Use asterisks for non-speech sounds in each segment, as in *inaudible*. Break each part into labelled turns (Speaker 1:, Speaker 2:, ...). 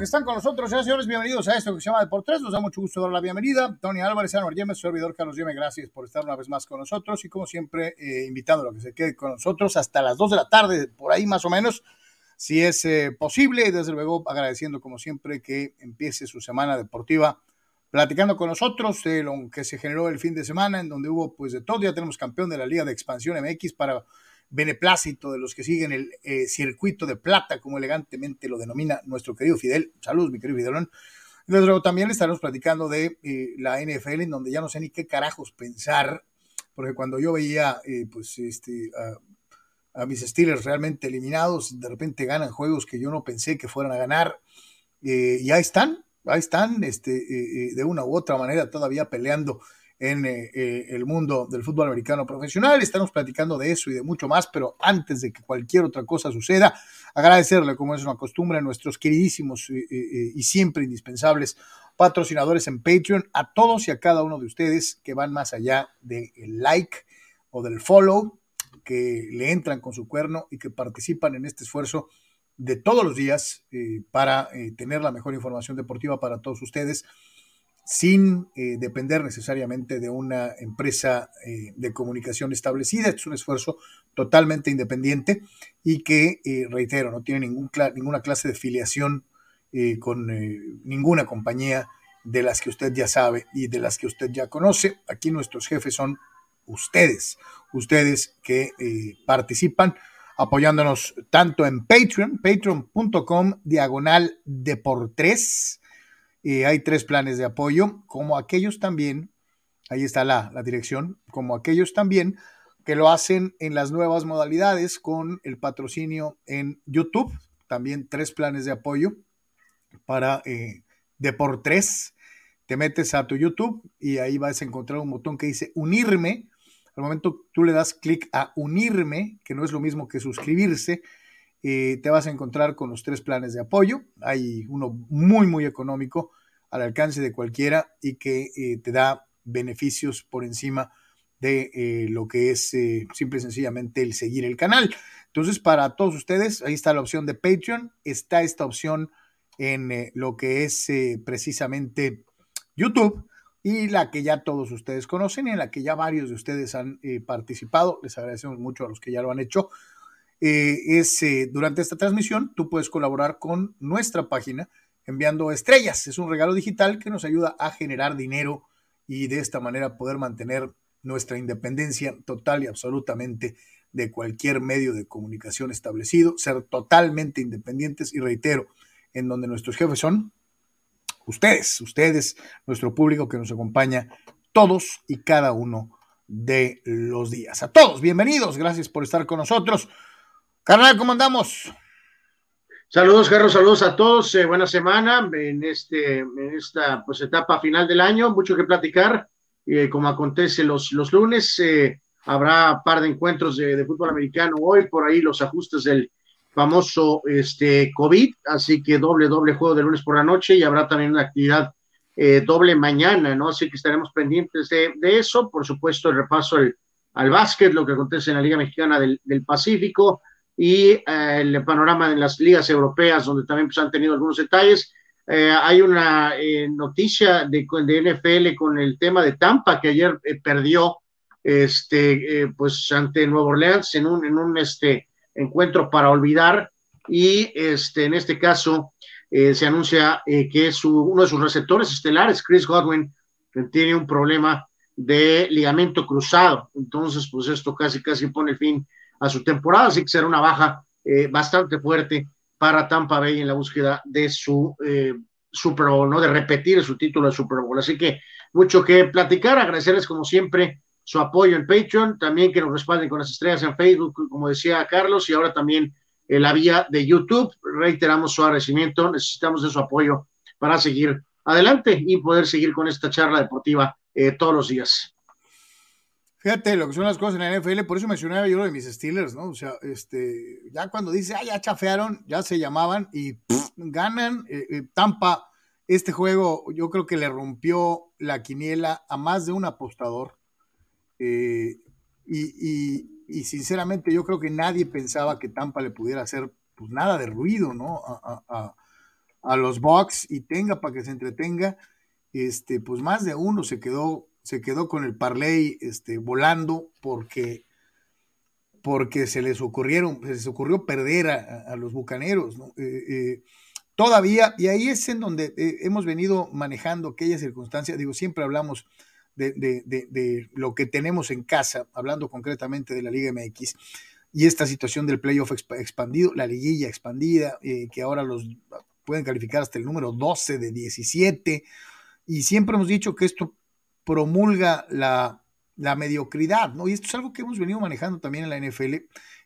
Speaker 1: que están con nosotros, señores. Bienvenidos a esto que se llama Deportes. Nos da mucho gusto dar la bienvenida. Tony Álvarez, Álvaro Yemes, servidor Carlos Yemes, gracias por estar una vez más con nosotros. Y como siempre, eh, invitándolo a que se quede con nosotros hasta las 2 de la tarde, por ahí más o menos, si es eh, posible. Y desde luego, agradeciendo como siempre que empiece su semana deportiva platicando con nosotros de lo que se generó el fin de semana, en donde hubo pues de todo. Ya tenemos campeón de la Liga de Expansión MX para beneplácito de los que siguen el eh, circuito de plata, como elegantemente lo denomina nuestro querido Fidel. Saludos, mi querido Fidelón. Luego también estaremos platicando de eh, la NFL, en donde ya no sé ni qué carajos pensar, porque cuando yo veía eh, pues este, a, a, mis Steelers realmente eliminados, de repente ganan juegos que yo no pensé que fueran a ganar, y ahí están, ahí están, este, de una u otra manera todavía peleando en eh, eh, el mundo del fútbol americano profesional. Estamos platicando de eso y de mucho más, pero antes de que cualquier otra cosa suceda, agradecerle, como es una costumbre, a nuestros queridísimos eh, y siempre indispensables patrocinadores en Patreon, a todos y a cada uno de ustedes que van más allá del like o del follow, que le entran con su cuerno y que participan en este esfuerzo de todos los días para tener la mejor información deportiva para todos ustedes sin eh, depender necesariamente de una empresa eh, de comunicación establecida. es un esfuerzo totalmente independiente y que, eh, reitero, no tiene ningún ninguna clase de filiación con ninguna compañía de las que usted ya sabe y de las que usted ya conoce. Aquí nuestros jefes son ustedes, ustedes que participan apoyándonos tanto en Patreon, patreon.com diagonal de por tres eh, hay tres planes de apoyo, como aquellos también, ahí está la, la dirección, como aquellos también que lo hacen en las nuevas modalidades con el patrocinio en YouTube, también tres planes de apoyo para eh, de por tres. Te metes a tu YouTube y ahí vas a encontrar un botón que dice unirme. Al momento tú le das clic a unirme, que no es lo mismo que suscribirse, eh, te vas a encontrar con los tres planes de apoyo. Hay uno muy, muy económico al alcance de cualquiera y que eh, te da beneficios por encima de eh, lo que es simple y sencillamente el seguir el canal. Entonces, para todos ustedes, ahí está la opción de Patreon, está esta opción en lo que es precisamente YouTube y la que ya todos ustedes conocen y en la que ya varios de ustedes han participado. Les agradecemos mucho a los que ya lo han hecho. Eh, es eh, durante esta transmisión, tú puedes colaborar con nuestra página enviando estrellas. Es un regalo digital que nos ayuda a generar dinero y de esta manera poder mantener nuestra independencia total y absolutamente de cualquier medio de comunicación establecido, ser totalmente independientes y reitero, en donde nuestros jefes son ustedes, ustedes, nuestro público que nos acompaña todos y cada uno de los días. A todos, bienvenidos, gracias por estar con nosotros. Carnal, ¿cómo andamos?
Speaker 2: Saludos, Carlos, saludos a todos. Eh, buena semana en, este, en esta pues, etapa final del año. Mucho que platicar. Eh, como acontece los, los lunes, eh, habrá par de encuentros de, de, fútbol americano hoy. Por ahí los ajustes del famoso este, COVID. Así que doble, doble juego de lunes por la noche y habrá también una actividad eh, doble mañana, ¿no? Así que estaremos pendientes de, de eso. Por supuesto, el repaso al, al básquet, lo que acontece en la Liga Mexicana del, del Pacífico y eh, el panorama en las ligas europeas, donde también pues, han tenido algunos detalles. Eh, hay una eh, noticia de, de, NFL con el tema de Tampa, que ayer eh, perdió este, eh, pues ante Nueva Orleans en un, en un este, encuentro para olvidar. Y este, en este caso se anuncia que su, uno de sus receptores estelares, Chris Godwin, tiene un problema de ligamento cruzado. Entonces, pues esto casi, casi pone fin su temporada, así que será una baja eh, bastante fuerte para Tampa Bay en la búsqueda de su eh, Super Bowl, ¿no? De repetir su título de Super Bowl. Así que mucho que platicar, agradecerles como siempre su apoyo en Patreon, también que nos respalden con las estrellas en Facebook, como decía Carlos, y ahora también en la vía de YouTube. Reiteramos su agradecimiento, necesitamos de su apoyo para seguir adelante y poder seguir con esta charla deportiva eh, todos los días.
Speaker 1: Fíjate lo que son las cosas en la NFL, por eso mencionaba yo lo de mis Steelers, ¿no? O sea, este, ya cuando dice, ah, ya chafearon, ya se llamaban y ganan. Eh, eh, Tampa, este juego yo creo que le rompió la quiniela a más de un apostador. Eh, y, y, y, sinceramente yo creo que nadie pensaba que Tampa le pudiera hacer pues nada de ruido, ¿no? A, a, a los Bucks y tenga para que se entretenga, este, pues más de uno se quedó, se quedó con el parlay este, volando porque, porque se les ocurrieron, se les ocurrió perder a, los bucaneros, eh, eh, todavía, y ahí es en donde eh, hemos venido manejando aquella circunstancia, digo, siempre hablamos de, de, lo que tenemos en casa, hablando concretamente de la Liga MX, y esta situación del playoff expandido, la liguilla expandida, que ahora los pueden calificar hasta el número 12 de 17, y siempre hemos dicho que esto promulga la, la mediocridad, ¿no? Y esto es algo que hemos venido manejando también en la NFL,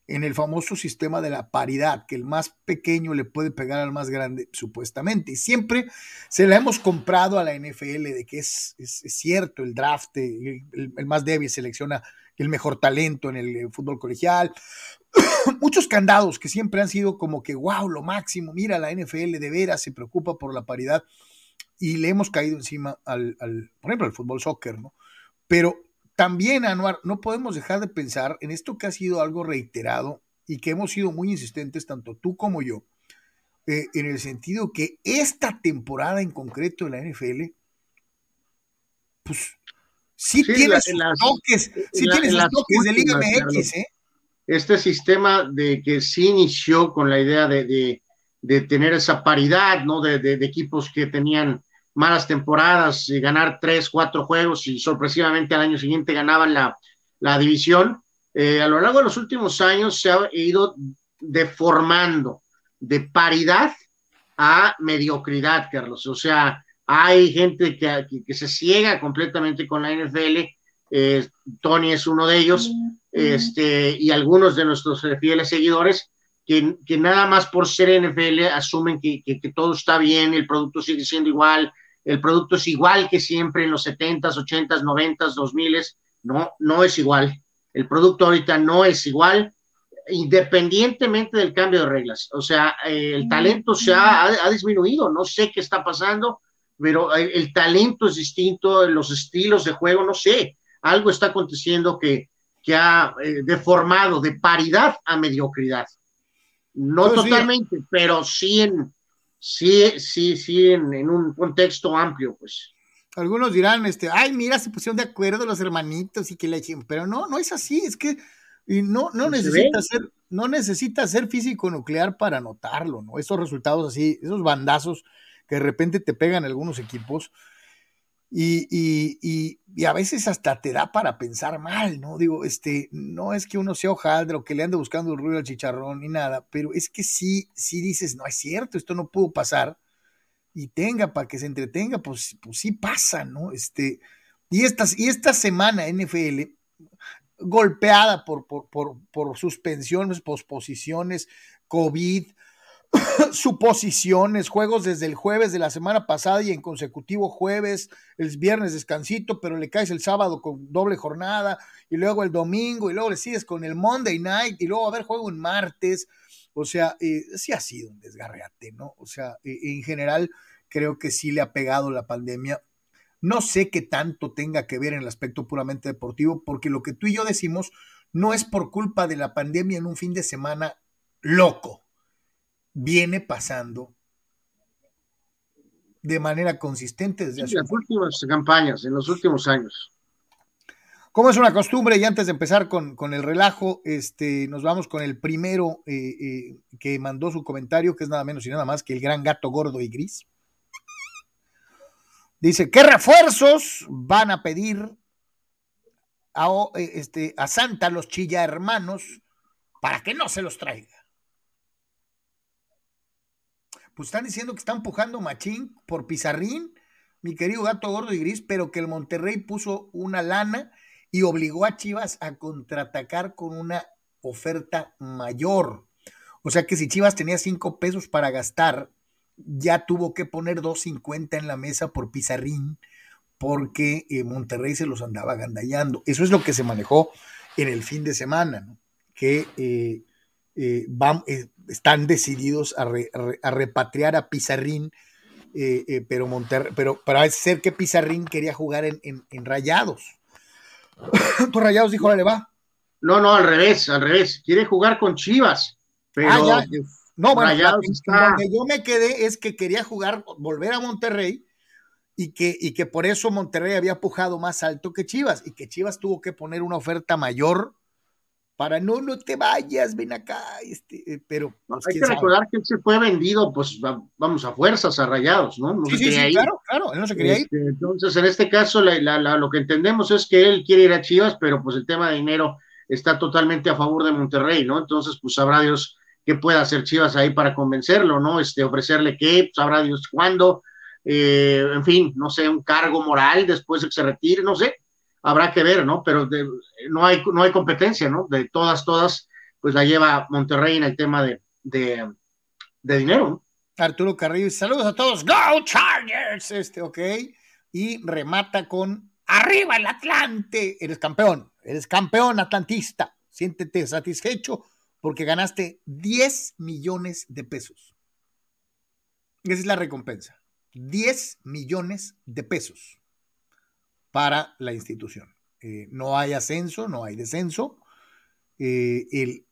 Speaker 1: en el famoso sistema de la paridad, que el más pequeño le puede pegar al más grande, supuestamente. Y siempre se la hemos comprado a la NFL de que es, es, cierto, el draft, el, el, más débil selecciona el mejor talento en el fútbol colegial. *coughs* Muchos candados que siempre han sido como que, wow, lo máximo, mira, la NFL de veras se preocupa por la paridad y le hemos caído encima al, por ejemplo, al fútbol soccer, ¿no? Pero también, Anuar, no podemos dejar de pensar en esto que ha sido algo reiterado y que hemos sido muy insistentes, tanto tú como yo, eh, en el sentido que esta temporada en concreto de la NFL, pues sí, tiene sus toques, sí tiene sus toques de Liga MX, ¿eh?
Speaker 2: Este sistema de que sí inició con la idea de de tener esa paridad, ¿no? De, de, equipos que tenían malas temporadas y ganar tres, cuatro juegos y sorpresivamente al año siguiente ganaban la, la división. Eh, a lo largo de los últimos años se ha ido deformando de paridad a mediocridad, Carlos. O sea, hay gente que, que, se ciega completamente con la NFL. Eh, Tony es uno de ellos, este, y algunos de nuestros fieles seguidores que, nada más por ser NFL asumen que, todo está bien, el producto sigue siendo igual, el producto es igual que siempre en los 70s, 80s, 90s, 2000s. No, no es igual. El producto ahorita no es igual, independientemente del cambio de reglas. O sea, el talento se ha, ha, disminuido, no sé qué está pasando, pero el talento es distinto, los estilos de juego, no sé, algo está aconteciendo que, que ha eh, deformado de paridad a mediocridad. No pues totalmente, pero sí en, sí, sí, sí, en, un contexto amplio, pues.
Speaker 1: Algunos dirán, este, ay, mira, se pusieron de acuerdo los hermanitos y que le echen, pero no, no es así, es que y no, no necesita ser, no necesita ser físico nuclear para notarlo, ¿no? Esos resultados así, esos bandazos que de repente te pegan algunos equipos, y, y, y, a veces hasta te da para pensar mal, ¿no? Digo, este, no es que uno sea hojaldre o que le ande buscando el ruido al chicharrón ni nada, pero es que sí, sí dices, no es cierto, esto no pudo pasar, y tenga para que se entretenga, pues, pues sí pasa, ¿no? Este, y, estas, y esta semana NFL, golpeada por, por, por, por suspensiones, posposiciones, COVID, *coughs* suposiciones, juegos desde el jueves de la semana pasada y en consecutivo jueves, el viernes descansito, pero le caes el sábado con doble jornada y luego el domingo y luego le sigues con el Monday night y luego a ver juego un martes. O sea, eh, sí ha sido un desgarreate, ¿no? O sea, eh, en general creo que sí le ha pegado la pandemia. No sé qué tanto tenga que ver en el aspecto puramente deportivo, porque lo que tú y yo decimos no es por culpa de la pandemia en un fin de semana loco viene pasando de manera consistente desde
Speaker 2: las últimas campañas, en los últimos años.
Speaker 1: Como es una costumbre, y antes de empezar con, el relajo, este, nos vamos con el primero eh, eh, que mandó su comentario, que es nada menos y nada más que el gran gato gordo y gris. Dice, ¿qué refuerzos van a pedir a, eh, este, a Santa los chilla hermanos para que no se los traiga? Pues están diciendo que está empujando Machín por Pizarrín, mi querido gato gordo y gris, pero que el Monterrey puso una lana y obligó a Chivas a contraatacar con una oferta mayor. O sea que si Chivas tenía cinco pesos para gastar, ya tuvo que poner 2.50 en la mesa por Pizarrín, porque eh, Monterrey se los andaba gandallando. Eso es lo que se manejó en el fin de semana, ¿no? que eh, eh, eh, están decididos a, repatriar a Pizarrín, eh, pero, Monterrey, pero parece ser que Pizarrín quería jugar en, Rayados. ¿Tu *coughs* Rayados dijo, le va?
Speaker 2: No, no, al revés, al revés. Quiere jugar con Chivas, pero, ah,
Speaker 1: No, bueno, donde yo me quedé es que quería jugar, volver a Monterrey y que, y que por eso Monterrey había pujado más alto que Chivas y que Chivas tuvo que poner una oferta mayor para no, no te vayas, ven acá, este, eh, pero...
Speaker 2: Pues, hay que recordar que él se fue vendido, pues vamos, a fuerzas, a rayados, ¿no?
Speaker 1: sí, sí, sí, claro, claro, él no se quería ir.
Speaker 2: Este, entonces, en este caso, lo que entendemos es que él quiere ir a Chivas, pero pues el tema de dinero está totalmente a favor de Monterrey, ¿no? Entonces, pues sabrá Dios qué puede hacer Chivas ahí para convencerlo, ¿no? Este, ofrecerle qué, sabrá Dios cuándo, eh, en fin, no sé, un cargo moral después de que se retire, no sé, habrá que ver, ¿no? Pero no, hay, no hay competencia, ¿no? De todas, todas, pues la lleva Monterrey en el tema de, de, dinero, ¿no?
Speaker 1: Arturo Carrillo, saludos a todos, ¡Go Chargers! Este, ok, y remata con ¡Arriba el Atlante! Eres campeón, eres campeón atlantista, siéntete satisfecho porque ganaste 10 millones de pesos. Esa es la recompensa. 10 millones de pesos para la institución. Eh, no hay ascenso, no hay descenso. Eh, el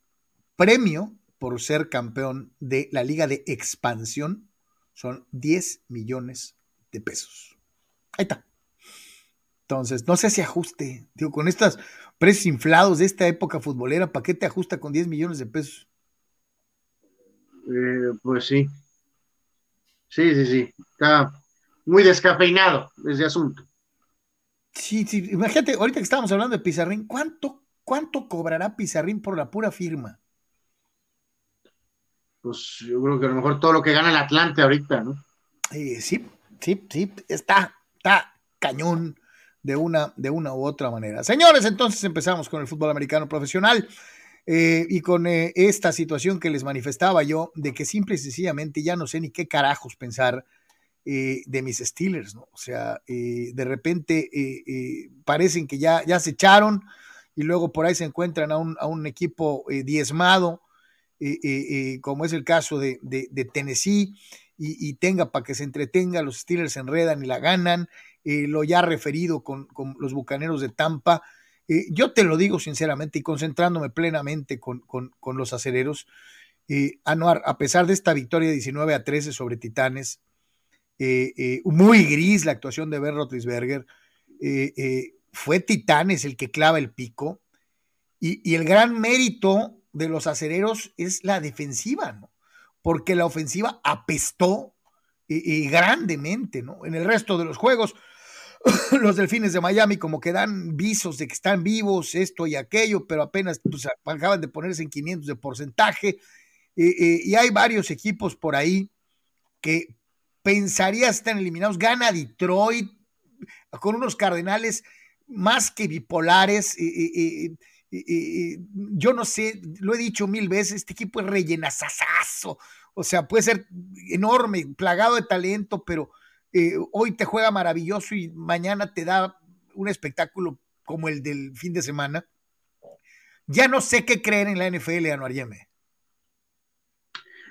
Speaker 1: premio por ser campeón de la liga de expansión son 10 millones de pesos. Ahí está. Entonces, no sé si ajuste. Digo, con estos precios inflados de esta época futbolera, ¿para qué te ajusta con 10 millones de pesos?
Speaker 2: Eh, pues sí. Sí, sí, sí. Está muy descafeinado ese asunto.
Speaker 1: Sí, sí. Imagínate, ahorita que estábamos hablando de Pizarrín, ¿cuánto, cuánto cobrará Pizarrín por la pura firma?
Speaker 2: Pues yo creo que a lo mejor todo lo que gana el Atlante ahorita, ¿no?
Speaker 1: Eh, sí, sí, sí. Está, está cañón de una, de una u otra manera. Señores, entonces empezamos con el fútbol americano profesional. Eh, y con eh, esta situación que les manifestaba yo, de que simple y sencillamente ya no sé ni qué carajos pensar eh, de mis Steelers, ¿no? O sea, de repente parecen que ya, ya se echaron y luego por ahí se encuentran a un, a un equipo diezmado, como es el caso de, de, Tennessee, y, tenga para que se entretenga, los Steelers se enredan y la ganan, lo ya referido con, con los Bucaneros de Tampa, eh, yo te lo digo sinceramente y concentrándome plenamente con, los acereros, eh, Anuar, a pesar de esta victoria 19 a 13 sobre Titanes, eh, muy gris la actuación de Ben Roethlisberger, fue Titanes el que clava el pico y, el gran mérito de los acereros es la defensiva, ¿no? Porque la ofensiva apestó grandemente, ¿no? En el resto de los juegos, *coughs* los delfines de Miami como que dan visos de que están vivos, esto y aquello, pero apenas pues, acaban de ponerse en 500 de porcentaje. Eh, eh, y hay varios equipos por ahí que pensaría están eliminados. Gana Detroit con unos cardenales más que bipolares. yo no sé, lo he dicho mil veces, este equipo es rellenazazazo. O sea, puede ser enorme, plagado de talento, pero eh, hoy te juega maravilloso y mañana te da un espectáculo como el del fin de semana. Ya no sé qué creer en la NFL, Anuar Yeme.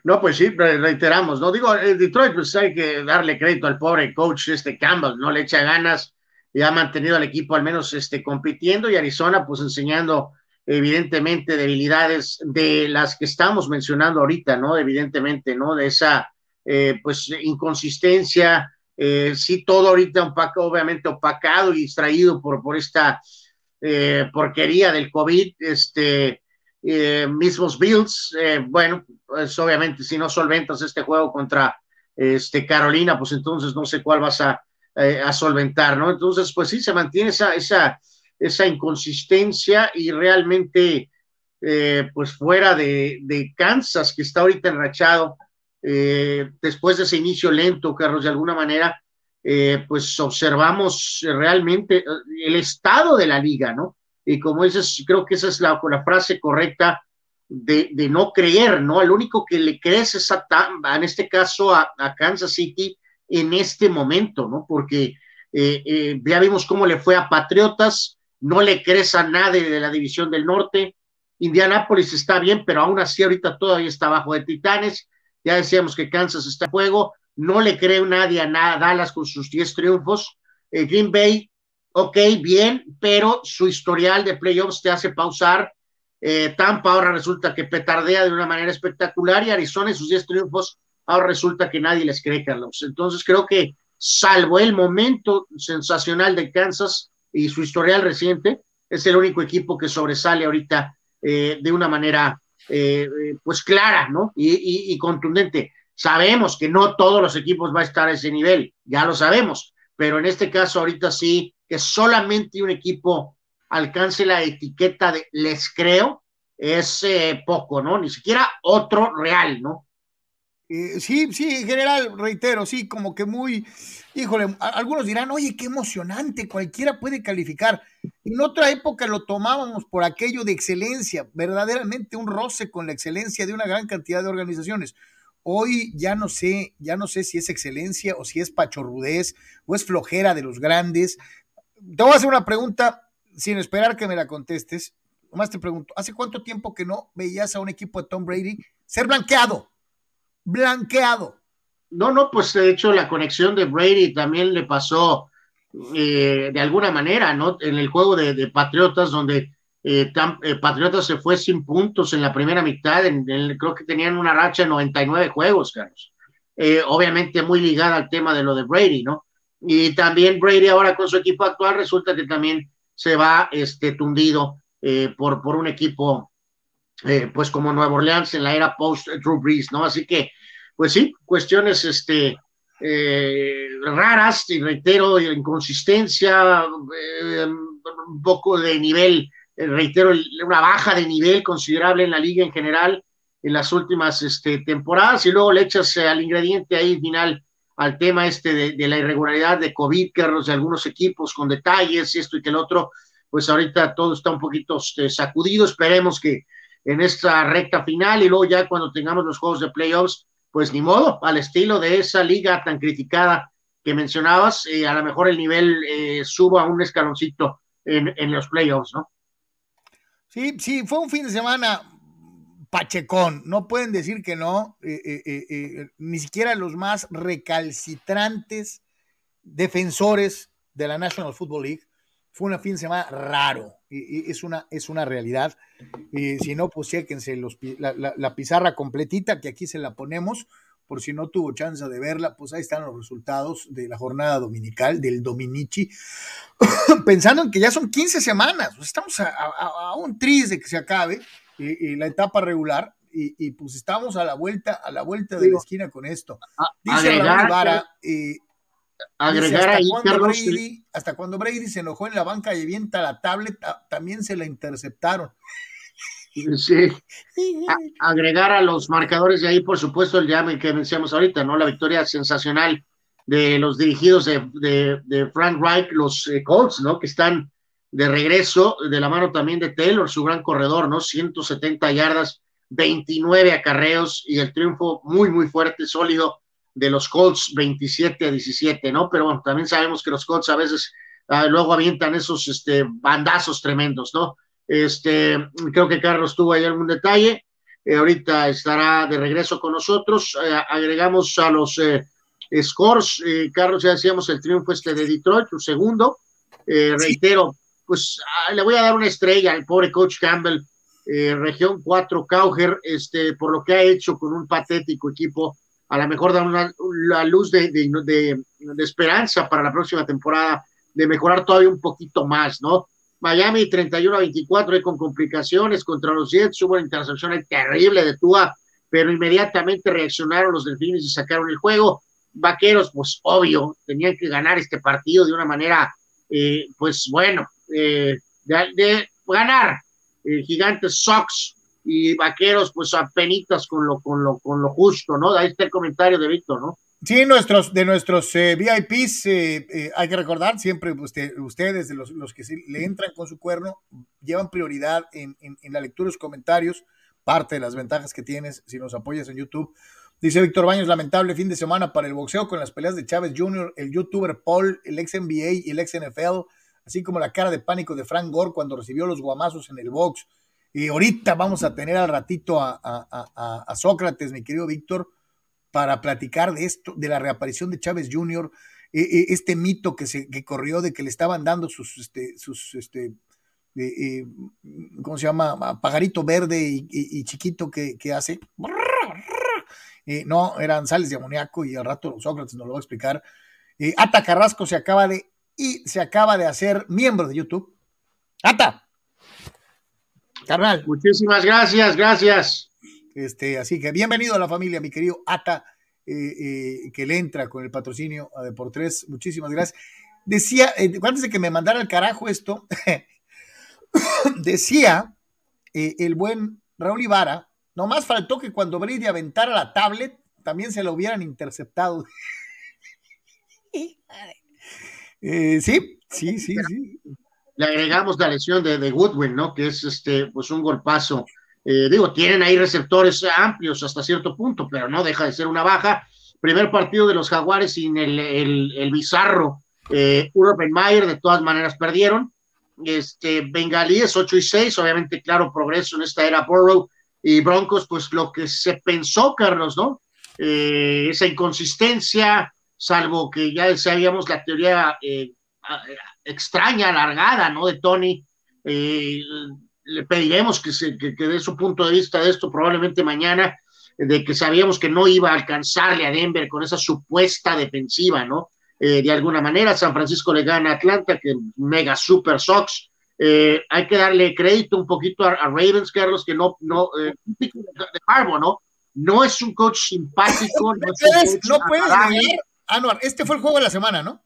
Speaker 2: No, pues sí, reiteramos, ¿no? Digo, el Detroit, pues hay que darle crédito al pobre coach este Campbell, ¿no? Le echa ganas y ha mantenido al equipo al menos este, compitiendo y Arizona, pues enseñando evidentemente debilidades de las que estamos mencionando ahorita, ¿no? Evidentemente, ¿no? De esa, eh, pues, inconsistencia, eh, sí, todo ahorita obviamente opacado y distraído por, por esta eh, porquería del COVID, este, eh, mismos Bills, bueno, pues obviamente si no solventas este juego contra este, Carolina, pues entonces no sé cuál vas a, a solventar, ¿no? Entonces, pues sí, se mantiene esa, esa, esa inconsistencia y realmente, pues fuera de, de Kansas, que está ahorita enrachado, eh, después de ese inicio lento, Carlos, de alguna manera, eh, pues observamos realmente eh, el estado de la liga, ¿no? Y como dices, creo que esa es la, frase correcta de, no creer, ¿no? El único que le crees es a en este caso a, Kansas City en este momento, ¿no? Porque ya vimos cómo le fue a Patriotas, no le crees a nadie de la división del norte, Indianápolis está bien, pero aún así ahorita todavía está abajo de Titanes, ya decíamos que Kansas está en juego, no le creo nadie a nada, Dallas con sus 10 triunfos. Eh, Green Bay, ok, bien, pero su historial de playoffs te hace pausar Eh, Tampa ahora resulta que petardea de una manera espectacular y Arizona en sus 10 triunfos ahora resulta que nadie les cree, Carlos. Entonces creo que salvo el momento sensacional de Kansas y su historial reciente, es el único equipo que sobresale ahorita eh, de una manera eh, pues clara, ¿no? Y, y, contundente. Sabemos que no todos los equipos va a estar a ese nivel, ya lo sabemos, pero en este caso ahorita sí, que solamente un equipo alcance la etiqueta de les creo, es eh, poco, ¿no? Ni siquiera otro real, ¿no?
Speaker 1: Eh, sí, sí, en general, reitero, sí, como que muy, híjole, algunos dirán, oye, qué emocionante, cualquiera puede calificar. En otra época lo tomábamos por aquello de excelencia, verdaderamente un roce con la excelencia de una gran cantidad de organizaciones. Hoy ya no sé, ya no sé si es excelencia o si es pachorrudez o es flojera de los grandes. Te voy a hacer una pregunta sin esperar que me la contestes, nomás te pregunto, ¿hace cuánto tiempo que no veías a un equipo de Tom Brady ser blanqueado? Blanqueado.
Speaker 2: No, no, pues de hecho la conexión de Brady también le pasó eh, de alguna manera, ¿no? En el juego de, Patriotas, donde eh, eh, Patriotas se fue sin puntos en la primera mitad, en, creo que tenían una racha de 99 juegos, Carlos. obviamente muy ligada al tema de lo de Brady, ¿no? Y también Brady ahora con su equipo actual resulta que también se va este, tundido eh, por, por un equipo eh, pues como Nueva Orleans en la era post Drew Brees, ¿no? Así que, pues sí, cuestiones este, eh, raras, y reitero, inconsistencia, un poco de nivel, reitero, una baja de nivel considerable en la liga en general en las últimas este, temporadas, y luego le echas al ingrediente ahí final al tema este de, la irregularidad de COVID, que de algunos equipos con detalles y esto y que el otro, pues ahorita todo está un poquito este, sacudido. Esperemos que en esta recta final y luego ya cuando tengamos los juegos de playoffs, pues ni modo, al estilo de esa liga tan criticada que mencionabas, eh, a lo mejor el nivel eh, suba un escaloncito en, en los playoffs, ¿no?
Speaker 1: Sí, sí, fue un fin de semana Pachecón, no pueden decir que no, eh, eh, eh, ni siquiera los más recalcitrantes defensores de la National Football League. Fue un fin de semana raro, y, es, una, es una realidad. si no, pues la, pizarra completita, que aquí se la ponemos, por si no tuvo chance de verla, pues ahí están los resultados de la jornada dominical del Dominici, *coughs* pensando en que ya son 15 semanas, pues estamos a, a un tris de que se acabe, y, la etapa regular, y, pues estamos a la vuelta, a la vuelta de la esquina con esto. Dice agregar, Vara,
Speaker 2: agregar
Speaker 1: hasta,
Speaker 2: ahí,
Speaker 1: cuando Brady, hasta cuando Brady se enojó en la banca y avienta la tablet, también se la interceptaron.
Speaker 2: Sí. agregar a los marcadores de ahí, por supuesto, el llame que mencionamos ahorita, ¿no? La victoria sensacional de los dirigidos de, de, Frank Reich, los eh, Colts, ¿no? Que están de regreso de la mano también de Taylor, su gran corredor, ¿no? 170 yardas, 29 acarreos y el triunfo muy, muy fuerte, sólido de los Colts, 27 a 17, ¿no? Pero bueno, también sabemos que los Colts a veces ah, luego avientan esos este, bandazos tremendos, ¿no? Este, creo que Carlos tuvo ahí algún detalle. Eh, ahorita estará de regreso con nosotros. Eh, agregamos a los eh, scores. Carlos, ya decíamos el triunfo este de Detroit, su segundo. reitero, pues le voy a dar una estrella al pobre coach Campbell, eh, región 4, Cauger, este, por lo que ha hecho con un patético equipo, a lo mejor da una, luz de, esperanza para la próxima temporada, de mejorar todavía un poquito más, ¿no? Miami 31 a 24 con complicaciones contra los Jets, hubo una intercepción terrible de Tua, pero inmediatamente reaccionaron los Delfines y sacaron el juego. Vaqueros, pues obvio, tenían que ganar este partido de una manera, eh, pues bueno, eh, de, ganar eh, Gigantes Sox y Vaqueros, pues apenitas con lo, con lo, con lo justo, ¿no? Ahí está el comentario de Víctor, ¿no?
Speaker 1: Sí, nuestros, de nuestros eh, VIPs, hay que recordar siempre, usted, ustedes, los, los que le entran con su cuerno, llevan prioridad en, en, la lectura de los comentarios, parte de las ventajas que tienes si nos apoyas en YouTube. Dice Víctor Baños, lamentable fin de semana para el boxeo con las peleas de Chávez Jr., el youtuber Paul, el ex NBA y el ex NFL así como la cara de pánico de Frank Gore cuando recibió los guamazos en el box. Y ahorita vamos a tener al ratito a, Sócrates, mi querido Víctor, para platicar de esto, de la reaparición de Chávez Jr., e, e, este mito que se que corrió de que le estaban dando sus, este, sus este, ¿cómo se llama? Pajarito verde y, chiquito que, hace. no, eran sales de amoníaco y al rato Sócrates nos lo va a explicar. Ata Carrasco se acaba de y se acaba de hacer miembro de YouTube. Ata,
Speaker 2: carnal. Muchísimas gracias, gracias.
Speaker 1: Este, así que bienvenido a la familia, mi querido Ata, eh, eh, que le entra con el patrocinio a Deportes. Muchísimas gracias. Decía, eh, antes de que me mandara el carajo esto, *coughs* decía el buen Raúl Ibarra, nomás faltó que cuando Brady aventara la tablet, también se lo hubieran interceptado. Sí, sí, sí, sí
Speaker 2: le agregamos la lesión de, de Goodwin, ¿no? Que es este, pues un golpazo. Eh, digo, tienen ahí receptores amplios hasta cierto punto, pero no deja de ser una baja. Primer partido de los Jaguares sin el, el, bizarro eh, Urban Meyer, de todas maneras perdieron. Este, Bengalíes 8 y 6, obviamente, claro, progreso en esta era Burrow y Broncos, pues lo que se pensó, Carlos, ¿no? Eh, esa inconsistencia, salvo que ya sabíamos la teoría eh, extraña, alargada, ¿no? De Tony. Eh, le pediremos que, se, que, dé su punto de vista de esto probablemente mañana, de que sabíamos que no iba a alcanzarle a Denver con esa supuesta defensiva, ¿no? Eh, de alguna manera, San Francisco le gana a Atlanta, que mega super Sox. Eh, hay que darle crédito un poquito a, Ravens, Carlos, que no, no, de Harbo, ¿no? No es un coach simpático. no,
Speaker 1: puedes, no puedes este fue el juego de la semana, ¿no?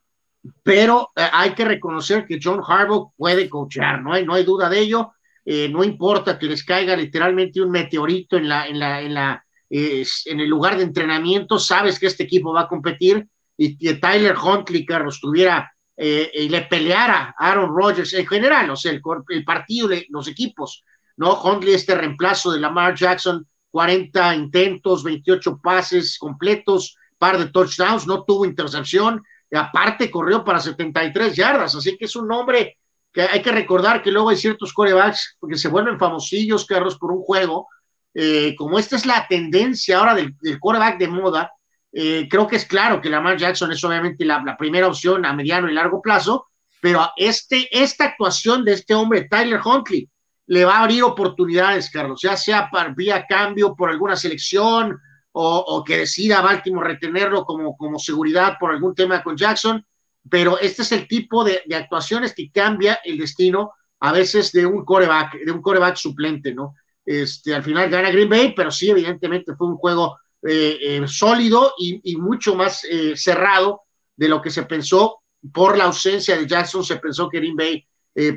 Speaker 2: pero eh, hay que reconocer que John Harbaugh puede coachar, no hay, no hay duda de ello. Eh, no importa que les caiga literalmente un meteorito en la, en la, en la, en el lugar de entrenamiento, sabes que este equipo va a competir y que Tyler Huntley, Carlos, tuviera eh, y le peleara a Aaron Rodgers en general, o sea, el, el partido, los equipos, ¿no? Huntley, este reemplazo de Lamar Jackson, 40 intentos, 28 pases completos, par de touchdowns, no tuvo intercepción, aparte corrió para 73 yardas, así que es un nombre que hay que recordar que luego hay ciertos corebacks que se vuelven famosillos, Carlos, por un juego. Eh, como esta es la tendencia ahora del, del coreback de moda, eh, creo que es claro que Lamar Jackson es obviamente la, primera opción a mediano y largo plazo, pero este, esta actuación de este hombre, Tyler Huntley, le va a abrir oportunidades, Carlos, ya sea para, vía cambio por alguna selección o, que decida Baltimore retenerlo como, como seguridad por algún tema con Jackson, pero este es el tipo de, actuaciones que cambia el destino a veces de un coreback, de un coreback suplente, ¿no? Este, al final gana Green Bay, pero sí, evidentemente fue un juego eh, eh, sólido y, mucho más eh, cerrado de lo que se pensó por la ausencia de Jackson, se pensó que Green Bay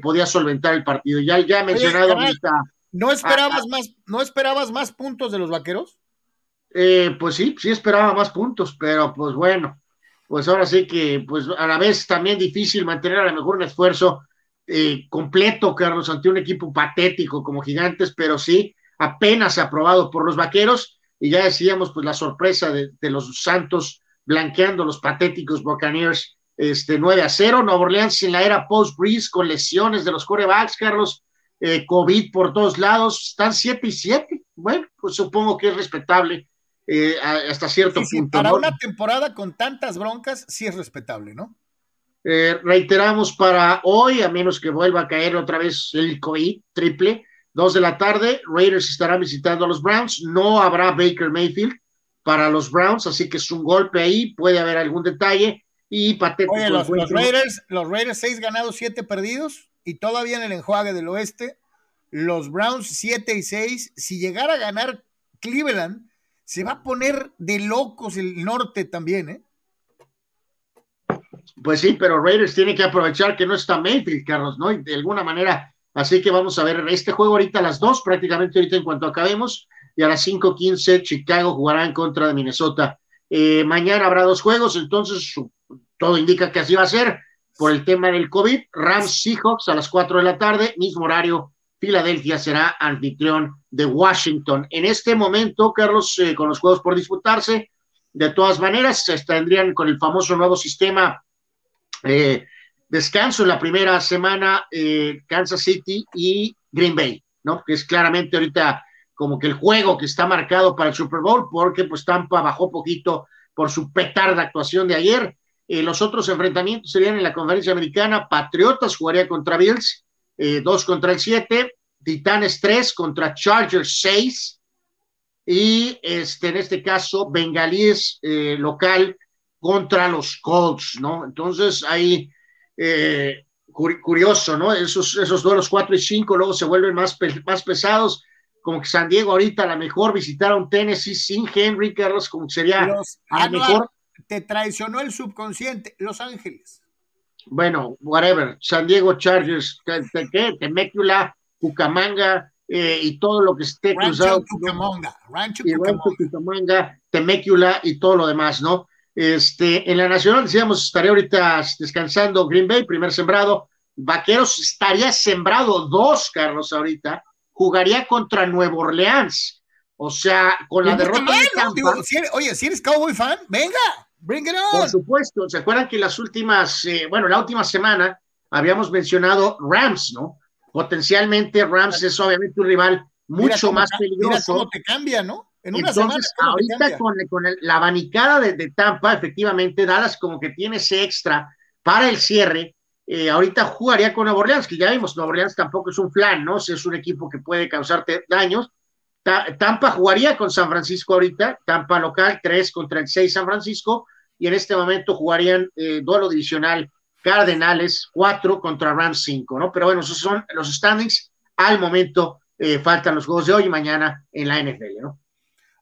Speaker 2: podía solventar el partido. Ya, ya he mencionado
Speaker 1: ¿No esperabas más, no esperabas más puntos de los vaqueros?
Speaker 2: Eh, pues sí, sí esperaba más puntos, pero pues bueno, pues ahora sí que, pues a la vez también difícil mantener a lo mejor un esfuerzo eh, completo, Carlos, ante un equipo patético como Gigantes, pero sí, apenas aprobado por los Vaqueros, y ya decíamos, pues la sorpresa de, los Santos blanqueando los patéticos Buccaneers, este 9 a 0, Nueva Orleans en la era post-Breeze con lesiones de los corebacks, Carlos, eh, COVID por todos lados, están 7 y 7, bueno, pues supongo que es respetable eh, hasta cierto punto.
Speaker 1: para una temporada con tantas broncas, sí es respetable, ¿no?
Speaker 2: Eh, reiteramos para hoy, a menos que vuelva a caer otra vez el COVID triple, dos de la tarde, Raiders estará visitando a los Browns, no habrá Baker Mayfield para los Browns, así que es un golpe ahí, puede haber algún detalle y patético.
Speaker 1: Oye, los, Raiders, los Raiders seis ganados, siete perdidos y todavía en el enjuague del oeste, los Browns siete y seis, si llegara a ganar Cleveland, se va a poner de locos el norte también, ¿eh?
Speaker 2: Pues sí, pero Raiders tiene que aprovechar que no está Mayfield, Carlos, ¿no? de alguna manera, así que vamos a ver este juego ahorita a las dos, prácticamente ahorita en cuanto acabemos, y a las 5:15 Chicago jugará en contra de Minnesota. Eh, mañana habrá dos juegos, entonces todo indica que así va a ser por el tema del COVID. Rams Seahawks a las 4 de la tarde, mismo horario Filadelfia será anfitrión de Washington. En este momento, Carlos, eh, con los juegos por disputarse, de todas maneras, se tendrían con el famoso nuevo sistema eh, descanso en la primera semana eh, Kansas City y Green Bay, ¿no? Que es claramente ahorita como que el juego que está marcado para el Super Bowl, porque pues Tampa bajó poquito por su petarda actuación de ayer. los otros enfrentamientos serían en la conferencia americana, Patriotas jugaría contra Bills 2 contra el 7, Titanes 3 contra Chargers 6 y este, en este caso Bengalíes eh, local contra los Colts, ¿no? Entonces ahí eh, curioso, ¿no? Esos, esos duelos 4 y 5 luego se vuelven más, más pesados, como que San Diego ahorita a lo mejor visitar a un Tennessee sin Henry, Carlos, como que sería a lo mejor...
Speaker 1: Te traicionó el subconsciente, Los Ángeles.
Speaker 2: Bueno, whatever, San Diego Chargers, ¿qué? Temecula, Cucamanga eh, y todo lo que esté cruzado.
Speaker 1: Cucamonga, Rancho
Speaker 2: Cucamonga, Temecula y todo lo demás, ¿no? Este, en la Nacional decíamos, estaría ahorita descansando Green Bay, primer sembrado. Vaqueros estaría sembrado dos, Carlos, ahorita. Jugaría contra Nuevo Orleans. O sea, con la derrota de Tampa,
Speaker 1: Oye, si eres Cowboy fan, venga, bring it on.
Speaker 2: Por supuesto, ¿se acuerdan que las últimas, eh, bueno, la última semana habíamos mencionado Rams, ¿no? Potencialmente Rams es obviamente un rival mucho más peligroso. Mira
Speaker 1: cómo te cambia, ¿no?
Speaker 2: Entonces, ahorita con, la abanicada de, Tampa, efectivamente, Dallas como que tiene ese extra para el cierre. Eh, ahorita jugaría con Nueva Orleans, que ya vimos, Nueva Orleans tampoco es un flan, ¿no? es un equipo que puede causarte daños. Tampa jugaría con San Francisco ahorita, Tampa local, 3 contra el 6 San Francisco, y en este momento jugarían eh, duelo divisional Cardenales 4 contra Rams 5, ¿no? Pero bueno, esos son los standings. Al momento eh, faltan los juegos de hoy y mañana en la NFL, ¿no?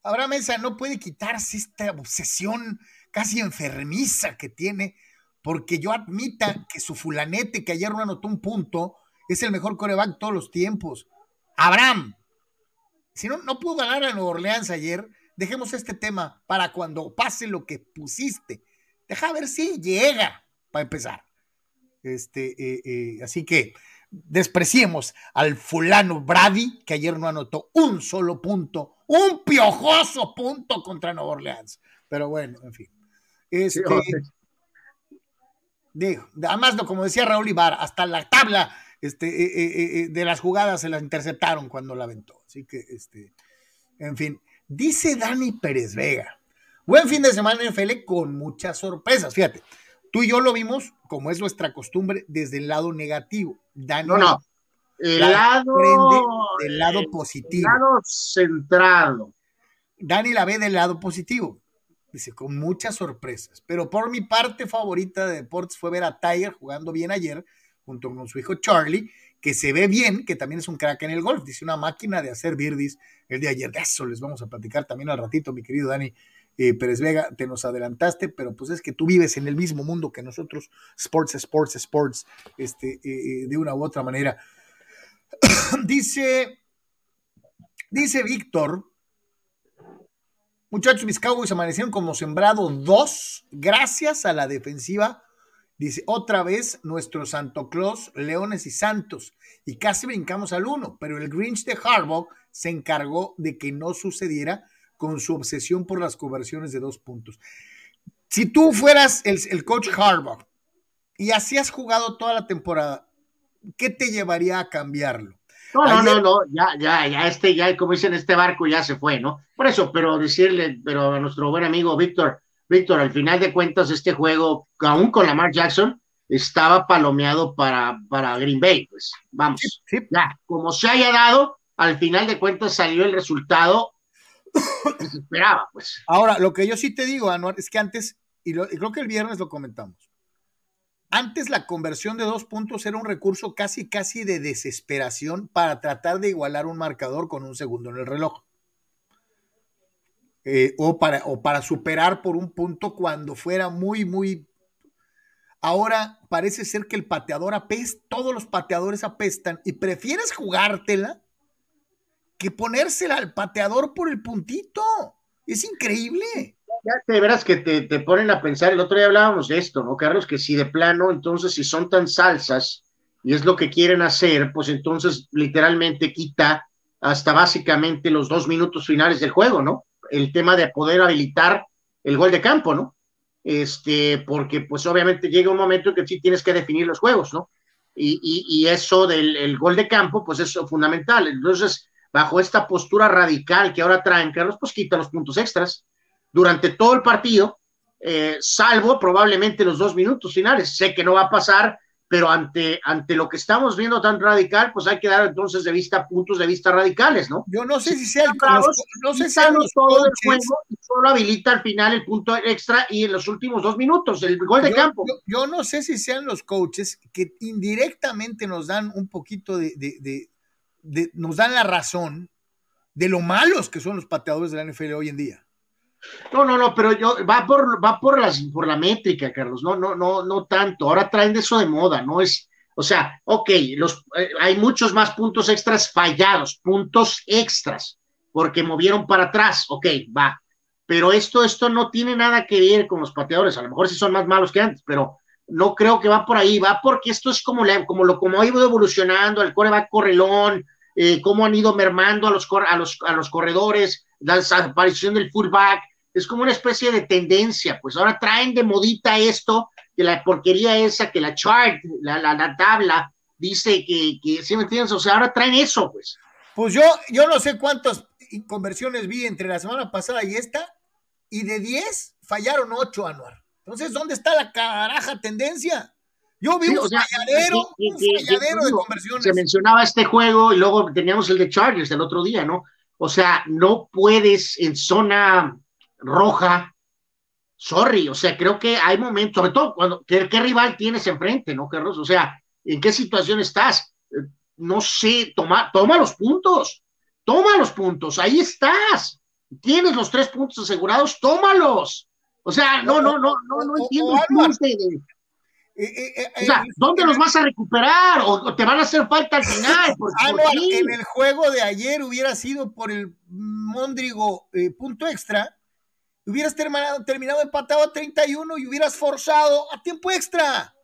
Speaker 1: Abraham Mesa no puede quitarse esta obsesión casi enfermiza que tiene, porque yo admita que su fulanete que ayer no anotó un punto es el mejor coreback todos los tiempos. Abraham, si no, no pudo ganar a Nueva Orleans ayer, dejemos este tema para cuando pase lo que pusiste. Deja ver si llega para empezar. Este, eh, eh, así que despreciemos al fulano Brady, que ayer no anotó un solo punto un piojoso punto contra Nueva Orleans. Pero bueno, en fin. Este, digo, además, como decía Raúl Ibar, hasta la tabla este, eh, de las jugadas se las interceptaron cuando la aventó. Así que, este, en fin, dice Dani Pérez Vega. Buen fin de semana en FL con muchas sorpresas. Fíjate, tú y yo lo vimos, como es nuestra costumbre, desde el lado negativo.
Speaker 2: Dani, no, no. El lado,
Speaker 1: del lado positivo.
Speaker 2: El lado centrado.
Speaker 1: Dani la ve del lado positivo. Dice, con muchas sorpresas. Pero por mi parte favorita de deportes fue ver a Tiger jugando bien ayer, junto con su hijo Charlie, que se ve bien, que también es un crack en el golf. Dice, una máquina de hacer birdies el de ayer. De eso les vamos a platicar también al ratito, mi querido Dani. Eh, Pérez Vega, te nos adelantaste, pero pues es que tú vives en el mismo mundo que nosotros, sports, sports, sports, este, eh, eh, de una u otra manera. *coughs* dice, dice Víctor, muchachos, mis Cowboys amanecieron como sembrado dos gracias a la defensiva. Dice, otra vez nuestro Santo Claus, Leones y Santos, y casi brincamos al uno, pero el Grinch de Harbaugh se encargó de que no sucediera con su obsesión por las conversiones de dos puntos. Si tú fueras el, el coach Harbaugh y así has jugado toda la temporada, ¿qué te llevaría a cambiarlo?
Speaker 2: No, no, no, no, ya, ya, ya, este, ya, como dicen, este barco ya se fue, ¿no? Por eso, pero decirle, pero a nuestro buen amigo Víctor, Víctor, al final de cuentas, este juego, aún con Lamar Jackson, estaba palomeado para, para Green Bay, pues, vamos, ya, como se haya dado, al final de cuentas salió el resultado pues.
Speaker 1: Ahora, lo que yo sí te digo, Anuar, es que antes, y creo que el viernes lo comentamos, antes la conversión de dos puntos era un recurso casi, casi de desesperación para tratar de igualar un marcador con un segundo en el reloj. Eh, o, para, o para superar por un punto cuando fuera muy, muy... Ahora parece ser que el pateador apesta, todos los pateadores apestan y prefieres jugártela que ponérsela al pateador por el puntito. Es increíble
Speaker 2: ya de veras que te, te, ponen a pensar, el otro día hablábamos de esto, ¿no, Carlos? Que si de plano, entonces si son tan salsas y es lo que quieren hacer, pues entonces literalmente quita hasta básicamente los dos minutos finales del juego, ¿no? El tema de poder habilitar el gol de campo, ¿no? Este, porque pues obviamente llega un momento en que sí tienes que definir los juegos, ¿no? Y, y, y eso del el gol de campo, pues es fundamental. Entonces, bajo esta postura radical que ahora traen, Carlos, pues quita los puntos extras durante todo el partido, eh, salvo probablemente los dos minutos finales. Sé que no va a pasar pero ante, ante lo que estamos viendo tan radical, pues hay que dar entonces de vista puntos de vista radicales, ¿no?
Speaker 1: Yo no sé si sea
Speaker 2: el, no sé si los todo el juego y solo habilita al final el punto extra y en los últimos dos minutos el gol de campo.
Speaker 1: Yo, no sé si sean los coaches que indirectamente nos dan un poquito de, de, de, nos dan la razón de lo malos que son los pateadores de la NFL hoy en día.
Speaker 2: No, no, no, pero yo va por va por las por la métrica, Carlos. No, no, no, no tanto. Ahora traen de eso de moda, no es, o sea, ok, los eh, hay muchos más puntos extras fallados, puntos extras, porque movieron para atrás, ok, va. Pero esto, esto no tiene nada que ver con los pateadores. A lo mejor sí son más malos que antes, pero no creo que va por ahí. Va porque esto es como, como lo como ha ido evolucionando. El core va correlón, eh, cómo han ido mermando a los, a los, a los corredores, la desaparición del fullback es como una especie de tendencia, pues ahora traen de modita esto, que la porquería esa, que la chart, la, la, tabla, dice que, que, ¿sí me entiendes? O sea, ahora traen eso, pues.
Speaker 1: Pues yo, yo no sé cuántas conversiones vi entre la semana pasada y esta, y de 10 fallaron 8, Anuar. Entonces, ¿dónde está la caraja tendencia? Yo vi un, falladero, un falladero de conversiones.
Speaker 2: Se mencionaba este juego y luego teníamos el de Chargers el otro día, ¿no? O sea, no puedes en zona roja, sorry, o sea, creo que hay momentos, sobre todo cuando, ¿qué, rival tienes enfrente, no, Carlos? O sea, ¿en qué situación estás? Eh, no sé, toma, toma los puntos, toma los puntos, ahí estás. Tienes los tres puntos asegurados, tómalos. O sea, no, no, no, no, no entiendo el eh, eh, o sea, ¿dónde los vas a recuperar? ¿O te van a hacer falta al final? *laughs*
Speaker 1: en el juego de ayer hubiera sido por el Mondrigo punto extra, hubieras terminado, terminado empatado a 31 y hubieras forzado a tiempo extra.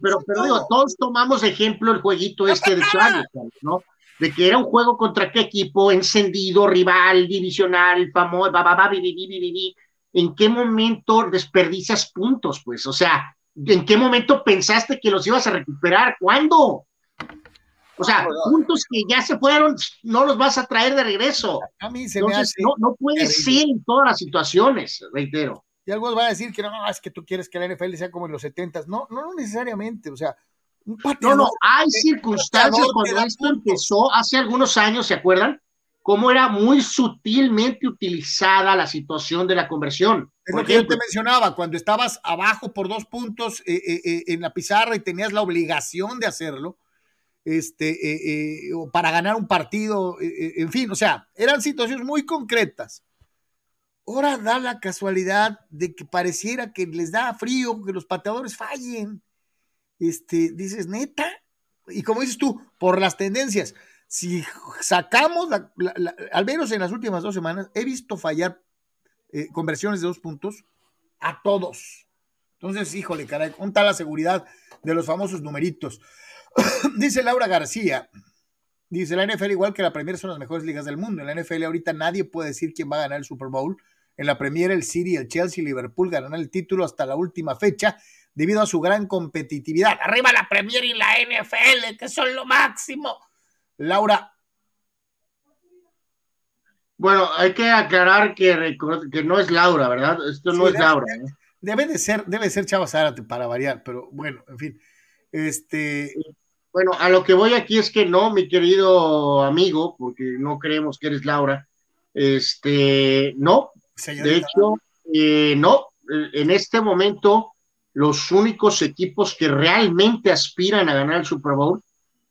Speaker 2: pero, pero, digo, todos tomamos ejemplo el jueguito este de Charles, ¿no? De que era un juego contra qué equipo, encendido, rival, divisional, famoso, ¿en qué momento desperdicias puntos? Pues, o sea, ¿en qué momento pensaste que los ibas a recuperar? ¿Cuándo? O sea, puntos que ya se fueron, no los vas a traer de regreso. A mí se me hace no, no puede ser en todas las situaciones, reitero.
Speaker 1: Y algo va a decir que no, es que tú quieres que la NFL sea como en los 70 No, no, no necesariamente. O sea,
Speaker 2: un No, no, hay circunstancias cuando esto empezó hace algunos años, ¿se acuerdan? Cómo era muy sutilmente utilizada la situación de la conversión.
Speaker 1: Es lo que yo te mencionaba, cuando estabas abajo por dos puntos eh, eh, eh, en la pizarra y tenías la obligación de hacerlo este, eh, eh, para ganar un partido, en fin, o sea, eran situaciones muy concretas. Ahora da la casualidad de que pareciera que les da frío que los pateadores fallen. Este, dices, neta, y como dices tú, por las tendencias, si sacamos, al menos en las últimas dos semanas, he visto fallar conversiones de dos puntos a todos. Entonces, híjole, caray, tal la seguridad de los famosos numeritos. *coughs* dice Laura García, dice la NFL igual que la Premier son las mejores ligas del mundo. En la NFL ahorita nadie puede decir quién va a ganar el Super Bowl. En la Premier el City, el Chelsea y Liverpool ganarán el título hasta la última fecha debido a su gran competitividad. Arriba la Premier y la NFL, que son lo máximo. Laura.
Speaker 2: Bueno, hay que aclarar que, que no es Laura, ¿verdad? Esto no es Laura.
Speaker 1: Debe de ser, debe ser Chava Zárate para variar, pero bueno, en fin. Este,
Speaker 2: bueno, a lo que voy aquí es que no, mi querido amigo, porque no creemos que eres Laura, este, no, de hecho, eh, no, eh, en este momento los únicos equipos que realmente aspiran a ganar el Super Bowl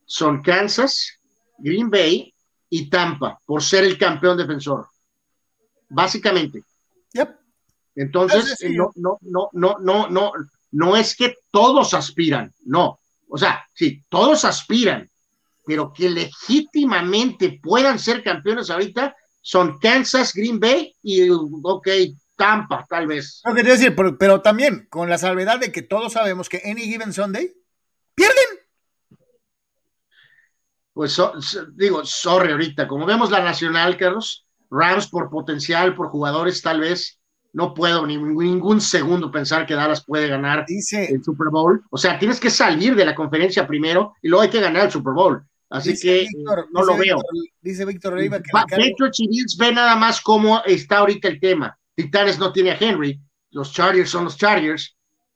Speaker 2: son Kansas, Green Bay y Tampa, por ser el campeón defensor. Básicamente. Entonces, no, no, no, no, no, no, no es que todos aspiran, no. O sea, sí, todos aspiran, pero que legítimamente puedan ser campeones ahorita son Kansas, Green Bay y, ok, Tampa, tal vez.
Speaker 1: Lo que te decir, pero, también con la salvedad de que todos sabemos que Any Given Sunday pierden.
Speaker 2: Pues digo, sorry ahorita, como vemos la nacional, Carlos, Rams por potencial, por jugadores tal vez, no puedo ni ningún segundo pensar que Dallas puede ganar el Super Bowl. O sea, tienes que salir de la conferencia primero y luego hay que ganar el Super Bowl. Así que no lo veo.
Speaker 1: Dice Víctor Oliva que.
Speaker 2: Patriots y Bills ve nada más cómo está ahorita el tema. Titanes no tiene a Henry, los Chargers son los Chargers.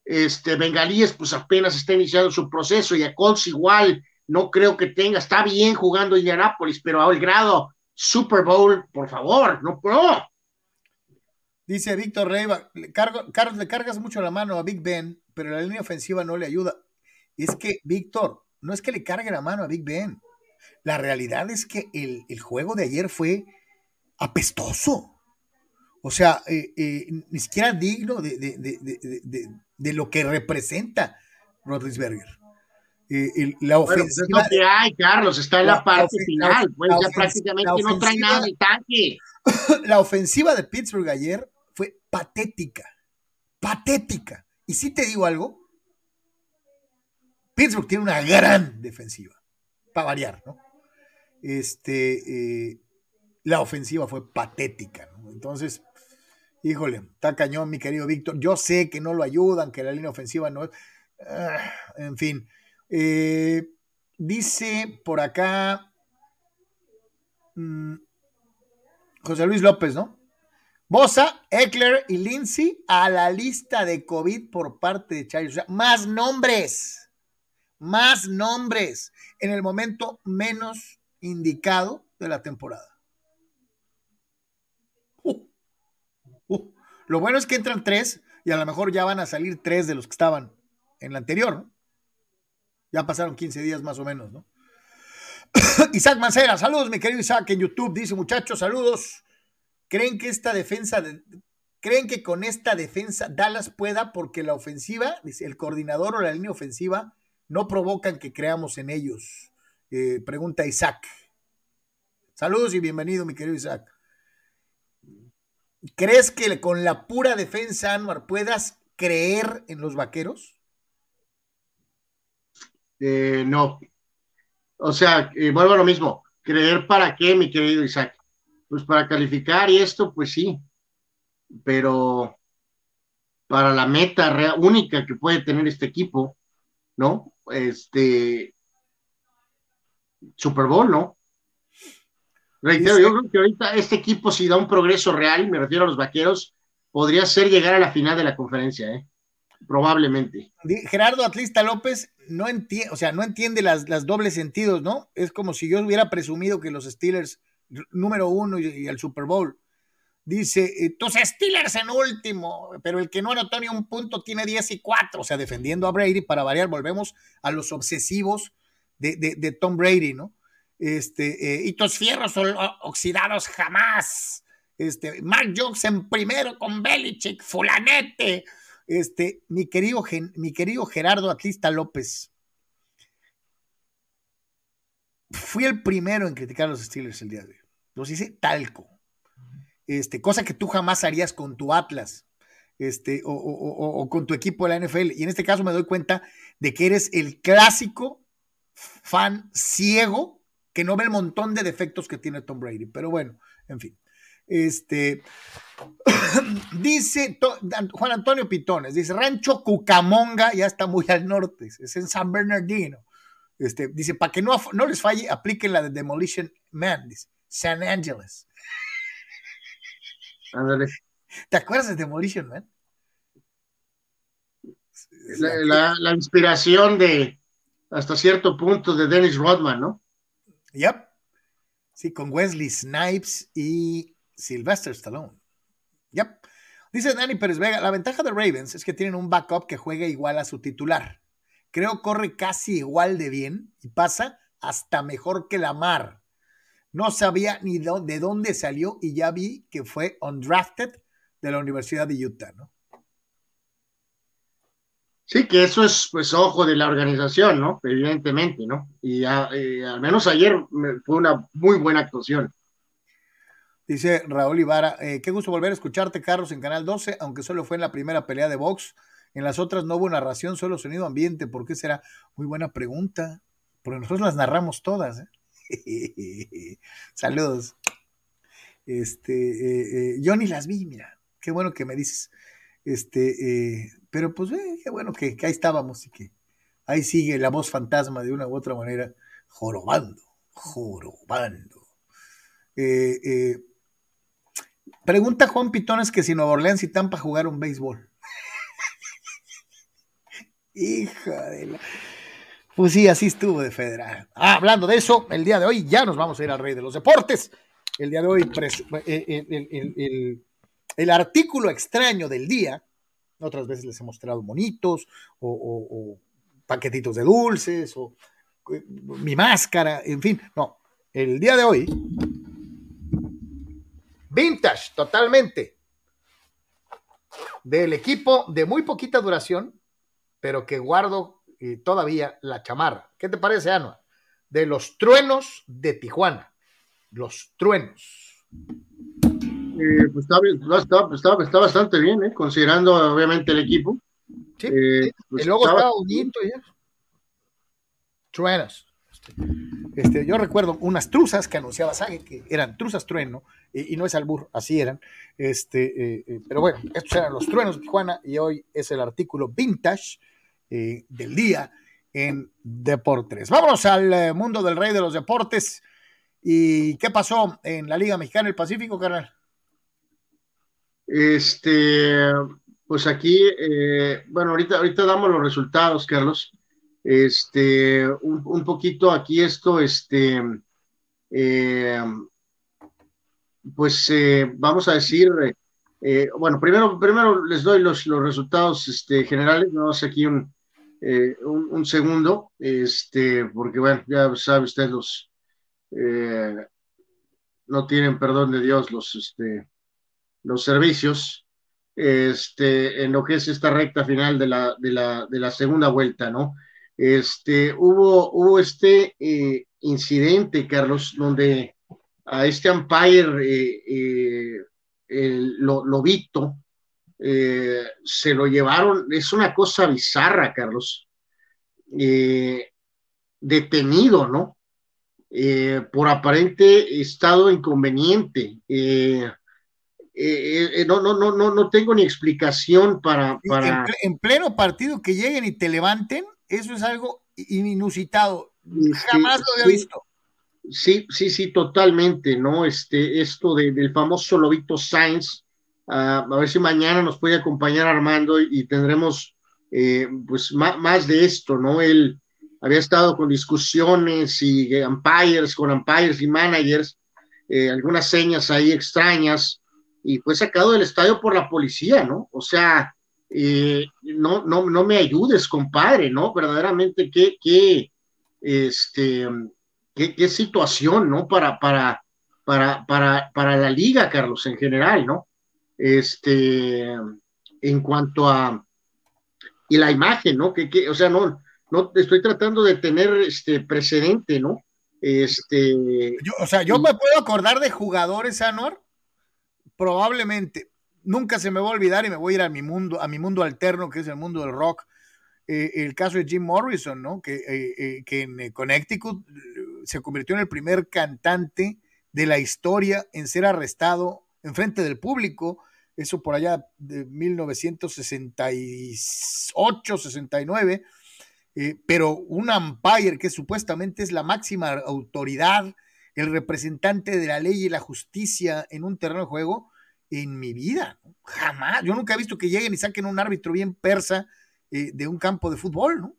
Speaker 2: este, Bengalíes, pues apenas está iniciando su proceso, y a Colts igual, no creo que tenga, está bien jugando Indianapolis, pero al grado Super Bowl, por favor, no pro.
Speaker 1: Dice Víctor Reiva, Carlos, le cargas mucho la mano a Big Ben, pero la línea ofensiva no le ayuda. Es que, Víctor, no es que le cargue la mano a Big Ben. La realidad es que el, juego de ayer fue apestoso. O sea, eh, eh, ni siquiera digno de, lo que representa Rodríguez
Speaker 2: eh, la pues ofensiva. es que hay, Carlos, está en la, parte final, pues ya prácticamente no trae nada de tanque. *coughs*
Speaker 1: La ofensiva de Pittsburgh ayer fue patética, patética. Y si te digo algo, Pittsburgh tiene una gran defensiva, para variar, ¿no? Este, eh, la ofensiva fue patética, ¿no? Entonces, híjole, está cañón, mi querido Víctor. Yo sé que no lo ayudan, que la línea ofensiva no es. Ah, en fin, eh, dice por acá mm, José Luis López, ¿no? Bosa, Eckler y Lindsay a la lista de COVID por parte de Charles. O sea, más nombres, más nombres en el momento menos indicado de la temporada. Uh, uh. Lo bueno es que entran tres y a lo mejor ya van a salir tres de los que estaban en la anterior, ¿no? Ya pasaron 15 días más o menos, ¿no? *coughs* Isaac Mancera, saludos, mi querido Isaac, en YouTube. Dice, muchachos, saludos. ¿Creen que esta defensa, creen que con esta defensa Dallas pueda, porque la ofensiva, dice, el coordinador o la línea ofensiva no provocan que creamos en ellos? Eh, pregunta Isaac. Saludos y bienvenido, mi querido Isaac. ¿Crees que con la pura defensa, Anwar, puedas creer en los vaqueros?
Speaker 2: Eh, no. O sea, eh, vuelvo a lo mismo. ¿Creer para qué, mi querido Isaac? Pues para calificar y esto, pues sí. Pero para la meta única que puede tener este equipo, ¿no? Este Super Bowl, ¿no? Reitero, yo creo que ahorita este equipo, si da un progreso real, me refiero a los vaqueros, podría ser llegar a la final de la conferencia, ¿eh? Probablemente.
Speaker 1: Gerardo Atlista López no entiende, o sea, no entiende las, dobles sentidos, ¿no? Es como si yo hubiera presumido que los Steelers, número uno y, el Super Bowl, dice, eh, tus Steelers en último, pero el que no anotó ni un punto tiene 10 y 4, o sea, defendiendo a Brady, para variar, volvemos a los obsesivos de, Tom Brady, ¿no? Este, eh, y tus fierros oxidados jamás. Este, Mark Jokes en primero con Belichick, fulanete, este, mi querido, mi querido Gerardo Atlista López, fui el primero en criticar a los Steelers el día de hoy. Los hice talco. Este, cosa que tú jamás harías con tu Atlas. Este, o, con tu equipo de la NFL. Y en este caso me doy cuenta de que eres el clásico fan ciego que no ve el montón de defectos que tiene Tom Brady. Pero bueno, en fin. Este, *coughs* dice Juan Antonio Pitones, dice Rancho Cucamonga, ya está muy al norte, es en San Bernardino. Este, dice, para que no, no les falle, apliquen la de Demolition Man, dice, San Angeles. *laughs* ¿Te acuerdas de Demolition Man?
Speaker 2: La, la, inspiración de, hasta cierto punto, de Dennis Rodman, ¿no?
Speaker 1: Yep. Sí, con Wesley Snipes y Sylvester Stallone. Yep. Dice Dani Pérez Vega, la ventaja de Ravens es que tienen un backup que juega igual a su titular. Creo corre casi igual de bien y pasa hasta mejor que la mar. No sabía ni de dónde salió y ya vi que fue undrafted de la Universidad de Utah, ¿no?
Speaker 2: Sí, que eso es pues ojo de la organización, ¿no? Evidentemente, ¿no? Y eh, al menos ayer fue una muy buena actuación.
Speaker 1: Dice Raúl Ibarra, eh, qué gusto volver a escucharte, Carlos, en Canal 12, aunque solo fue en la primera pelea de box. En las otras no hubo narración, solo sonido ambiente. ¿Por qué será? Muy buena pregunta. Porque nosotros las narramos todas. ¿eh? *laughs* Saludos. Este, eh, yo ni las vi, mira. Qué bueno que me dices. Este, pero pues, qué bueno que, ahí estábamos y que ahí sigue la voz fantasma de una u otra manera, jorobando, jorobando. Eh, eh, Pregunta Juan Pitones que si Nueva Orleans y Tampa jugaron béisbol. *laughs* Hija de la... Pues sí, así estuvo de federal. Ah, hablando de eso, el día de hoy ya nos vamos a ir al rey de los deportes. El día de hoy, eh, el, el, artículo extraño del día, otras veces les he mostrado monitos o, paquetitos de dulces o eh, mi máscara, en fin, no. El día de hoy, vintage totalmente, del equipo de muy poquita duración, pero que guardo y todavía la chamarra. ¿Qué te parece, Ana? De los truenos de Tijuana. Los truenos.
Speaker 2: Eh, pues está, está, bastante bien, ¿eh? considerando obviamente el equipo.
Speaker 1: Sí, eh, pues el logo estaba bonito ya. Truenos. Este, yo recuerdo unas truzas que anunciaba Sage, que eran truzas trueno, y, no es albur, así eran. Este, eh, pero bueno, estos eran los truenos de Tijuana, y hoy es el artículo vintage eh, del día en Deportes. Vámonos al eh, mundo del rey de los deportes. ¿Y qué pasó en la Liga Mexicana del Pacífico, carnal?
Speaker 2: Este, pues aquí, eh, bueno, ahorita, ahorita damos los resultados, Carlos. Este, un, poquito aquí esto, este, pues vamos a decir, bueno, primero, primero les doy los, los resultados este, generales, vamos aquí un, eh, un, segundo, este, porque bueno, ya sabe usted, los eh, no tienen perdón de Dios los, este, los servicios, este, en lo que es esta recta final de la, de la, de la segunda vuelta, ¿no? Este, hubo, hubo este eh, incidente, Carlos, donde a este umpire, el Lobito, eh, se lo llevaron, es una cosa bizarra, Carlos, eh, detenido, ¿no? Eh, por aparente estado inconveniente. no, no, no, no, no tengo ni explicación para... para...
Speaker 1: En, pleno partido que lleguen y te levanten, eso es algo inusitado. Jamás lo había visto.
Speaker 2: Sí, sí, sí, totalmente, ¿no? Este, esto del famoso Lobito Sainz, a ver si mañana nos puede acompañar Armando y, tendremos eh, pues más, de esto, ¿no? Él había estado con discusiones y umpires, con umpires y managers, eh, algunas señas ahí extrañas, y fue sacado del estadio por la policía, ¿no? O sea, no, no, no me ayudes, compadre, ¿no? Verdaderamente, qué, qué, este, qué, qué situación, ¿no? Para, para, para, para, para la liga, Carlos, en general, ¿no? este, en cuanto a, y la imagen, ¿no? Que, que, o sea, no, no estoy tratando de tener este precedente, ¿no? Este.
Speaker 1: o sea, yo me puedo acordar de jugadores, Anor, probablemente, nunca se me va a olvidar y me voy a ir a mi mundo, a mi mundo alterno, que es el mundo del rock. Eh, el caso de Jim Morrison, ¿no? Que, eh, eh, que en Connecticut se convirtió en el primer cantante de la historia en ser arrestado en frente del público eso por allá de 1968, 69, eh, pero un umpire que supuestamente es la máxima autoridad, el representante de la ley y la justicia en un terreno de juego, en mi vida, jamás, yo nunca he visto que lleguen y saquen un árbitro bien persa eh, de un campo de fútbol, ¿no?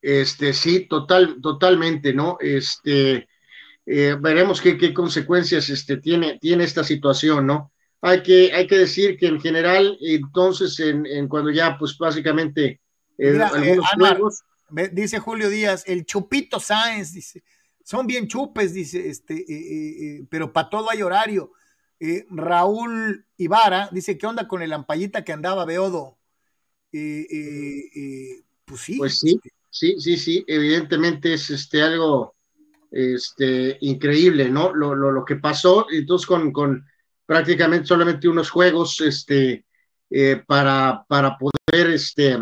Speaker 2: Este, sí, total, totalmente, ¿no? Este, eh, veremos qué, qué, consecuencias este, tiene, tiene esta situación, ¿no? hay que, hay que decir que en general, entonces, en, cuando ya, pues básicamente,
Speaker 1: eh, algunos juegos. Dice Julio Díaz, el Chupito Sáenz, dice, son bien chupes, dice, este, pero para todo hay horario. Raúl Ibarra dice, ¿qué onda con el ampallita que andaba Beodo? pues sí.
Speaker 2: Pues sí, sí, sí, sí, evidentemente es este algo este, increíble, ¿no? Lo, lo, lo que pasó, entonces con, con prácticamente solamente unos juegos este, eh, para, para poder este,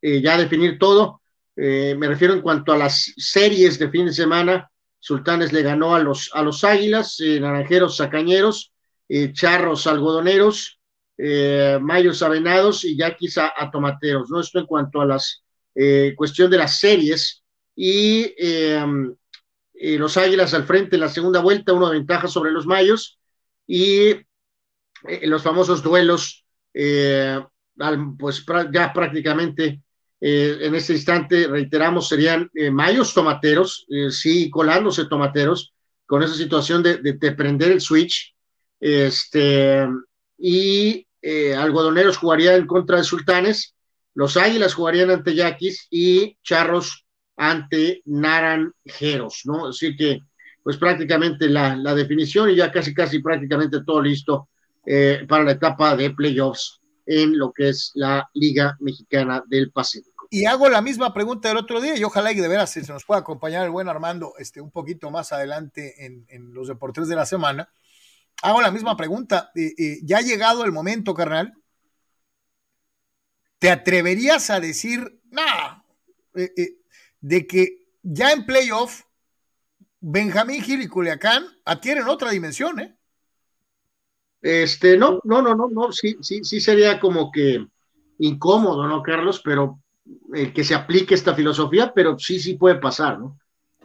Speaker 2: eh, ya definir todo. Eh, me refiero en cuanto a las series de fin de semana. Sultanes le ganó a los, a los Águilas, Naranjeros Sacañeros, Charros Algodoneros, Mayos Avenados y Yaquis a, a, Tomateros. ¿no? Esto en cuanto a las cuestión de las series. Y los Águilas al frente en la segunda vuelta, una ventaja sobre los Mayos y eh, los famosos duelos, eh, pues ya prácticamente en este instante, reiteramos, serían mayos tomateros, sí, colándose tomateros, con esa situación de, de, prender el switch. Este, y algodoneros jugaría en contra de sultanes, los águilas jugarían ante yaquis y charros ante naranjeros, ¿no? Así que, pues prácticamente la, la definición y ya casi, casi prácticamente todo listo eh, para la etapa de playoffs en lo que es la Liga Mexicana del Pacífico.
Speaker 1: Y hago la misma pregunta del otro día y ojalá que de veras se nos pueda acompañar el buen Armando este, un poquito más adelante en, en los deportes de la semana. Hago la misma pregunta. Eh, eh, ya ha llegado el momento, carnal. ¿Te atreverías a decir, nada, de que ya en playoff, Benjamín Gil y Culiacán adquieren otra dimensión, ¿eh?
Speaker 2: Este, no, no, no, no, no, sí, sí, sí sería como que incómodo, ¿no, Carlos? Pero el que se aplique esta filosofía, pero sí, sí puede pasar, ¿no?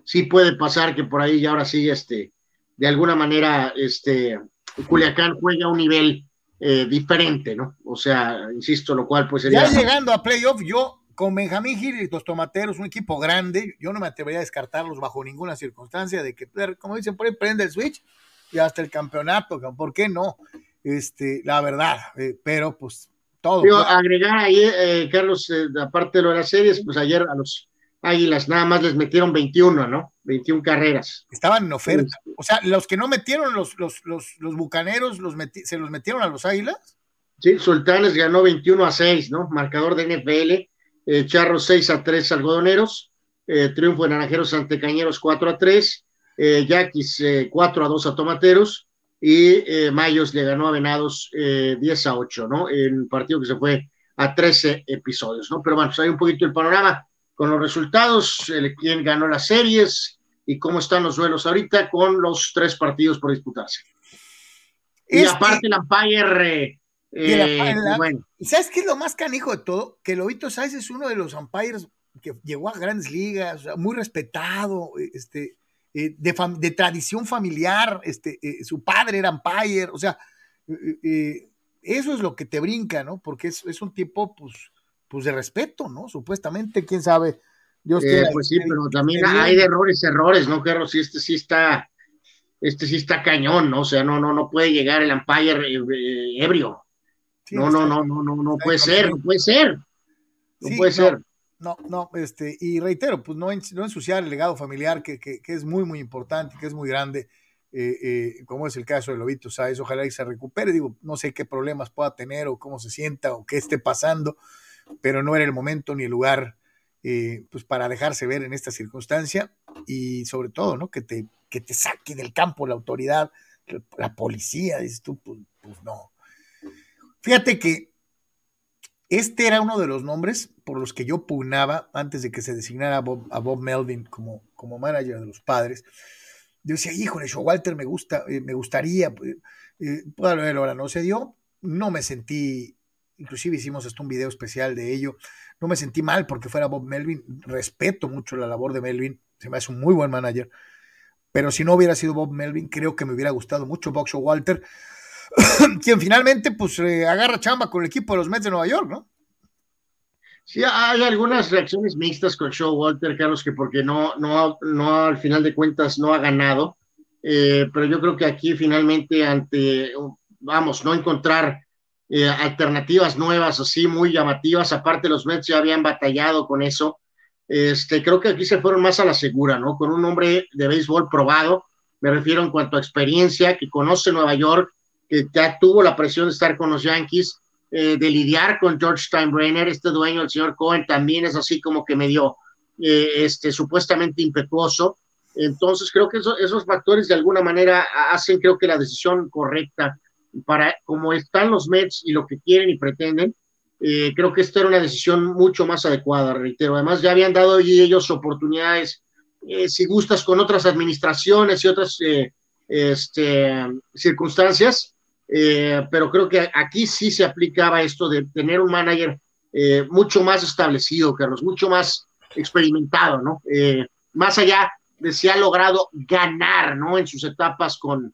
Speaker 2: Sí puede pasar que por ahí ya ahora sí, este, de alguna manera, este, Culiacán juega a un nivel eh, diferente, ¿no? O sea, insisto, lo cual pues sería...
Speaker 1: Ya llegando a playoff, yo con Benjamín Gil y los Tomateros, un equipo grande, yo no me atrevería a descartarlos bajo ninguna circunstancia de que, como dicen por ahí, prende el switch y hasta el campeonato, ¿por qué no? Este, la verdad, eh, pero pues todo.
Speaker 2: agregar ahí, eh, Carlos, eh, aparte de lo de las series, pues ayer a los Águilas nada más les metieron 21, ¿no? 21 carreras.
Speaker 1: Estaban en oferta. O sea, los que no metieron los, los, los, los bucaneros, los ¿se los metieron a los Águilas?
Speaker 2: Sí, Sultanes ganó 21 a 6, ¿no? Marcador de NFL eh, Charros 6 a 3 algodoneros, eh, triunfo de Naranjeros ante Cañeros 4 a 3, eh, Yaquis 4 eh, a 2 a Tomateros y Mayos le ganó a Venados 10 a 8, ¿no? En partido que se fue a 13 episodios, ¿no? Pero bueno, pues hay un poquito el panorama con los resultados, el, quién ganó las series y cómo están los duelos ahorita con los tres partidos por disputarse. Y este aparte el Empire
Speaker 1: eh, bueno. ¿Sabes qué es lo más canijo de todo? Que Lobito Sáez es uno de los umpires que llegó a grandes ligas, muy respetado, este, eh, de, tradición familiar, este, eh, su padre era umpire, o sea, eso es lo que te brinca, ¿no? Porque es, un tipo, pues, pues de respeto, ¿no? Supuestamente, quién sabe.
Speaker 2: Dios pues sí, pero también hay de errores, errores, ¿no, Carlos? Sí, este sí está, este sí está cañón, ¿no? O sea, no, no, no puede llegar el umpire ebrio no, no, no, no, no, no puede ser, no puede ser. No puede ser.
Speaker 1: No, no, este, y reitero, pues no, no ensuciar el legado familiar que, que, que, es muy, muy importante, que es muy grande, eh, eh, como es el caso de Lobito ¿sabes? Ojalá que se recupere, digo, no sé qué problemas pueda tener o cómo se sienta o qué esté pasando, pero no era el momento ni el lugar eh, pues para dejarse ver en esta circunstancia y sobre todo, ¿no? Que te, que te saque del campo la autoridad, la policía, dices tú, pues, pues no. Fíjate que este era uno de los nombres por los que yo pugnaba antes de que se designara a Bob, Melvin como, como manager de los padres. Yo decía, híjole, Walter me gusta, eh, me gustaría, eh, eh ahora no se dio, no me sentí, inclusive hicimos hasta un video especial de ello, no me sentí mal porque fuera Bob Melvin, respeto mucho la labor de Melvin, se me hace un muy buen manager, pero si no hubiera sido Bob Melvin, creo que me hubiera gustado mucho Bob Walter *coughs* quien finalmente pues eh, agarra chamba con el equipo de los Mets de Nueva York, ¿no?
Speaker 2: Sí, hay algunas reacciones mixtas con Show Walter, Carlos, que porque no, no, no al final de cuentas no ha ganado, eh, pero yo creo que aquí finalmente ante, vamos, no encontrar eh, alternativas nuevas así muy llamativas, aparte los Mets ya habían batallado con eso, este, creo que aquí se fueron más a la segura, ¿no? Con un hombre de béisbol probado, me refiero en cuanto a experiencia, que conoce Nueva York, que ya tuvo la presión de estar con los Yankees, eh, de lidiar con George Steinbrenner, este dueño, el señor Cohen, también es así como que medio eh, este, supuestamente impetuoso. Entonces creo que esos factores de alguna manera hacen creo que la decisión correcta para como están los Mets y lo que quieren y pretenden, eh, creo que esta era una decisión mucho más adecuada, reitero. Además ya habían dado ellos oportunidades, si gustas, con otras administraciones y otras este, circunstancias, eh, pero creo que aquí sí se aplicaba esto de tener un manager eh, mucho más establecido, Carlos, mucho más experimentado, ¿no? Eh, más allá de si ha logrado ganar, ¿no? En sus etapas con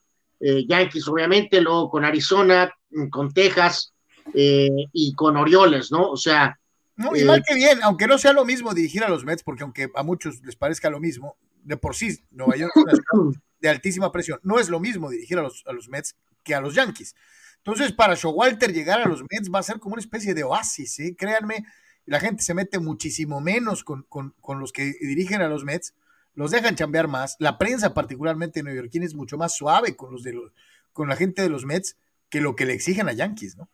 Speaker 2: Yankees, obviamente, luego con Arizona, con Texas, eh, y con Orioles, ¿no? O sea.
Speaker 1: No, y mal que bien, aunque no sea lo mismo dirigir a los Mets, porque aunque a muchos les parezca lo mismo, de por sí, Nueva York es una de altísima presión. No es lo mismo dirigir a los, a los Mets que a los Yankees. Entonces, para Showalter llegar a los Mets va a ser como una especie de oasis, ¿sí? Créanme, la gente se mete muchísimo menos con, los que dirigen a los Mets, los dejan chambear más. La prensa, particularmente neoyorquina, es mucho más suave con, los de los, con la gente de los Mets que lo que le exigen a Yankees, ¿no?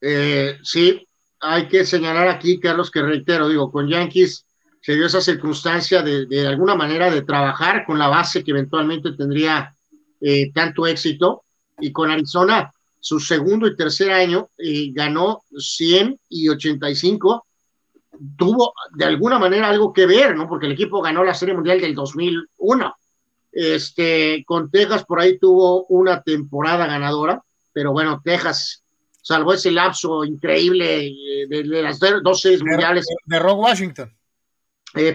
Speaker 2: Eh, sí, hay que señalar aquí, Carlos, que reitero, digo, con Yankees se dio esa circunstancia de, de alguna manera de trabajar con la base que eventualmente tendría eh, tanto éxito, y con Arizona su segundo y tercer año eh, ganó 100 y 85, tuvo de alguna manera algo que ver, ¿no? Porque el equipo ganó la Serie Mundial del 2001. Este, con Texas por ahí tuvo una temporada ganadora, pero bueno, Texas, salvo ese lapso increíble eh, de, las dos series mundiales.
Speaker 1: De, Rock Washington.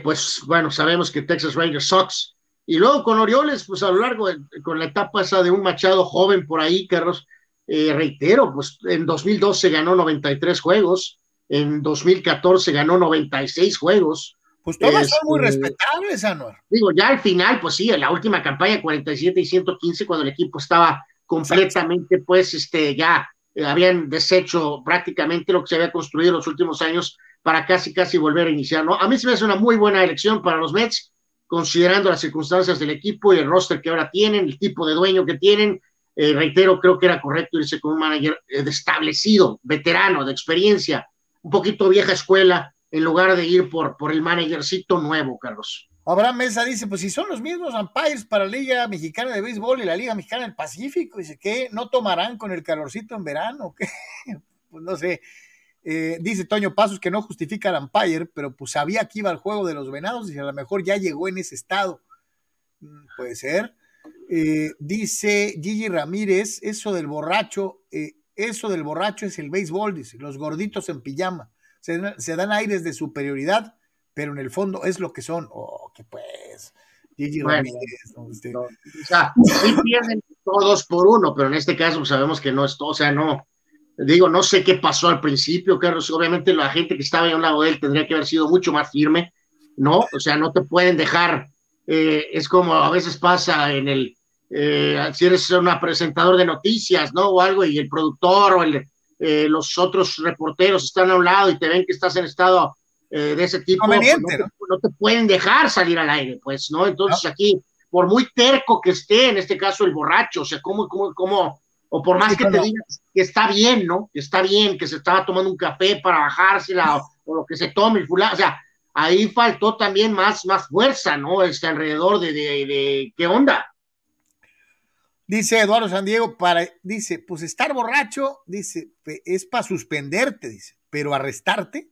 Speaker 2: pues bueno, sabemos que Texas Rangers Sox y luego con Orioles, pues a lo largo, de, con la etapa esa de un Machado joven por ahí, Carlos, eh, reitero, pues en 2012 ganó 93 juegos, en 2014 ganó 96 juegos.
Speaker 1: Pues todas son muy este, respetables, Anuar.
Speaker 2: Digo, ya al final, pues sí, en la última campaña 47 y 115, cuando el equipo estaba completamente, pues, este, ya eh, habían deshecho prácticamente lo que se había construido en los últimos años para casi, casi volver a iniciar, ¿no? A mí se me hace una muy buena elección para los Mets considerando las circunstancias del equipo y el roster que ahora tienen, el tipo de dueño que tienen. Eh, reitero, creo que era correcto irse con un manager eh, establecido, veterano, de experiencia, un poquito vieja escuela, en lugar de ir por, por el managercito nuevo, Carlos.
Speaker 1: Abraham Mesa dice, pues si son los mismos umpires para la Liga Mexicana de Béisbol y la Liga Mexicana del Pacífico, dice, ¿qué? ¿No tomarán con el calorcito en verano? *laughs* ¿Qué? Pues no sé. Eh, dice Toño Pasos que no justifica al umpire, pero pues sabía que iba al juego de los venados y a lo mejor ya llegó en ese estado. Mm, puede ser. Eh, dice Gigi Ramírez, eso del borracho, eh, eso del borracho es el béisbol, dice, los gorditos en pijama. Se, dan aires de superioridad, pero en el fondo es lo que son. Oh, que pues. Gigi Ramírez.
Speaker 2: Este o sea, sí pierden todos por uno, pero en este caso sabemos que no es todo, o sea, no, Digo, no sé qué pasó al principio, Carlos. Obviamente la gente que estaba ahí a un lado de él tendría que haber sido mucho más firme, ¿no? O sea, no te pueden dejar. Eh, es como a veces pasa en el. Eh, si eres un presentador de noticias, ¿no? O algo, y el productor o el, eh, los otros reporteros están a un lado y te ven que estás en estado de ese tipo. Pues no, te, ¿no? te, pueden dejar salir al aire, pues, ¿no? Entonces aquí, por muy terco que esté, en este caso el borracho, o sea, ¿cómo, cómo, cómo o por más que te digas que está bien, ¿no? Que está bien, que se estaba tomando un café para bajársela o, lo que se tome el fulano, o sea, ahí faltó también más, más fuerza, ¿no? Este alrededor de, de, qué onda.
Speaker 1: Dice Eduardo San Diego, para, dice, pues estar borracho, dice, es para suspenderte, dice, pero arrestarte,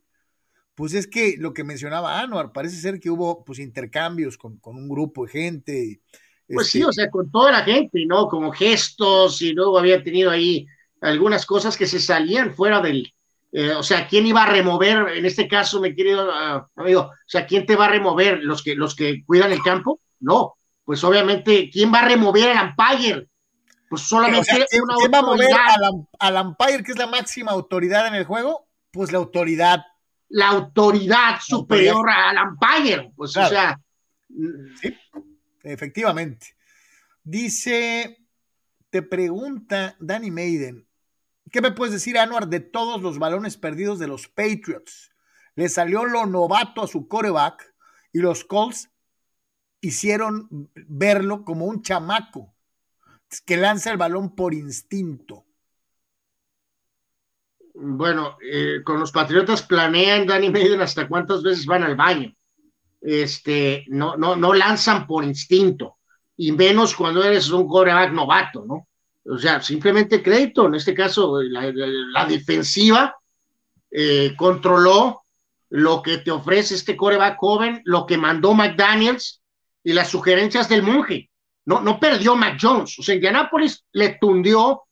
Speaker 1: pues es que lo que mencionaba Anuar, parece ser que hubo pues intercambios con, con un grupo de gente,
Speaker 2: pues sí, este o sea, con toda la gente, ¿no? Como gestos y luego había tenido ahí algunas cosas que se salían fuera del, eh, o sea, ¿quién iba a remover, en este caso, mi querido uh, amigo, o sea, ¿quién te va a remover? ¿Los que, los que cuidan el campo? No, pues obviamente, ¿quién va a remover al umpire? Pues solamente
Speaker 1: una ¿quién va a mover al, al, umpire, que es la máxima autoridad en el juego? Pues la autoridad.
Speaker 2: La autoridad superior al umpire, pues o sea.
Speaker 1: Sí efectivamente. Dice, te pregunta Danny Maiden, ¿qué me puedes decir, Anuar, de todos los balones perdidos de los Patriots? Le salió lo novato a su coreback y los Colts hicieron verlo como un chamaco que lanza el balón por instinto.
Speaker 2: Bueno, eh, con los Patriotas planean, Danny Maiden, hasta cuántas veces van al baño este, no, no, no lanzan por instinto, y menos cuando eres un coreback novato, ¿no? O sea, simplemente crédito, en este caso, la, defensiva eh, controló lo que te ofrece este coreback joven, lo que mandó McDaniels y las sugerencias del monje. No, no perdió Mac Jones. O sea, Indianapolis le tundió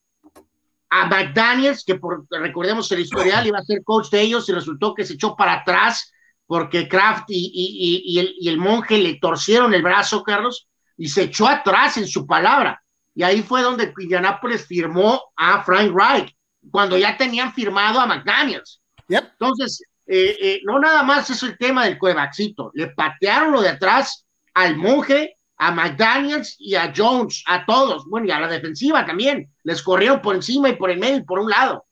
Speaker 2: a McDaniels, que por, recordemos el historial, iba a ser coach de ellos y resultó que se echó para atrás porque Kraft y, el, monje le torcieron el brazo, Carlos, y se echó atrás en su palabra. Y ahí fue donde Indianapolis firmó a Frank Reich, cuando ya tenían firmado a McDaniels. Entonces, eh, eh, no nada más es el tema del cuevaxito, le patearon lo de atrás al monje, a McDaniels y a Jones, a todos, bueno, y a la defensiva también, les corrieron por encima y por el medio y por un lado.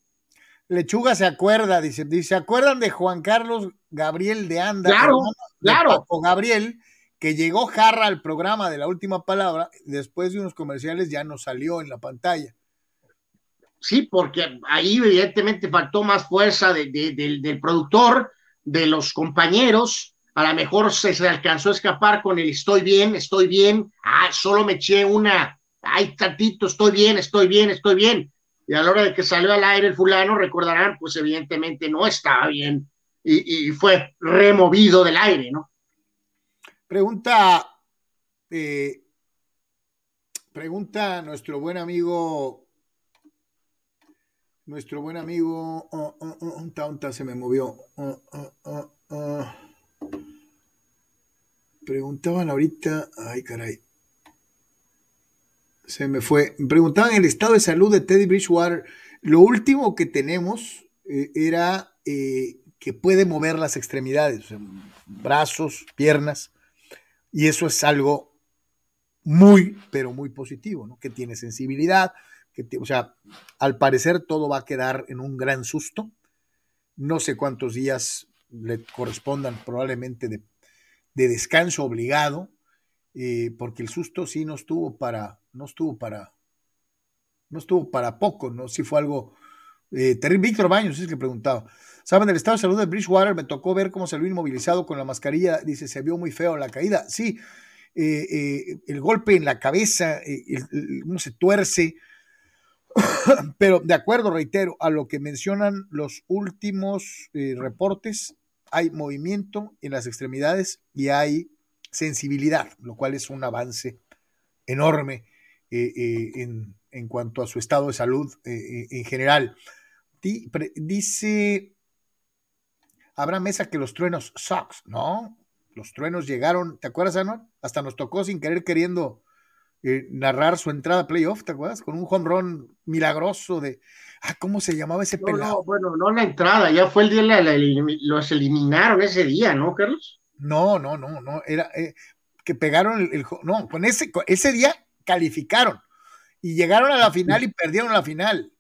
Speaker 1: Lechuga se acuerda, dice, dice, ¿se acuerdan de Juan Carlos Gabriel de Anda?
Speaker 2: Claro, claro.
Speaker 1: Gabriel, que llegó jarra al programa de la última palabra, después de unos comerciales ya no salió en la pantalla.
Speaker 2: Sí, porque ahí evidentemente faltó más fuerza del productor, de los compañeros, a lo mejor se, se, alcanzó a escapar con el estoy bien, estoy bien, ah, solo me eché una, ay, tantito, estoy bien, estoy bien, estoy bien. Y a la hora de que salió al aire el fulano, recordarán, pues evidentemente no estaba bien y, fue removido del aire, ¿no?
Speaker 1: Pregunta, eh, pregunta nuestro buen amigo nuestro buen amigo, oh, oh, oh, un taunta se me movió. Preguntaban ahorita, ay caray, se me fue. Preguntaban el estado de salud de Teddy Bridgewater. Lo último que tenemos eh, era eh, que puede mover las extremidades, brazos, piernas, y eso es algo muy, pero muy positivo, ¿no? Que tiene sensibilidad, o sea, al parecer todo va a quedar en un gran susto. No sé cuántos días le correspondan probablemente de, descanso obligado, eh, porque el susto sí no estuvo para, no estuvo para, no estuvo para poco, ¿no? Sí fue algo eh, terrible. Víctor Baños es el que preguntaba. Saben, del estado de salud de Bridgewater me tocó ver cómo salió inmovilizado con la mascarilla. Dice, se vio muy feo la caída. Sí, eh, el golpe en la cabeza, uno se tuerce, *coughs* Pero de acuerdo, reitero, a lo que mencionan los últimos reportes, hay movimiento en las extremidades y hay sensibilidad, lo cual es un avance enorme eh, eh, en, en, cuanto a su estado de salud en general. Dice Habrá Mesa que los truenos sucks, ¿no? Los truenos llegaron, ¿te acuerdas, Anuar? Hasta nos tocó sin querer queriendo eh, narrar su entrada a playoff, ¿te acuerdas? Con un home run milagroso de. Ah, ¿cómo se llamaba ese pelado?
Speaker 2: No, bueno, no la entrada, ya fue el día, la, los eliminaron ese día, ¿no, Carlos?
Speaker 1: No, no, no, no, era eh, que pegaron el, No, con ese, ese día calificaron y llegaron a la final y perdieron la final.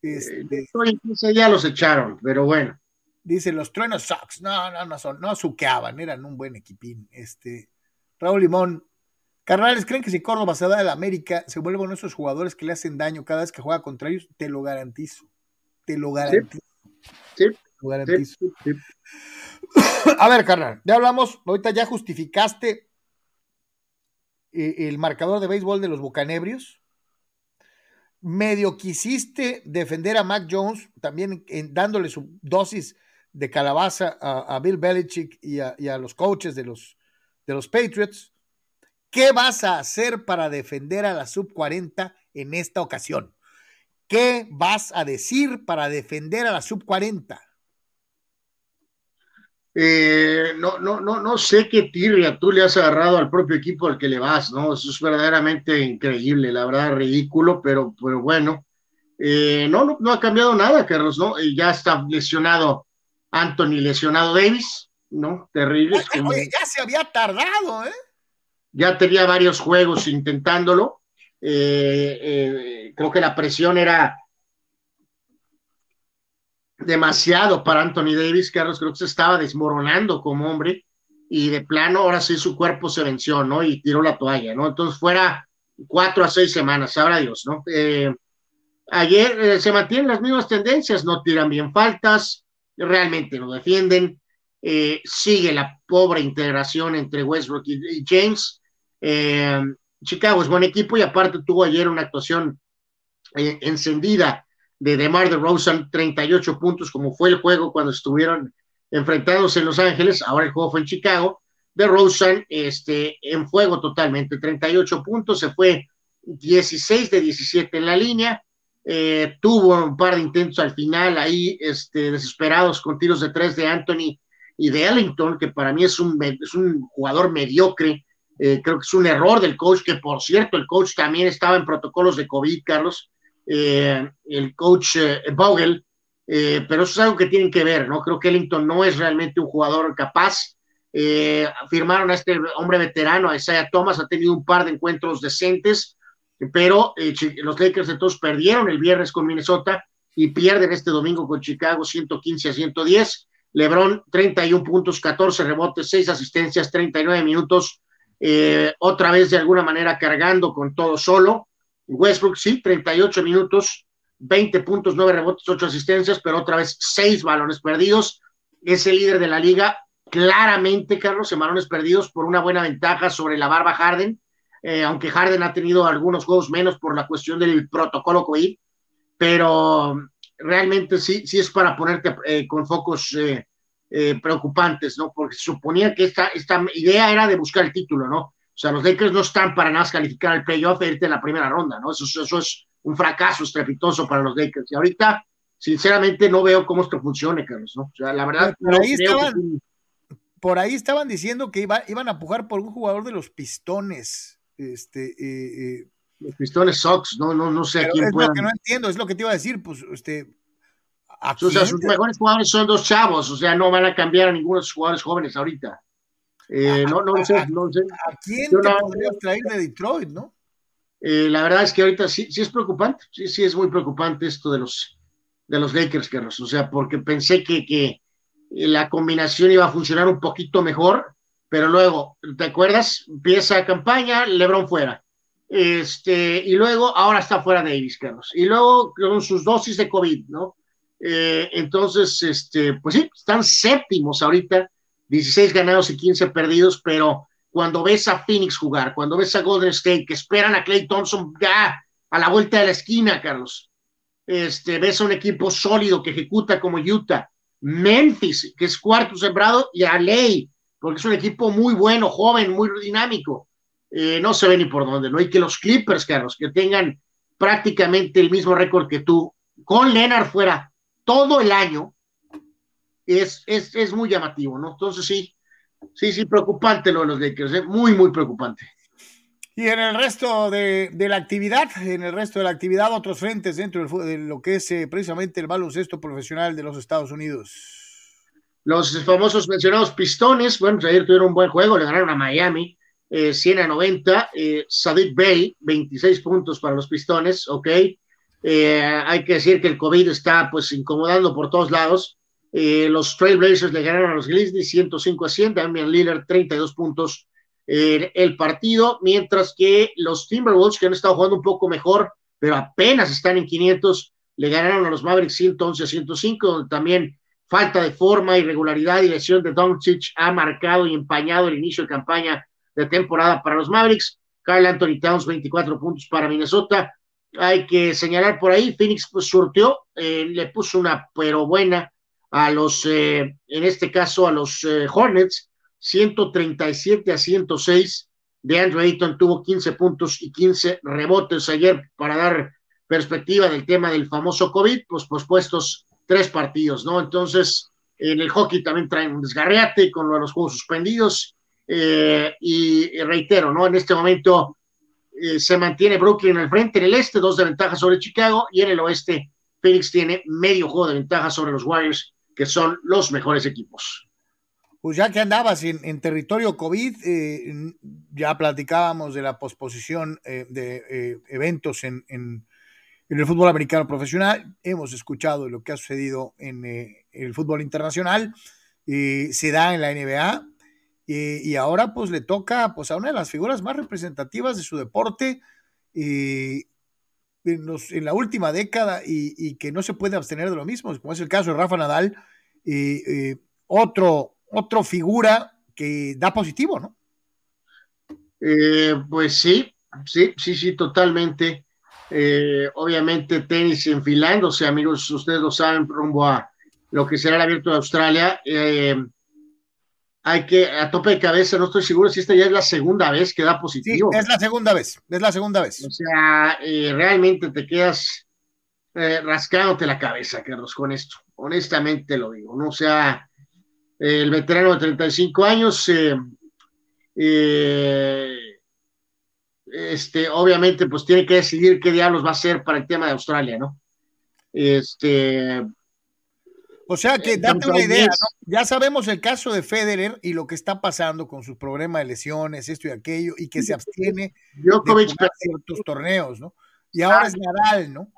Speaker 2: Este, eh, ese día los echaron, pero bueno.
Speaker 1: Dice, los truenos Sox, no, no, no son, no suqueaban, eran un buen equipín. Este, Raúl Limón, Carnales, ¿creen que si Córdoba se da de la América, se vuelven esos jugadores que le hacen daño cada vez que juega contra ellos? Te lo garantizo. Te lo garantizo.
Speaker 2: Sí.
Speaker 1: Te lo garantizo. *coughs* A ver, carnal, ya hablamos, ahorita ya justificaste eh, el marcador de béisbol de los Bucanebrios. Medio quisiste defender a Mac Jones, también dándole su dosis de calabaza a, Bill Belichick y a, y a, los coaches de los, de los Patriots. ¿Qué vas a hacer para defender a la sub 40 en esta ocasión? ¿Qué vas a decir para defender a la sub 40?
Speaker 2: Eh, no, no, no, no sé qué tirria tú le has agarrado al propio equipo al que le vas, ¿no? Eso es verdaderamente increíble, la verdad, ridículo, pero, pero bueno. Eh, no, no, ha cambiado nada, Carlos, ¿no? ya está lesionado Anthony, lesionado Davis, ¿no? Terrible.
Speaker 1: ya se había tardado, ¿eh?
Speaker 2: Ya tenía varios juegos intentándolo. Eh, eh, creo que la presión era demasiado para Anthony Davis, Carlos, creo que se estaba desmoronando como hombre y de plano ahora sí su cuerpo se venció, ¿no? Y tiró la toalla, ¿no? Entonces fuera cuatro a seis semanas, sabrá Dios, ¿no? Eh, ayer se mantienen las mismas tendencias, no tiran bien faltas, realmente no defienden, sigue la pobre integración entre Westbrook y James, eh, Chicago es buen equipo y aparte tuvo ayer una actuación eh, encendida de DeMar DeRozan, 38 puntos, como fue el juego cuando estuvieron enfrentados en Los Ángeles, ahora el juego fue en Chicago. DeRozan este, en fuego totalmente, 38 puntos, se fue 16 de 17 en la línea, eh, tuvo un par de intentos al final ahí, este, desesperados con tiros de tres de Anthony y de Ellington, que para mí es un, es un jugador mediocre, creo que es un error del coach, que por cierto, el coach también estaba en protocolos de COVID, Carlos, el coach Vogel, pero eso es algo que tienen que ver, ¿no? Creo que Ellington no es realmente un jugador capaz. firmaron a este hombre veterano, a Isaiah Thomas, ha tenido un par de encuentros decentes, pero los Lakers entonces perdieron el viernes con Minnesota y pierden este domingo con Chicago 115 a 110. LeBron 31 puntos, 14 rebotes, 6 asistencias, 39 minutos, eh, otra vez de alguna manera cargando con todo solo. Westbrook sí, 38 minutos, 20 puntos, 9 rebotes, 8 asistencias, pero otra vez 6 balones perdidos. Es el líder de la liga, claramente, Carlos, en balones perdidos por una buena ventaja sobre la barba Harden, eh, aunque Harden ha tenido algunos juegos menos por la cuestión del protocolo COVID pero realmente sí, sí es para ponerte eh, con focos eh, eh, preocupantes, ¿no? Porque se suponía que esta, esta idea era de buscar el título, ¿no? O sea, los Lakers no están para nada calificar el playoff e irte en la primera ronda, ¿no? Eso, eso es un fracaso estrepitoso para los Lakers. Y ahorita, sinceramente, no veo cómo esto funcione, Carlos, ¿no? O sea, la verdad.
Speaker 1: Por, ahí, estaban, por ahí estaban diciendo que iba, iban a pujar por un jugador de los Pistones. Este, eh,
Speaker 2: los Pistones Sox, no, no, no sé a quién
Speaker 1: es lo que no entiendo, es lo que te iba a decir, pues, este.
Speaker 2: O sea, sus mejores jugadores son dos chavos, o sea, no van a cambiar a ninguno de sus jugadores jóvenes ahorita. Eh, no, no, sé, no sé.
Speaker 1: ¿A quién te podrías traer de Detroit, no?
Speaker 2: Eh, la verdad es que ahorita sí, sí es preocupante, sí, sí es muy preocupante esto de los, de los Lakers, Carlos, o sea, porque pensé que, que la combinación iba a funcionar un poquito mejor, pero luego, ¿te acuerdas? Empieza campaña, LeBron fuera este, y luego, ahora está fuera Davis, Carlos. Y luego con sus dosis de COVID, ¿no? Eh, entonces, este, pues sí, están séptimos ahorita, 16 ganados y 15 perdidos, pero cuando ves a Phoenix jugar, cuando ves a Golden State, que esperan a Clay Thompson ya a la vuelta de la esquina, Carlos, este, ves a un equipo sólido que ejecuta como Utah, Memphis, que es cuarto sembrado, y a Ley, porque es un equipo muy bueno, joven, muy dinámico. Eh, no se ve ni por dónde, ¿no? Y que los Clippers, Carlos, que tengan prácticamente el mismo récord que tú, con Leonard fuera todo el año, es, es, muy llamativo, ¿no? Entonces sí, sí, sí, preocupante lo de los Lakers, ¿eh? muy, muy preocupante.
Speaker 1: Y en el resto de, la actividad, en el resto de la actividad, otros frentes dentro de lo que es eh, precisamente el baloncesto profesional de los Estados Unidos.
Speaker 2: Los famosos mencionados Pistones, bueno, pues ayer tuvieron un buen juego, le ganaron a Miami, 100 eh, a 90. Eh, Sadiq Bey, 26 puntos para los Pistones, ok. Eh, hay que decir que el COVID está pues incomodando por todos lados. los Trailblazers le ganaron a los Grizzlies 105 a 100, Damian Lillard 32 puntos en el partido, mientras que los Timberwolves, que han estado jugando un poco mejor, pero apenas están en 500, le ganaron a los Mavericks 111 a 105, donde también falta de forma, irregularidad y lesión de Doncic ha marcado y empañado el inicio de campaña de temporada para los Mavericks. Carl Anthony Towns, 24 puntos para Minnesota. Hay que señalar por ahí, Phoenix pues surtió, eh, le puso una pero buena a los, eh, en este caso a los eh, Hornets, 137 a 106. De Andrew Ayton tuvo 15 puntos y 15 rebotes ayer para dar perspectiva del tema del famoso COVID, pues pospuestos tres partidos, ¿no? Entonces, en el hockey también traen un desgarreate con los juegos suspendidos eh, y, reitero, ¿no? En este momento eh, se mantiene Brooklyn al frente en el este, dos de ventaja sobre Chicago, y en el oeste Phoenix tiene medio juego de ventaja sobre los Warriors, que son los mejores equipos.
Speaker 1: Pues ya que andabas en, territorio COVID, eh, ya platicábamos de la posposición de eventos en, en, el fútbol americano profesional, hemos escuchado lo que ha sucedido en el fútbol internacional, se da en la NBA, y, ahora pues le toca pues a una de las figuras más representativas de su deporte en, la última década y, que no se puede abstener de lo mismo, como es el caso de Rafa Nadal, y otro, otro figura que da positivo, ¿no?
Speaker 2: Eh, pues sí, sí, sí, sí, totalmente. Eh, obviamente tenis enfilándose, amigos, ustedes lo saben, rumbo a lo que será el abierto de Australia. Eh, hay que, a tope de cabeza, no estoy seguro si esta ya es la segunda vez que da positivo.
Speaker 1: Sí, es la segunda vez, es la segunda vez.
Speaker 2: O sea, eh, realmente te quedas eh, rascándote la cabeza, Carlos, con esto. Honestamente lo digo, ¿no? O sea, el veterano de 35 años, eh, este, obviamente, pues tiene que decidir qué diablos va a hacer para el tema de Australia, ¿no? Este.
Speaker 1: O sea que, date una idea, ¿no? Ya sabemos el caso de Federer y lo que está pasando con su problema de lesiones, esto y aquello, y que se abstiene
Speaker 2: Djokovic,
Speaker 1: de ciertos torneos, ¿no? Y ahora es Nadal, ¿no?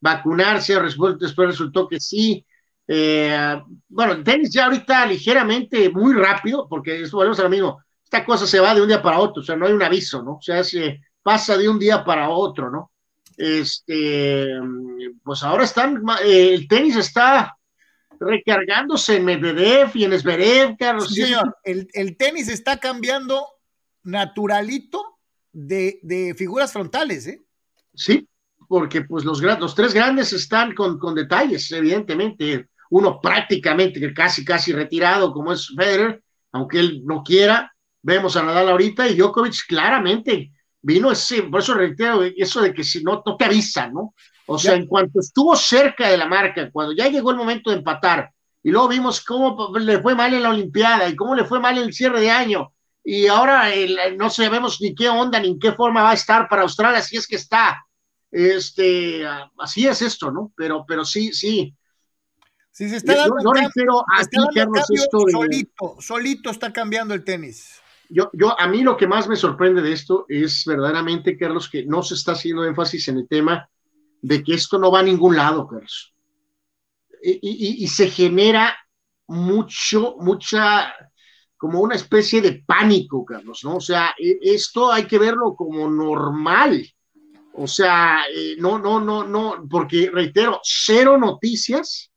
Speaker 2: Vacunarse, después resultó que sí. Eh, bueno, el tenis ya ahorita ligeramente, muy rápido, porque esto volvemos al amigo, esta cosa se va de un día para otro, o sea, no hay un aviso, ¿no? O sea, se pasa de un día para otro, ¿no? Este, pues ahora están, eh, el tenis está recargándose en Medvedev y en Zverev, Carlos.
Speaker 1: Sí, señor, el, el, tenis está cambiando naturalito de, de, figuras frontales, ¿eh?
Speaker 2: Sí, porque pues los, los tres grandes están con, con detalles, evidentemente. Uno prácticamente casi, casi retirado, como es Federer, aunque él no quiera. Vemos a Nadal ahorita y Djokovic claramente vino ese, por eso reitero, eso de que si no, no te avisan, ¿no? O sea, en cuanto estuvo cerca de la marca, cuando ya llegó el momento de empatar, y luego vimos cómo le fue mal en la Olimpiada y cómo le fue mal en el cierre de año, y ahora el, no sabemos ni qué onda ni en qué forma va a estar para Australia, si es que está. Este, así es esto, ¿no? Pero, pero sí, sí.
Speaker 1: Sí, se está dando, yo, yo esto solito, solito está cambiando el tenis.
Speaker 2: Yo, yo, a mí lo que más me sorprende de esto es verdaderamente, Carlos, que no se está haciendo énfasis en el tema de que esto no va a ningún lado, Carlos. Y, y, se genera mucho, mucha, como una especie de pánico, Carlos, ¿no? O sea, e, esto hay que verlo como normal. O sea, eh, no, no, no, no, porque reitero, cero noticias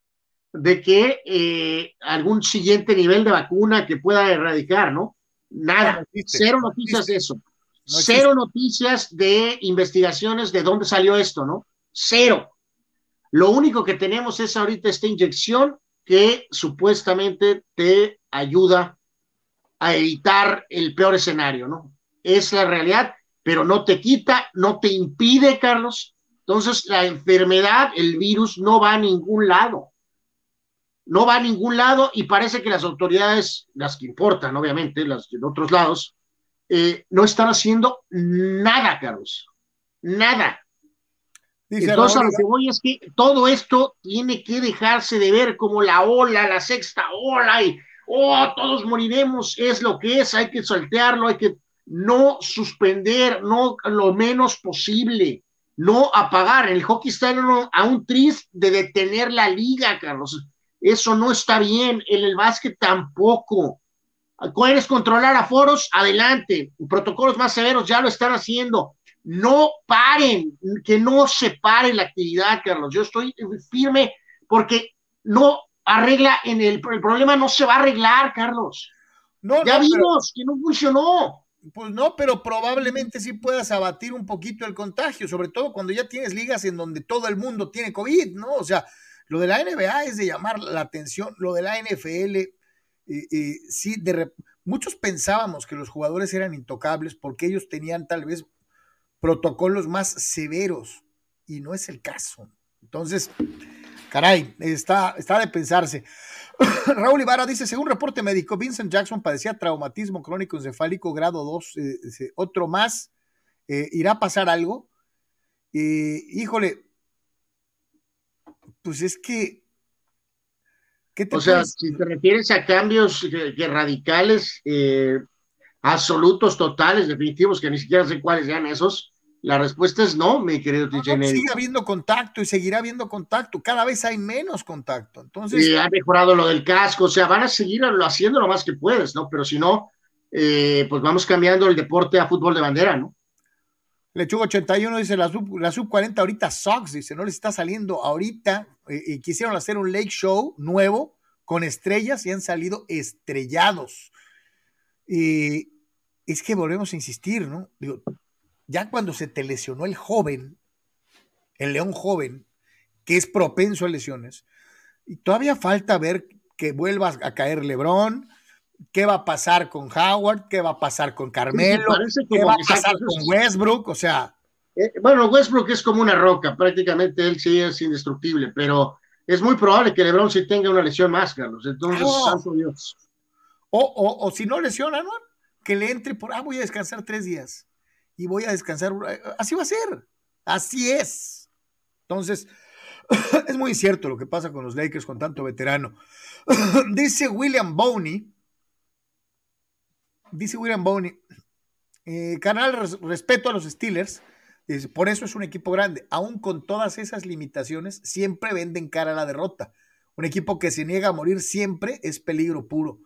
Speaker 2: de que eh, algún siguiente nivel de vacuna que pueda erradicar, ¿no? Nada, cero noticias de eso. cero noticias de investigaciones de dónde salió esto, ¿no? Cero. Lo único que tenemos es ahorita esta inyección que supuestamente te ayuda a evitar el peor escenario, ¿no? Es la realidad, pero no te quita, no te impide, Carlos. Entonces, la enfermedad, el virus, no va a ningún lado. No va a ningún lado y parece que las autoridades, las que importan, obviamente, las de otros lados, eh, no están haciendo nada, Carlos. Nada. Entonces, a lo que voy es que todo esto tiene que dejarse de ver como la ola, la sexta ola, y oh, todos moriremos, es lo que es, hay que saltearlo, hay que no suspender, no lo menos posible, no apagar. El hockey está a un tris de detener la liga, Carlos. Eso no está bien. En el básquet tampoco. ¿Quieres controlar a foros? Adelante. Protocolos más severos ya lo están haciendo no paren, que no se pare la actividad, Carlos. Yo estoy firme porque no arregla en el, el problema no se va a arreglar, Carlos. No, ya vimos que no funcionó.
Speaker 1: Pues no, pero probablemente sí puedas abatir un poquito el contagio, sobre todo cuando ya tienes ligas en donde todo el mundo tiene COVID, ¿no? O sea, lo de la NBA es de llamar la atención, lo de la NFL, sí, de muchos pensábamos que los jugadores eran intocables porque ellos tenían tal vez protocolos más severos y no es el caso. Entonces, caray, está, está de pensarse. *coughs* Raúl Ibarra dice, según reporte médico, Vincent Jackson padecía traumatismo crónico encefálico grado 2, eh, otro más, eh, ¿irá a pasar algo? híjole, pues es que...
Speaker 2: o sea, si te refieres a cambios que, radicales, eh, absolutos, totales, definitivos, que ni siquiera sé cuáles sean esos, la respuesta es no, mi querido
Speaker 1: no, Sigue habiendo contacto y seguirá habiendo contacto. Cada vez hay menos contacto. Entonces.
Speaker 2: Y ha mejorado lo del casco. O sea, van a seguir haciendo lo más que puedes, ¿no? Pero si no, eh, pues vamos cambiando el deporte a fútbol de bandera, ¿no?
Speaker 1: Lechuga 81 dice la sub, la sub 40 ahorita Sox, dice, no les está saliendo ahorita. Eh, y quisieron hacer un lake show nuevo con estrellas y han salido estrellados. Y es que volvemos a insistir, ¿no? Digo, ya cuando se te lesionó el joven, el león joven, que es propenso a lesiones, y todavía falta ver que vuelvas a caer Lebrón, qué va a pasar con Howard, qué va a pasar con Carmelo, qué va a pasar con Westbrook, o sea.
Speaker 2: Eh, bueno, Westbrook es como una roca, prácticamente él sí es indestructible, pero es muy probable que Lebron sí tenga una lesión más, Carlos. Entonces, santo Dios.
Speaker 1: O, o, o si no lesiona, ¿no? Que le entre por, ah, voy a descansar tres días y voy a descansar, así va a ser, así es. Entonces, *clears throat* es muy cierto lo que pasa con los Lakers con tanto veterano. *clears throat* dice William Boney, dice William Boney, eh, canal respeto a los Steelers, por eso es un equipo grande. Aún con todas esas limitaciones, siempre venden cara a la derrota. Un equipo que se niega a morir siempre es peligro puro.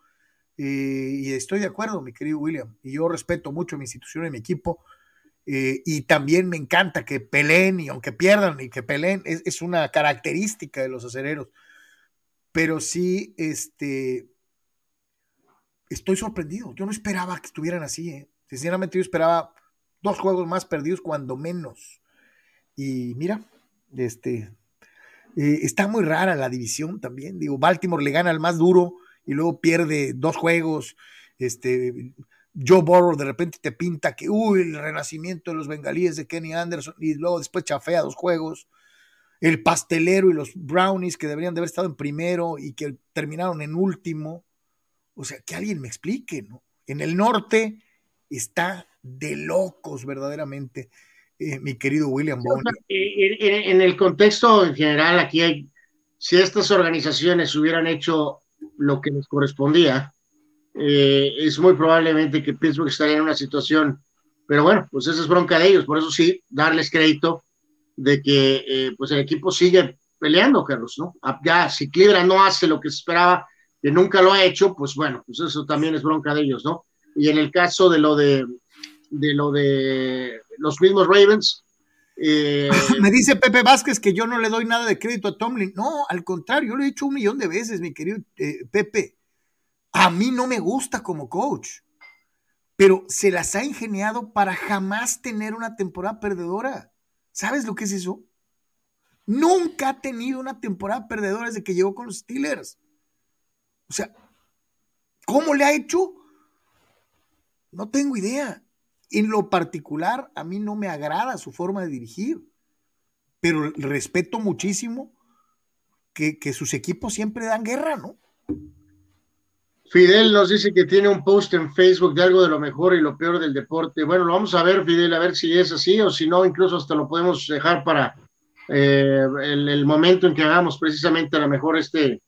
Speaker 1: Y estoy de acuerdo, mi querido William. Y yo respeto mucho mi institución y mi equipo. Eh, y también me encanta que peleen y aunque pierdan y que peleen, es, una característica de los acereros. Pero sí, este, estoy sorprendido. Yo no esperaba que estuvieran así. ¿eh? Sinceramente, yo esperaba dos juegos más perdidos cuando menos. Y mira, este, eh, está muy rara la división también. Digo, Baltimore le gana al más duro y luego pierde dos juegos. Este, Joe Burrow de repente te pinta que, uy, el renacimiento de los bengalíes de Kenny Anderson y luego después chafea dos juegos. El pastelero y los brownies que deberían de haber estado en primero y que terminaron en último. O sea, que alguien me explique, ¿no? En el norte está de locos verdaderamente, eh, mi querido William Bond.
Speaker 2: En, el contexto en general, aquí hay, si estas organizaciones hubieran hecho lo que les correspondía, eh, es muy probablemente que Pittsburgh estaría en una situación, pero bueno, pues esa es bronca de ellos, por eso sí, darles crédito de que eh, pues el equipo sigue peleando, Carlos, ¿no? Ah, ya, si Cleveland no hace lo que se esperaba, que nunca lo ha hecho, pues bueno, pues eso también es bronca de ellos, ¿no? Y en el caso de lo de, de lo de los mismos Ravens.
Speaker 1: Eh, *laughs* Me dice Pepe Vázquez que yo no le doy nada de crédito a Tomlin. No, al contrario, yo lo he dicho un millón de veces, mi querido eh, Pepe. A mí no me gusta como coach, pero se las ha ingeniado para jamás tener una temporada perdedora. ¿Sabes lo que es eso? Nunca ha tenido una temporada perdedora desde que llegó con los Steelers. O sea, ¿cómo le ha hecho? No tengo idea. En lo particular, a mí no me agrada su forma de dirigir, pero respeto muchísimo que, sus equipos siempre dan guerra, ¿no?
Speaker 2: Fidel nos dice que tiene un post en Facebook de algo de lo mejor y lo peor del deporte. Bueno, lo vamos a ver, Fidel, a ver si es así o si no, incluso hasta lo podemos dejar para eh, el, momento en que hagamos precisamente a lo mejor este,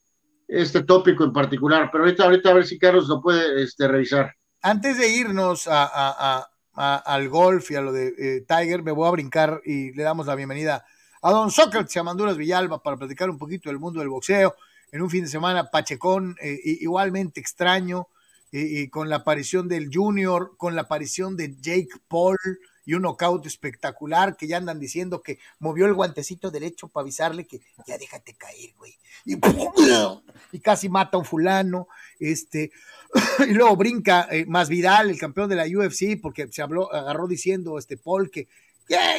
Speaker 2: este tópico en particular. Pero ahorita, ahorita a ver si Carlos lo puede este, revisar.
Speaker 1: Antes de irnos a, al golf y a lo de eh, Tiger, me voy a brincar y le damos la bienvenida a don Sócrates y a Manduras Villalba para platicar un poquito del mundo del boxeo en un fin de semana pachecón eh, igualmente extraño y con la aparición del Junior, con la aparición de Jake Paul y un knockout espectacular que ya andan diciendo que movió el guantecito derecho para avisarle que ya déjate caer, güey. Y, *laughs* y casi mata a un fulano. Este, *laughs* y luego brinca eh, más Vidal, el campeón de la UFC, porque se habló, agarró diciendo este Paul que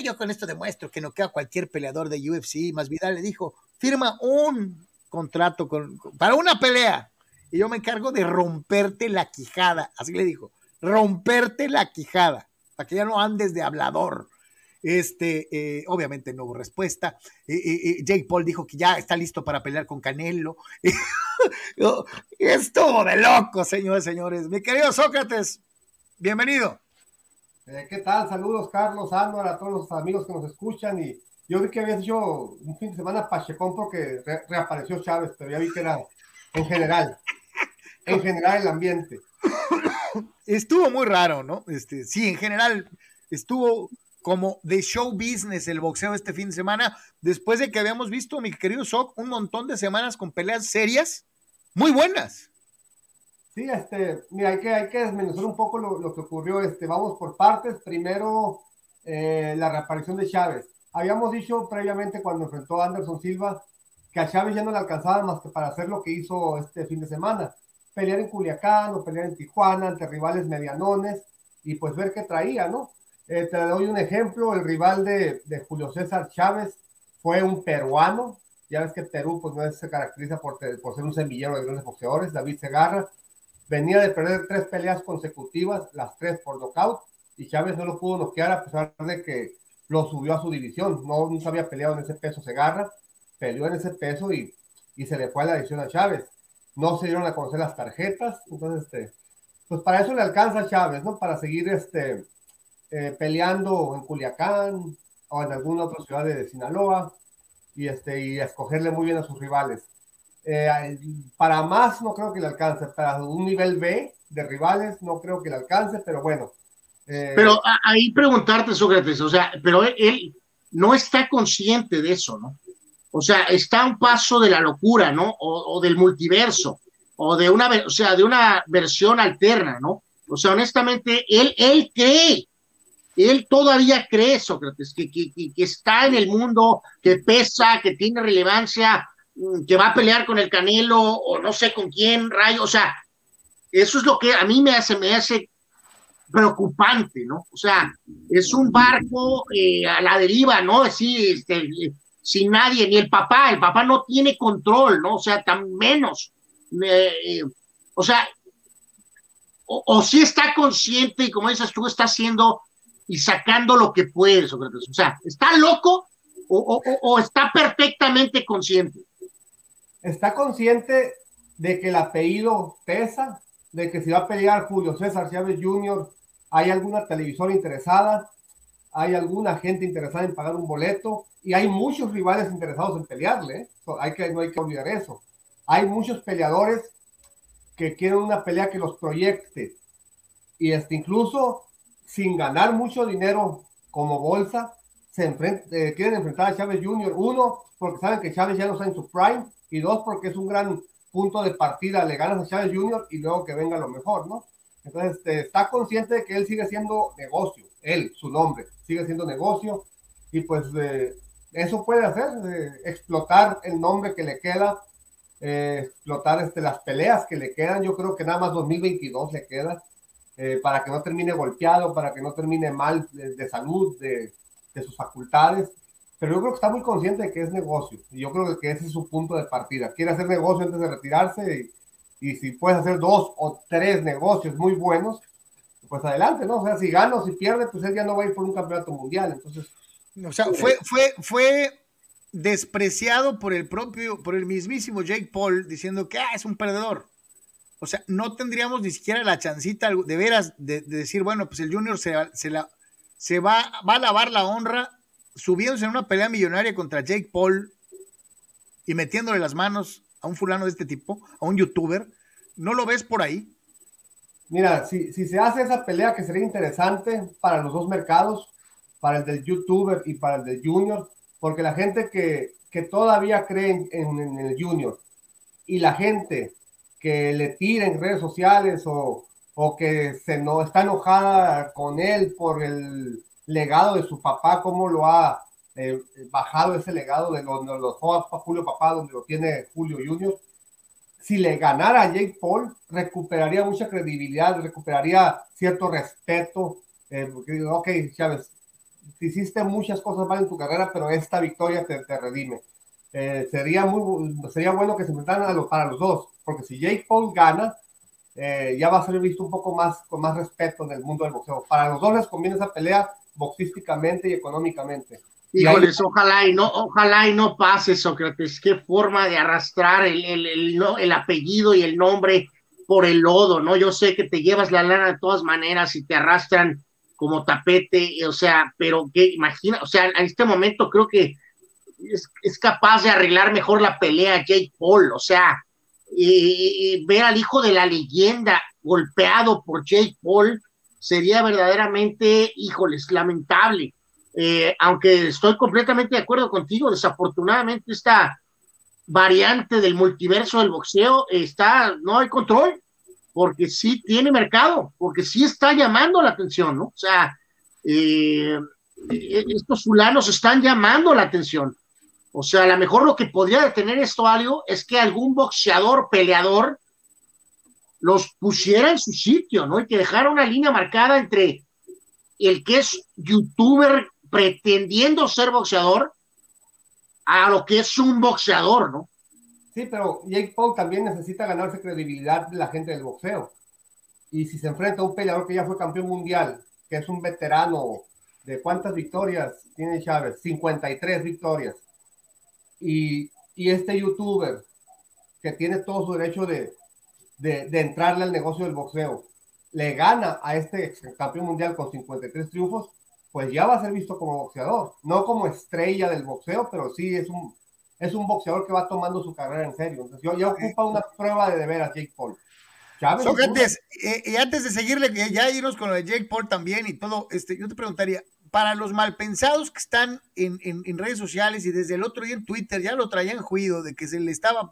Speaker 1: yo con esto demuestro que no queda cualquier peleador de UFC. Más Vidal le dijo, firma un contrato con, para una pelea y yo me encargo de romperte la quijada. Así le dijo, romperte la quijada, para que ya no andes de hablador. Este, eh, obviamente no hubo respuesta. Eh, eh, Jake Paul dijo que ya está listo para pelear con Canelo. *laughs* Estuvo de loco, señores, señores. Mi querido Sócrates, bienvenido.
Speaker 3: ¿Qué tal? Saludos, Carlos, Álvaro, a todos los amigos que nos escuchan. Y yo vi que había hecho un fin de semana Pachecón porque reapareció Chávez, pero ya vi que era en general. En general el ambiente. *coughs*
Speaker 1: Estuvo muy raro, ¿no? Este, sí, en general estuvo como de show business el boxeo este fin de semana, después de que habíamos visto, mi querido Sock, un montón de semanas con peleas serias, muy buenas.
Speaker 3: Sí, este, mira, hay que, hay que desmenuzar un poco lo, que ocurrió. Este, vamos por partes. Primero, eh, la reaparición de Chávez. Habíamos dicho previamente cuando enfrentó a Anderson Silva que a Chávez ya no le alcanzaba más que para hacer lo que hizo este fin de semana. Pelear en Culiacán o pelear en Tijuana ante rivales medianones y pues ver qué traía, ¿no? Eh, te doy un ejemplo, el rival de, Julio César Chávez fue un peruano, ya ves que Perú pues no se caracteriza por, por ser un semillero de grandes boxeadores, David Segarra, venía de perder tres peleas consecutivas, las tres por nocaut, y Chávez no lo pudo noquear a pesar de que lo subió a su división, no nunca había peleado en ese peso Segarra, peleó en ese peso y, y se le fue a la división a Chávez. No se dieron a conocer las tarjetas, entonces este, pues para eso le alcanza Chávez, ¿no? Para seguir este, eh, peleando en Culiacán o en alguna otra ciudad de Sinaloa y, este, y escogerle muy bien a sus rivales. Eh, para más no creo que le alcance, para un nivel B de rivales no creo que le alcance, pero bueno.
Speaker 2: Eh, pero ahí preguntarte, Sócrates, o sea, pero él, no está consciente de eso, ¿no? O sea, está a un paso de la locura, ¿no? O, del multiverso, o de una, o sea, de una versión alterna, ¿no? O sea, honestamente, él, él cree, él todavía cree, Sócrates, que, que, que está en el mundo, que pesa, que tiene relevancia, mm, que va a pelear con el Canelo, o no sé con quién, Rayo, o sea, eso es lo que a mí me hace, me hace preocupante, ¿no? O sea, es un barco eh, a la deriva, ¿no? Así, este, sin nadie, ni el papá, el papá no tiene control, ¿no? O sea, tan menos. Eh, o sea, o, si está consciente y como dices tú, está haciendo y sacando lo que puede, Sócrates. O sea, ¿está loco o, está perfectamente consciente?
Speaker 3: Está consciente de que el apellido pesa, de que si va a pelear Julio César Chávez Jr., hay alguna televisora interesada, hay alguna gente interesada en pagar un boleto y hay muchos rivales interesados en pelearle. ¿eh? Hay que, no hay que olvidar eso. Hay muchos peleadores que quieren una pelea que los proyecte y este, incluso sin ganar mucho dinero como bolsa, se eh, quieren enfrentar a Chávez Jr. Uno, porque saben que Chávez ya no está en su prime y dos, porque es un gran punto de partida, le ganas a Chávez Jr. y luego que venga lo mejor, ¿no? Entonces, este, está consciente de que él sigue siendo negocio, él, su nombre, sigue siendo negocio y pues eh, eso puede hacer, eh, explotar el nombre que le queda, explotar este, las peleas que le quedan, yo creo que nada más 2022 le queda, para que no termine golpeado, para que no termine mal de, salud, de, de sus facultades pero yo creo que está muy consciente de que es negocio. Y yo creo que ese es su punto de partida. Quiere hacer negocio antes de retirarse y, y si puedes hacer dos o tres negocios muy buenos, pues adelante, ¿no? O sea, si gana o si pierde, pues él ya no va a ir por un campeonato mundial. Entonces.
Speaker 1: O sea, fue, fue, fue despreciado por el propio, por el mismísimo Jake Paul, diciendo que ah, es un perdedor. O sea, no tendríamos ni siquiera la chancita de veras de, decir, bueno, pues el Junior se, se, la, se va, va a lavar la honra subiéndose en una pelea millonaria contra Jake Paul y metiéndole las manos a un fulano de este tipo, a un youtuber, ¿no lo ves por ahí?
Speaker 3: Mira, si, se hace esa pelea que sería interesante para los dos mercados, para el del youtuber y para el del junior, porque la gente que, todavía cree en, el junior y la gente que le tira en redes sociales o, o que se no, está enojada con él por el legado de su papá, cómo lo ha eh, bajado ese legado de donde lo dejó Julio Papá, donde lo tiene Julio Junior. Si le ganara a Jake Paul, recuperaría mucha credibilidad, recuperaría cierto respeto. Eh, porque, ok, Chávez, hiciste muchas cosas mal en tu carrera, pero esta victoria te, redime. Eh, sería, muy, sería bueno que se enfrentaran para los dos, porque si Jake Paul gana, ya va a ser visto un poco más con más respeto en el mundo del boxeo. Para los dos les conviene esa pelea boxísticamente y económicamente.
Speaker 2: Híjoles, ojalá y no, ojalá y no pase, Sócrates. Qué forma de arrastrar el, el, el, el, apellido y el nombre por el lodo, ¿no? Yo sé que te llevas la lana de todas maneras y te arrastran como tapete, o sea, pero que imagina, o sea, en este momento creo que es, capaz de arreglar mejor la pelea Jake Paul, o sea, ver al hijo de la leyenda golpeado por Jake Paul, sería verdaderamente, híjoles, lamentable. Eh, aunque estoy completamente de acuerdo contigo, desafortunadamente esta variante del multiverso del boxeo está, no hay control, porque sí tiene mercado, porque sí está llamando la atención, ¿no? O sea, eh, eh, estos fulanos están llamando la atención. O sea, a lo mejor lo que podría detener esto algo es que algún boxeador, peleador, los pusiera en su sitio, ¿no? Y que dejara una línea marcada entre el que es youtuber pretendiendo ser boxeador a lo que es un boxeador, ¿no?
Speaker 3: Sí, pero Jake Paul también necesita ganarse credibilidad de la gente del boxeo. Y si se enfrenta a un peleador que ya fue campeón mundial, que es un veterano de cuántas victorias tiene Chávez, 53 victorias. Y, y este youtuber que tiene todo su derecho de, de, entrarle al negocio del boxeo. le gana a este campeón mundial con 53 triunfos, pues ya va a ser visto como boxeador, no como estrella del boxeo, pero sí es un, es un boxeador que va tomando su carrera en serio. Entonces, yo, ya ocupa una prueba de deber a Jake Paul.
Speaker 1: Sócrates, eh, y antes de seguirle, ya irnos con lo de Jake Paul también y todo, este, yo te preguntaría, para los malpensados que están en, en, redes sociales y desde el otro día en Twitter ya lo traían juido de que se le estaba,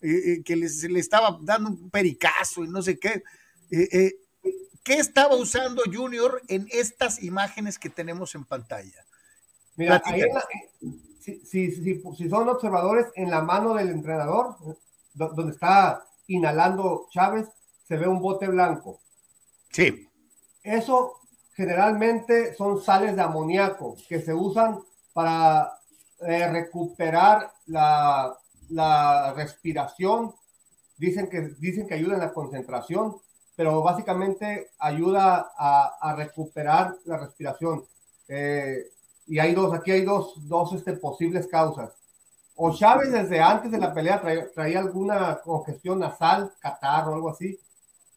Speaker 1: eh, eh, que se le estaba dando un pericazo y no sé qué. ¿Qué estaba usando Junior en estas imágenes que tenemos en pantalla?
Speaker 3: Mira, si, si, si, son observadores, en la mano del entrenador, donde está inhalando Chávez, se ve un bote blanco.
Speaker 1: Sí.
Speaker 3: Eso generalmente son sales de amoníaco que se usan para eh, recuperar la, la, respiración. Dicen que, dicen que ayuda en la concentración, pero básicamente ayuda a, a recuperar la respiración. Eh, y hay dos, aquí hay dos, dos este, posibles causas o Chávez desde antes de la pelea traía, alguna congestión nasal, catarro algo así,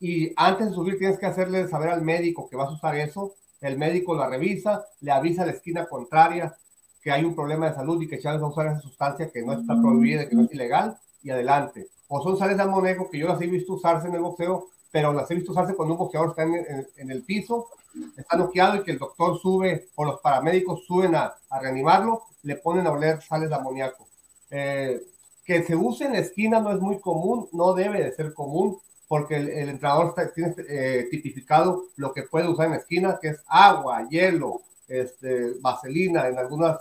Speaker 3: y antes de subir tienes que hacerle saber al médico que vas a usar eso, el médico la revisa, le avisa a la esquina contraria que hay un problema de salud y que Chávez va a usar esa sustancia que no está prohibida, que no es ilegal, y adelante. O son sales de amoníaco que yo las he visto usarse en el boxeo, pero las he visto usarse cuando un boxeador está en, el piso, está noqueado y que el doctor sube o los paramédicos suben a, a reanimarlo, le ponen a oler sales de amoníaco. Eh, que se use en la esquina no es muy común, no debe de ser común, porque el, entrenador tiene eh, tipificado lo que puede usar en la esquina, que es agua, hielo, este, vaselina, en algunas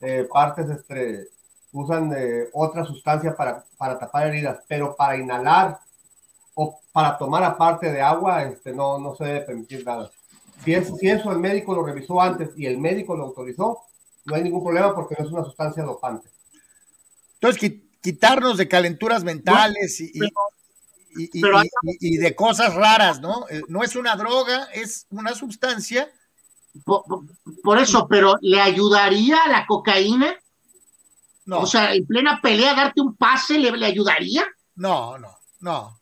Speaker 3: eh, partes este, usan otra sustancia para, para tapar heridas, pero para inhalar o para tomar aparte de agua, este, no, no se debe permitir nada. Si, es, si eso el médico lo revisó antes y el médico lo autorizó, no hay ningún problema porque no es una sustancia dopante.
Speaker 1: Entonces, quitarnos de calenturas mentales y, y, de cosas raras, ¿no? Eh, no es una droga, es una sustancia.
Speaker 2: Por, eso, pero ¿le ayudaría a la cocaína? No. O sea, en plena pelea, darte un pase, ¿le, le ayudaría?
Speaker 1: No, no, no.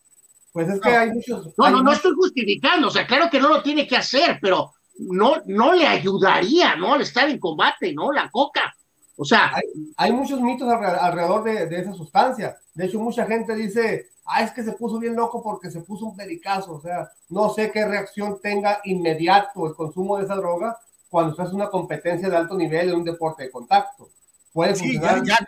Speaker 3: Pues es que hay muchos.
Speaker 2: No, no, no estoy justificando, o sea, claro que no lo tiene que hacer, pero no, no le ayudaría, ¿no? Al estar en combate, ¿no? La coca. O sea,
Speaker 3: hay, muchos mitos alrededor de, esa sustancia. De hecho, mucha gente dice, ah, es que se puso bien loco porque se puso un pericazo. O sea, no sé qué reacción tenga inmediato el consumo de esa droga cuando estás en una competencia de alto nivel en un deporte de contacto.
Speaker 1: Puede sí,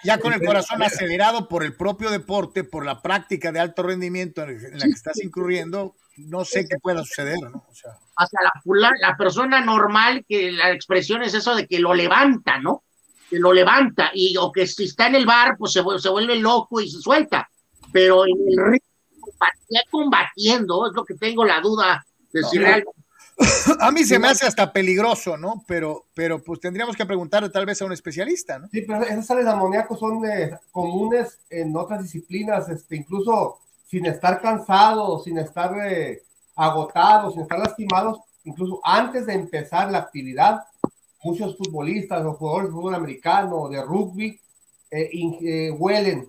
Speaker 1: ya, con el corazón acelerado por el propio deporte, por la práctica de alto rendimiento en la que estás incurriendo, no sé qué pueda suceder, ¿no? O sea,
Speaker 2: hasta la, la persona normal, que la expresión es eso de que lo levanta, ¿no? Lo levanta, y o que si está en el bar, pues se, se vuelve loco y se suelta. Pero en el ring, combatiendo, es lo que tengo la duda de si *coughs*
Speaker 1: A mí se me hace hasta peligroso, ¿no? Pero, pero pues tendríamos que preguntarle tal vez a un especialista, ¿no?
Speaker 3: Sí, pero esas sales de amoníaco son eh, comunes en otras disciplinas, este, incluso sin estar cansados, sin estar eh, agotados, sin estar lastimados, incluso antes de empezar la actividad, muchos futbolistas o jugadores de fútbol americano, de rugby, eh, eh, huelen,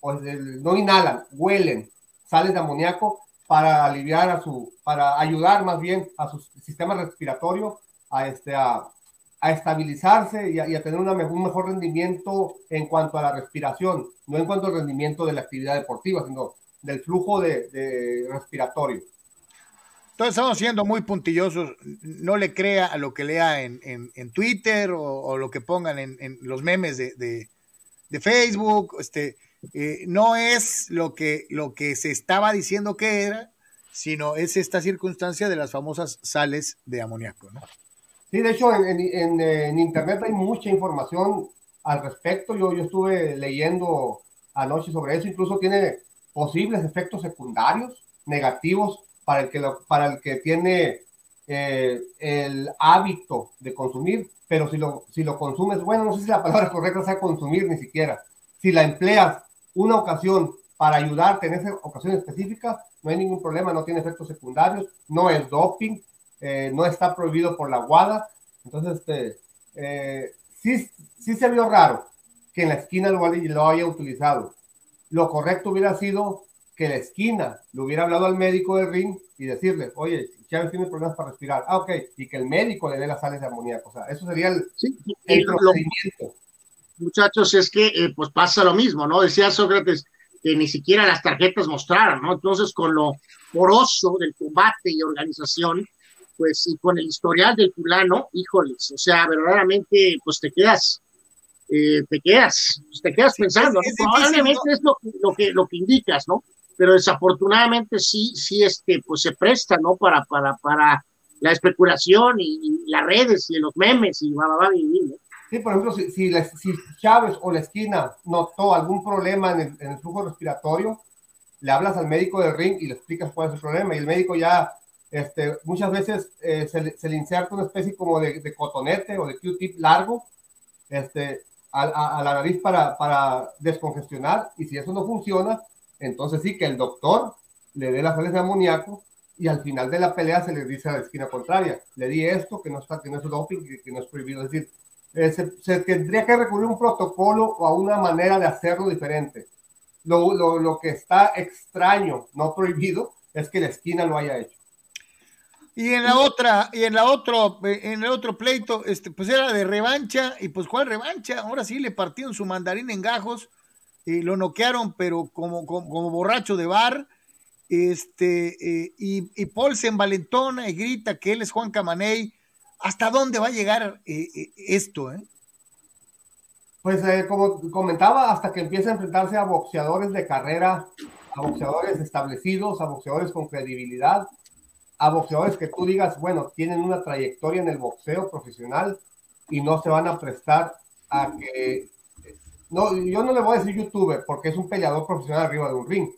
Speaker 3: o no inhalan, huelen sales de amoníaco para aliviar a su, para ayudar más bien a su sistema respiratorio a, este, a, estabilizarse y a, tener un mejor rendimiento en cuanto a la respiración, no en cuanto al rendimiento de la actividad deportiva, sino del flujo de respiratorio.
Speaker 1: Entonces estamos siendo muy puntillosos. No le crea a lo que lea en, Twitter o, lo que pongan en, los memes de, Facebook. Este, eh, no es lo que, lo que se estaba diciendo que era, sino es esta circunstancia de las famosas sales de amoníaco. ¿no?
Speaker 3: Sí, de hecho, en, Internet hay mucha información al respecto. Yo, yo estuve leyendo anoche sobre eso. Incluso tiene posibles efectos secundarios negativos para el que, para el que tiene eh, el hábito de consumir, pero si lo, si lo consumes, bueno, no sé si la palabra *laughs* correcta sea consumir ni siquiera, si la empleas una ocasión para ayudarte en esa ocasión específica, no hay ningún problema, no tiene efectos secundarios, no es doping, eh, no está prohibido por la WADA, entonces este, eh, sí, sí se vio raro que en la esquina lo, lo haya utilizado. Lo correcto hubiera sido que la esquina le hubiera hablado al médico del ring y decirle, oye, Chávez tiene problemas para respirar. Ah, ok, y que el médico le dé las sales de amoníaco. O sea, eso sería el, el procedimiento.
Speaker 2: muchachos, es que eh, pues pasa lo mismo, ¿no? Decía Sócrates que ni siquiera las tarjetas mostraron, ¿no? Entonces, con lo poroso del combate y organización, pues, y con el historial del fulano, híjoles, o sea, verdaderamente, pues te quedas, eh, te quedas, te quedas pensando, probablemente es lo, lo, que, lo que indicas, ¿no? Pero desafortunadamente sí, sí, este, pues se presta, ¿no? Para, para, para la especulación y, las redes y los memes y va, va, ¿no?
Speaker 3: Sí, por ejemplo, si, si, si, Chávez o la esquina notó algún problema en el, en el, flujo respiratorio, le hablas al médico del ring y le explicas cuál es el problema y el médico ya este, muchas veces eh, se, le, se, le, inserta una especie como de, de cotonete o de Q-tip largo este, a, a, la nariz para, para descongestionar y si eso no funciona, entonces sí que el doctor le dé las sales de amoníaco y al final de la pelea se le dice a la esquina contraria, le di esto, que no, está, que no es doping, que, no es prohibido. Es decir, eh, se, se, tendría que recurrir a un protocolo o a una manera de hacerlo diferente. Lo, lo, lo que está extraño, no prohibido, es que la esquina lo haya hecho.
Speaker 1: Y en la otra, y en la otro, en el otro pleito, este, pues era de revancha, y pues ¿cuál revancha? Ahora sí le partieron su mandarín en gajos, y lo noquearon, pero como, como, borracho de bar, este, eh, y, y, Paul se envalentona y grita que él es Juan Camaney. ¿Hasta dónde va a llegar eh, eh, esto? Eh?
Speaker 3: Pues como comentaba, hasta que empieza a enfrentarse a boxeadores de carrera, a boxeadores establecidos, a boxeadores con credibilidad, a boxeadores que tú digas, bueno, tienen una trayectoria en el boxeo profesional y no se van a prestar a que... No, yo no le voy a decir youtuber porque es un peleador profesional arriba de un ring.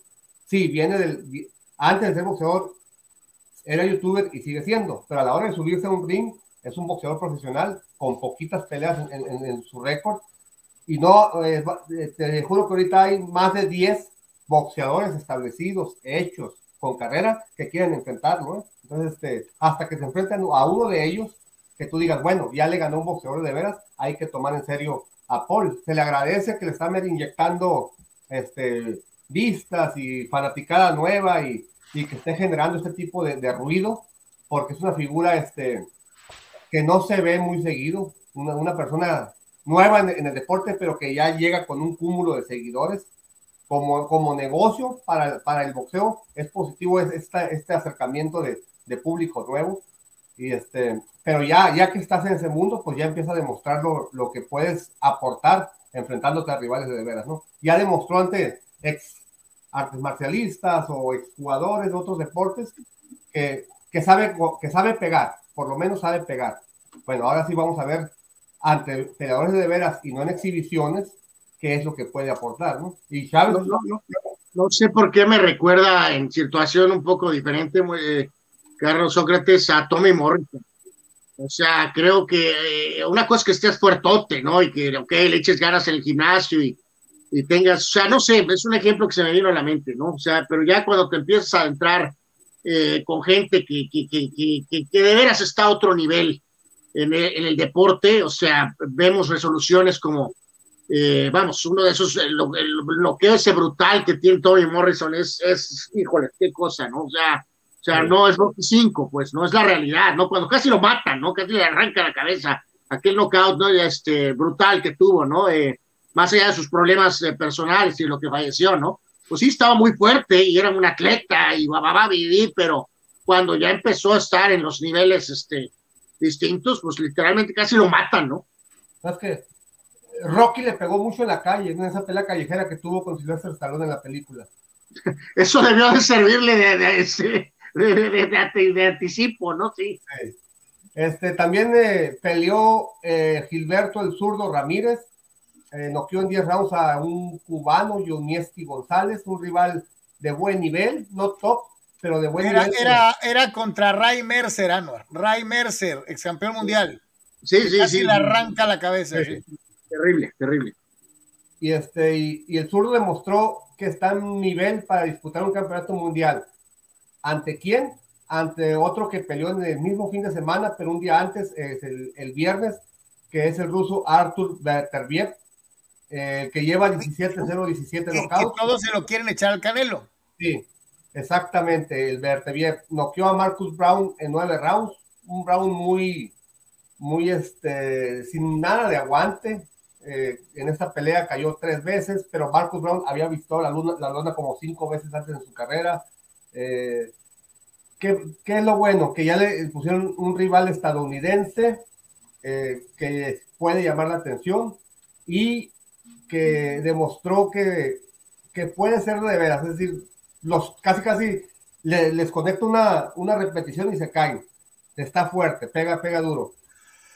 Speaker 3: Sí, viene del... Antes de ser boxeador, era youtuber y sigue siendo, pero a la hora de subirse a un ring, es un boxeador profesional con poquitas peleas en, su récord. Y no, eh, te juro que ahorita hay más de 10 boxeadores establecidos, hechos, con carrera, que quieren enfrentarlo. ¿eh? Entonces, este, hasta que se enfrenten a uno de ellos, que tú digas, bueno, ya le ganó un boxeador de veras, hay que tomar en serio a Paul. Se le agradece que le están inyectando este, vistas y fanaticada nueva y, y que esté generando este tipo de, de, ruido, porque es una figura este, que no se ve muy seguido, una, una persona nueva en, el deporte, pero que ya llega con un cúmulo de seguidores como, como negocio para, para el boxeo es positivo es esta, este acercamiento de, de, público nuevo. Y este, pero ya, ya que estás en ese mundo, pues ya empieza a demostrar lo, lo que puedes aportar enfrentándote a rivales de, veras, ¿no? Ya demostró ante ex artes marcialistas o ex jugadores de otros deportes que, que, sabe, que sabe pegar, por lo menos sabe pegar. Bueno, ahora sí vamos a ver ante peleadores de veras y no en exhibiciones, qué es lo que puede aportar, ¿no? Y Chávez...
Speaker 2: No, no, no, no sé por qué me recuerda en situación un poco diferente, eh, Carlos Sócrates, a Tommy Morrison. O sea, creo que eh, una cosa es que estés fuertote, ¿no? Y que, ok, le eches ganas en el gimnasio y, y, tengas, o sea, no sé, es un ejemplo que se me vino a la mente, ¿no? O sea, pero ya cuando te empiezas a entrar eh, con gente que, que, que, que, de veras está a otro nivel en el, deporte, o sea, vemos resoluciones como eh, vamos, uno de esos, lo, lo, que ese brutal que tiene Tommy Morrison es, es, híjole, qué cosa, ¿no? O sea, sea, no es Rocky 5, pues, no es la realidad, ¿no? Cuando casi lo matan, ¿no? Casi le arranca la cabeza, aquel knockout, ¿no? Este, brutal que tuvo, ¿no? Eh, más allá de sus problemas eh, personales y lo que falleció, ¿no? Pues sí, estaba muy fuerte y era un atleta y va, a vivir, pero cuando ya empezó a estar en los niveles, este, distintos, pues literalmente casi lo matan, ¿no?
Speaker 3: ¿Sabes qué? Rocky le pegó mucho en la calle, en esa pelea callejera que tuvo con Sylvester Stallone en la película. *laughs*
Speaker 2: Eso debió de servirle de, de, de, *laughs* de anticipo, ¿no? Sí.
Speaker 3: sí. Este, también eh, peleó eh, Gilberto el zurdo Ramírez, eh, noqueó en 10 rounds a un cubano, Yonieski González, un rival de buen nivel, no top, pero de buen
Speaker 1: era,
Speaker 3: nivel.
Speaker 1: Era, era contra Ray Mercer, Anuar. Ray Mercer, ex campeón mundial.
Speaker 2: Sí, sí,
Speaker 1: Casi
Speaker 2: sí.
Speaker 1: le arranca la cabeza. Sí. Sí.
Speaker 2: Terrible, terrible.
Speaker 3: Y, este, y, y, el zurdo demostró que está en nivel para disputar un campeonato mundial. ¿Ante quién? Ante otro que peleó en el mismo fin de semana, pero un día antes, es el, el viernes, que es el ruso Artur Beterbiev, eh, que lleva 17-0, 17
Speaker 1: knockouts. todos se lo quieren echar al canelo.
Speaker 3: Sí, exactamente. El Berteviev noqueó a Marcus Brown en nueve rounds. Un Brown muy, muy, este, sin nada de aguante. Eh, en esta pelea cayó tres veces, pero Marcus Brown había visto la luna, la luna como cinco veces antes en su carrera. Eh, ¿qué, ¿qué, es lo bueno? Que ya le pusieron un rival estadounidense eh, que puede llamar la atención y que demostró que, puede ser de veras, es decir, casi casi les conecta una, una repetición y se caen. Está fuerte, pega, pega duro.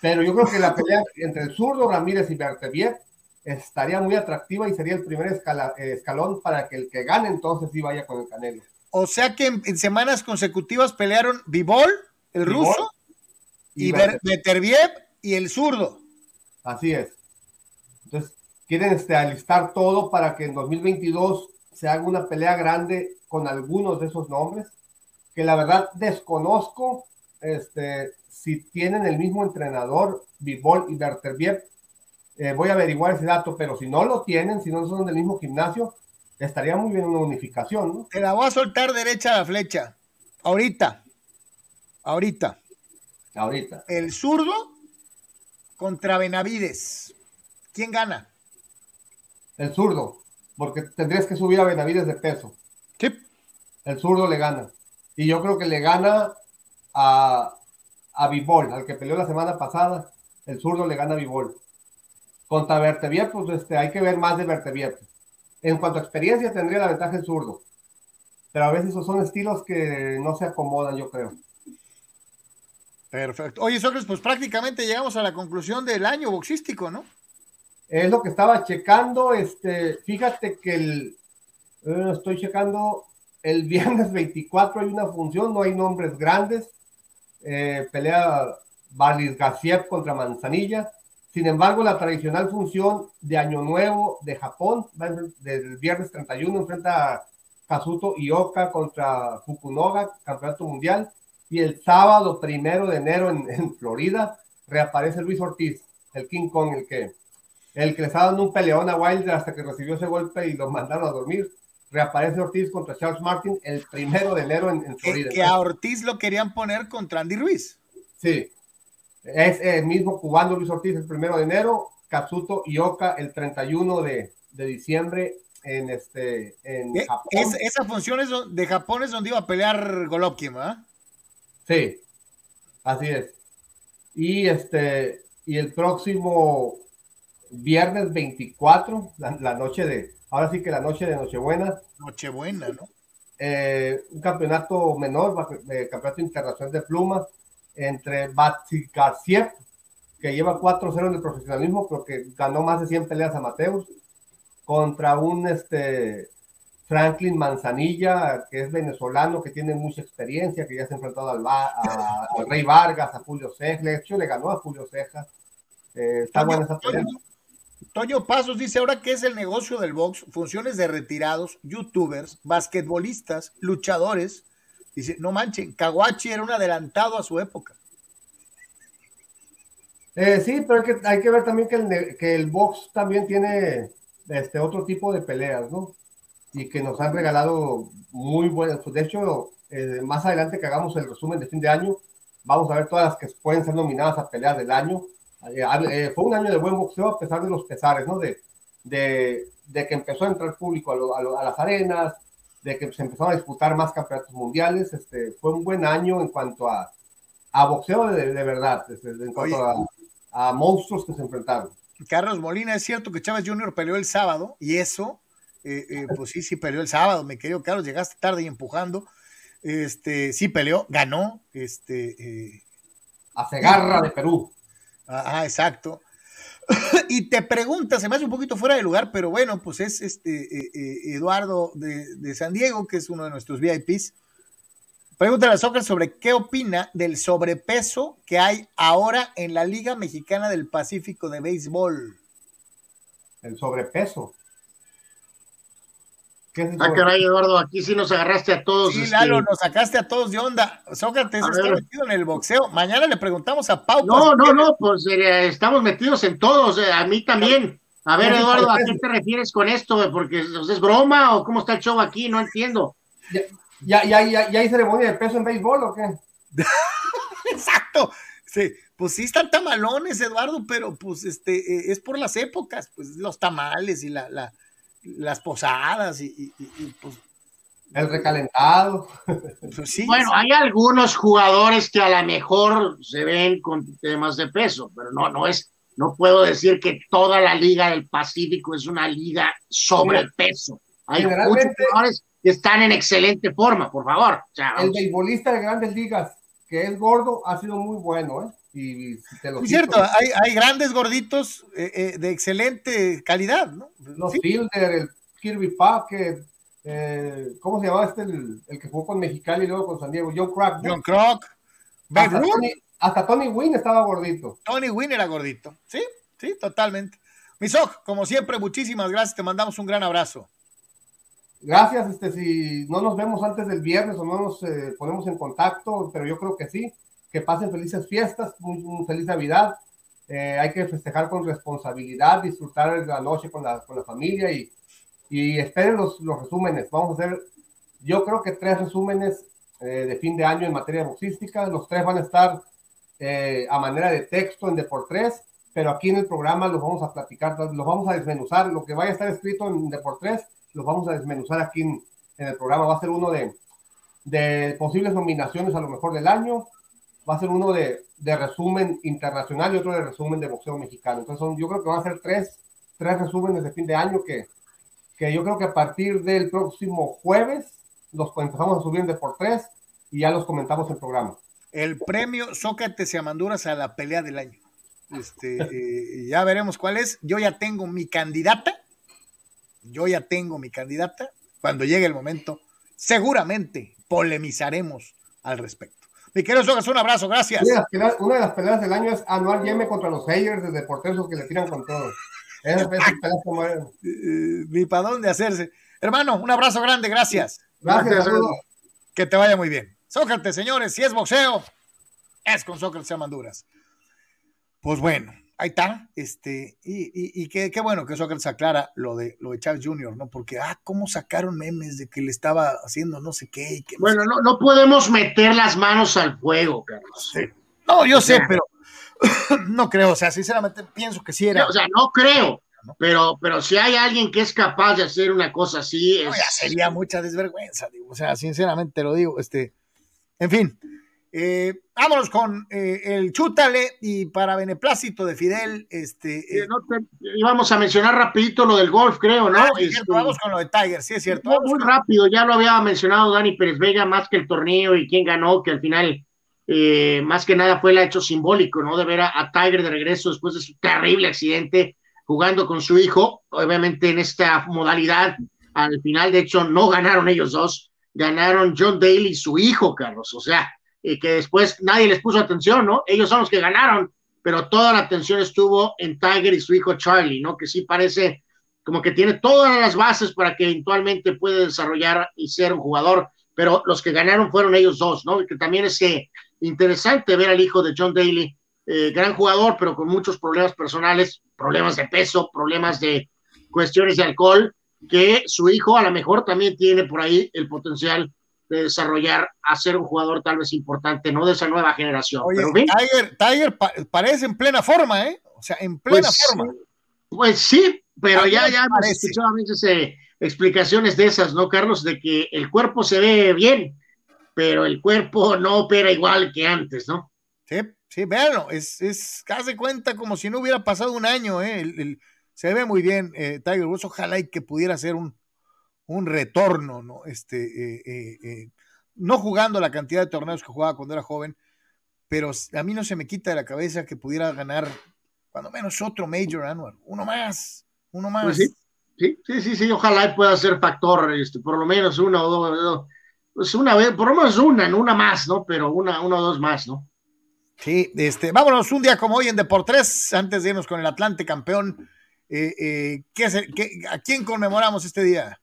Speaker 3: Pero yo creo que la pelea entre el zurdo Ramírez y Berteviev estaría muy atractiva y sería el primer escalón para que el que gane entonces sí vaya con el Canelo.
Speaker 1: O sea que en, semanas consecutivas pelearon Vivol, el ruso, y, y y el zurdo.
Speaker 3: Así es. Entonces, quieren este, alistar todo para que en 2022 se haga una pelea grande con algunos de esos nombres, que la verdad desconozco este, si tienen el mismo entrenador, Bivol y Berterbiev. Eh, voy a averiguar ese dato, pero si no lo tienen, si no son del mismo gimnasio, estaría muy bien una unificación, ¿no?
Speaker 1: Te la voy a soltar derecha a la flecha. Ahorita. Ahorita.
Speaker 3: Ahorita.
Speaker 1: El zurdo contra Benavides. ¿Quién gana?
Speaker 3: El zurdo, porque tendrías que subir a Benavides de peso.
Speaker 1: Sí.
Speaker 3: El zurdo le gana. Y yo creo que le gana a, a Vivol, al que peleó la semana pasada. El zurdo le gana a Vivol. Contra Bertevier, pues este, hay que ver más de Bertevier. En cuanto a experiencia, tendría la ventaja el zurdo. Pero a veces esos son estilos que no se acomodan, yo creo.
Speaker 1: Perfecto. Oye, Sócrates, pues prácticamente llegamos a la conclusión del año boxístico, ¿no?
Speaker 3: Es lo que estaba checando. Este, fíjate que el, eh, estoy checando el *laughs* viernes 24 hay una función, no hay nombres grandes. Eh, pelea Barlis Gassiev contra Manzanilla. Sin embargo, la tradicional función de Año Nuevo de Japón, del viernes 31, enfrenta a Kazuto Ioka contra Fukunoga, campeonato mundial. Y el sábado primero de enero en, Florida reaparece Luis Ortiz, el King Kong, el que, el que le estaba dando un peleón a Wilder hasta que recibió ese golpe y lo mandaron a dormir. Reaparece Ortiz contra Charles Martin el primero de enero en, Florida.
Speaker 1: Que, a Ortiz lo querían poner contra Andy Ruiz.
Speaker 3: Sí. Es el mismo cubano Luis Ortiz el primero de enero, Katsuto Ioka el 31 de, de diciembre en este en Japón.
Speaker 1: esa función es de Japón es donde iba a pelear Golovkin, ¿verdad?
Speaker 3: Sí, así es. Y este, y el próximo viernes 24, la, noche de, ahora sí que la noche de Nochebuena.
Speaker 1: Nochebuena, ¿no?
Speaker 3: Eh, un campeonato menor, eh, campeonato internacional de plumas, entre Batsi García, que lleva 4-0 en el profesionalismo, pero que ganó más de 100 peleas amateurs, contra un este, Franklin Manzanilla, que es venezolano, que tiene mucha experiencia, que ya se ha enfrentado al, *laughs* Rey Vargas, a Julio Ceja, de hecho le ganó a Julio Ceja. Eh, está buena esa pelea.
Speaker 1: Toño Pasos dice ahora que es el negocio del box, funciones de retirados, youtubers, basquetbolistas, luchadores. Dice, no manchen, Kawachi era un adelantado a su época.
Speaker 3: Eh, sí, pero hay que, hay que ver también que el, que el box también tiene este otro tipo de peleas, ¿no? y que nos han regalado muy buenas. De hecho, eh, más adelante que hagamos el resumen de fin de año, vamos a ver todas las que pueden ser nominadas a peleas del año. Eh, eh, fue un año de buen boxeo a pesar de los pesares, ¿no? De, de, que empezó a entrar público a, las arenas, de que se empezaron a disputar más campeonatos mundiales. Este, fue un buen año en cuanto a, a boxeo de, de verdad, este, en cuanto a, a monstruos que se enfrentaron.
Speaker 1: Carlos Molina, es cierto que Chávez Jr. peleó el sábado y eso eh, eh, pues sí, sí peleó el sábado, me querido Carlos, llegaste tarde y empujando. Este, sí peleó, ganó. Este, eh,
Speaker 3: a Cegarra de Perú.
Speaker 1: Ah, exacto. *laughs* y te pregunta, se me hace un poquito fuera de lugar, pero bueno, pues es este Eduardo de, San Diego, que es uno de nuestros VIPs. Pregúntale a Sócrates sobre qué opina del sobrepeso que hay ahora en la Liga Mexicana del Pacífico de Béisbol.
Speaker 3: El sobrepeso.
Speaker 2: Ah, caray, Eduardo, aquí sí nos agarraste a todos.
Speaker 1: Sí, este, Lalo, nos sacaste a todos de onda. Sócrates está metido en el boxeo. Mañana le preguntamos a Pau.
Speaker 2: No, no, no, pues eh, estamos metidos en todos, eh, a mí también. A ver, Eduardo, ¿a qué te refieres con esto? Porque ¿es broma o cómo está el show aquí? No entiendo.
Speaker 3: ¿Ya, ya, ya, ya hay ceremonia de peso en béisbol o qué? *laughs*
Speaker 1: Exacto. Sí, pues sí están tamalones, Eduardo, pero pues este eh, es por las épocas, pues los tamales y la, la las posadas y, pues
Speaker 3: el recalentado.
Speaker 2: Pues sí, bueno, hay algunos jugadores que a lo mejor se ven con temas de peso, pero no, no es, no puedo decir que toda la liga del Pacífico es una liga sobrepeso. Hay muchos jugadores que están en excelente forma, por favor.
Speaker 3: el beisbolista de grandes ligas, que es gordo, ha sido muy bueno, ¿eh? Y
Speaker 1: es cierto, hay, hay, grandes gorditos eh, eh, de excelente calidad, ¿no?
Speaker 3: Los Fielder, el Kirby Puckett, eh, ¿cómo se llamaba este, el, el, que jugó con Mexicali y luego con San Diego? John Crock.
Speaker 1: John Crock.
Speaker 3: Hasta Tony, hasta Tony Wynn estaba gordito.
Speaker 1: Tony Wynn era gordito, sí, sí, totalmente. Misok, como siempre, muchísimas gracias, te mandamos un gran abrazo.
Speaker 3: Gracias, este, si no nos vemos antes del viernes o no nos eh, ponemos en contacto, pero yo creo que sí, que pasen felices fiestas, muy, feliz Navidad. Eh, hay que festejar con responsabilidad, disfrutar la noche con la, con la familia y, y esperen los, los, resúmenes. Vamos a hacer, yo creo que tres resúmenes eh, de fin de año en materia boxística. Los tres van a estar a manera de texto en Deportes, pero aquí en el programa los vamos a platicar, los vamos a desmenuzar. Lo que vaya a estar escrito en Deportes los vamos a desmenuzar aquí en, el programa. Va a ser uno de, de, posibles nominaciones a lo mejor del año. Va a ser uno de, resumen internacional y otro de resumen de boxeo mexicano. Entonces, son, yo creo que van a ser tres, tres resúmenes de fin de año que, que yo creo que a partir del próximo jueves los empezamos a subir de por tres y ya los comentamos en el programa.
Speaker 1: El premio Sócrates y Amanduras a la pelea del año. Este, eh, ya veremos cuál es. Yo ya tengo mi candidata yo ya tengo mi candidata. Cuando llegue el momento, seguramente polemizaremos al respecto. Mi querido Sogas, un abrazo, gracias.
Speaker 3: Una de, las peleas, del año es Anual Yeme contra los Hayers de Deporteros que le tiran con todo. *laughs*
Speaker 1: Ni para dónde hacerse. Hermano, un abrazo grande, gracias.
Speaker 3: Gracias,
Speaker 1: Que te vaya muy bien. Sócrates, señores, si es boxeo, es con Sócrates Amanduras. Pues bueno, ahí está, este, y, y, qué, bueno que Sócrates aclara lo de, lo de Chávez Jr., ¿no? Porque, ah, cómo sacaron memes de que le estaba haciendo no sé qué.
Speaker 2: bueno, no, no, podemos meter las manos al fuego, Carlos.
Speaker 1: No, yo sé, pero *coughs* no creo, o sea, sinceramente pienso que sí era.
Speaker 2: O sea, no creo, pero, pero si hay alguien que es capaz de hacer una cosa así,
Speaker 1: ya sería mucha desvergüenza, digo, o sea, sinceramente lo digo, este, en fin, eh, vámonos con eh, el chútale y para beneplácito de Fidel, este.
Speaker 2: Eh, íbamos a mencionar rapidito lo del golf, creo, ¿no? Ah,
Speaker 1: vamos con lo de Tiger, sí es cierto.
Speaker 2: Muy, rápido, ya lo había mencionado Dani Pérez Vega, más que el torneo y quién ganó, que al final, más que nada fue el hecho simbólico, ¿no? De ver a, Tiger de regreso después de su terrible accidente, jugando con su hijo, obviamente en esta modalidad, al final, de hecho, no ganaron ellos dos, ganaron John Daly y su hijo, Carlos, o sea y que después nadie les puso atención, ¿no? Ellos son los que ganaron, pero toda la atención estuvo en Tiger y su hijo Charlie, ¿no? Que sí parece como que tiene todas las bases para que eventualmente pueda desarrollar y ser un jugador, pero los que ganaron fueron ellos dos, ¿no? Que también es eh, interesante ver al hijo de John Daly, eh, gran jugador, pero con muchos problemas personales, problemas de peso, problemas de cuestiones de alcohol, que su hijo a lo mejor también tiene por ahí el potencial de desarrollar a ser un jugador tal vez importante, no de esa nueva generación.
Speaker 1: Tiger, parece en plena forma, ¿eh? O sea, en plena
Speaker 2: pues,
Speaker 1: forma.
Speaker 2: Pues sí, pero ya, ya hemos escuchado a veces eh, explicaciones de esas, ¿no, Carlos? De que el cuerpo se ve bien, pero el cuerpo no opera igual que antes, ¿no?
Speaker 1: Sí, sí, véanlo, es, es casi cuenta como si no hubiera pasado un año, ¿eh? se ve muy bien eh, Tiger Woods, ojalá y que pudiera ser un, un retorno, ¿no? Este, eh, eh, eh, no jugando la cantidad de torneos que jugaba cuando era joven, pero a mí no se me quita de la cabeza que pudiera ganar cuando menos otro Major Annual, uno más, uno más.
Speaker 2: Pues sí, sí, sí, sí, ojalá pueda ser factor, este, por lo menos una o dos, pues una vez, por lo menos una, una más, ¿no? Pero una, una o dos más, ¿no?
Speaker 1: Sí, este, vámonos un día como hoy en Deportes, antes de irnos con el Atlante campeón. ¿qué ¿A quién conmemoramos este día?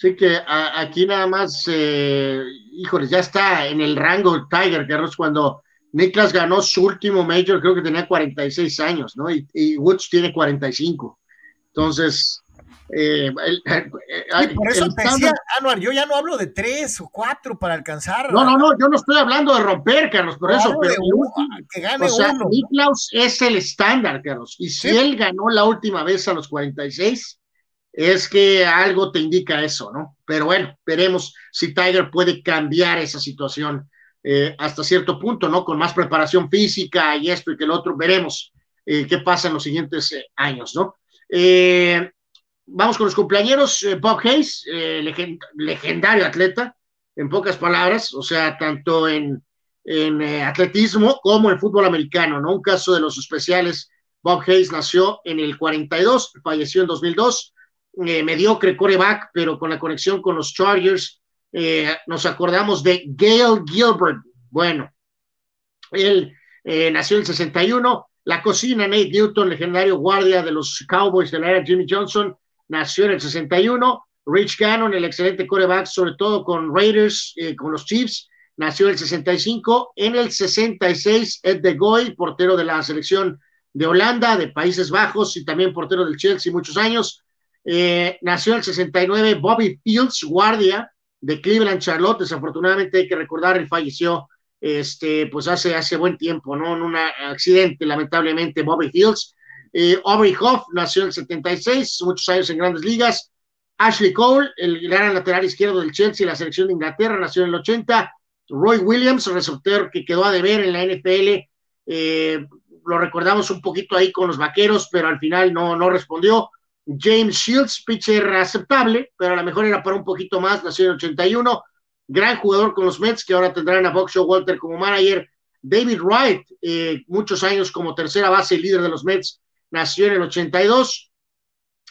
Speaker 2: Sí que aquí nada más, eh, híjoles, ya está en el rango Tiger, Carlos, cuando Niklas ganó su último Major, creo que tenía 46 años, ¿no? Y, Woods tiene 45. Entonces,
Speaker 1: Eh, *laughs* por eso te decía, Anuar, yo ya no hablo de tres o cuatro para alcanzar.
Speaker 2: No, no, no, yo no estoy hablando de romper, Carlos, por eso. Pero que gane o sea, uno. es el estándar, Carlos. Y si él ganó la última vez a los 46, es que algo te indica eso, ¿no? Pero bueno, veremos si Tiger puede cambiar esa situación eh, hasta cierto punto, ¿no? Con más preparación física y esto y que el otro, veremos eh, qué pasa en los siguientes eh, años, ¿no? vamos con los cumpleaños, Bob Hayes, legendario atleta, en pocas palabras, o sea, tanto en, en atletismo como en fútbol americano, ¿no? Un caso de los especiales, Bob Hayes nació en el 42, falleció en 2002, mediocre coreback, pero con la conexión con los Chargers, eh, nos acordamos de Gail Gilbert. Bueno, él eh, nació en el 61. La cocina, Nate Newton, legendario guardia de los Cowboys de la era Jimmy Johnson, nació en el 61. Rich Gannon, el excelente coreback, sobre todo con Raiders, eh, con los Chiefs, nació en el 65. En el 66, Ed de Goy, portero de la selección de Holanda, de Países Bajos y también portero del Chelsea muchos años. Nació en el 69 Bobby Fields, guardia de Cleveland, Charlotte. Desafortunadamente hay que recordar, él falleció este, pues hace, hace buen tiempo, ¿no? En un accidente, lamentablemente, Bobby Fields. Eh, Aubrey Hoff nació en el 76, muchos años en grandes ligas. Ashley Cole, el gran lateral izquierdo del Chelsea, la selección de Inglaterra, nació en el 80. Roy Williams, receptor que quedó a deber en la NFL, eh, lo recordamos un poquito ahí con los vaqueros, pero al final no, no respondió. James Shields, pitcher aceptable, pero a lo mejor era para un poquito más, nació en el 81. Gran jugador con los Mets, que ahora tendrán a Buck Walter como manager. David Wright, eh, muchos años como tercera base y líder de los Mets, nació en el 82.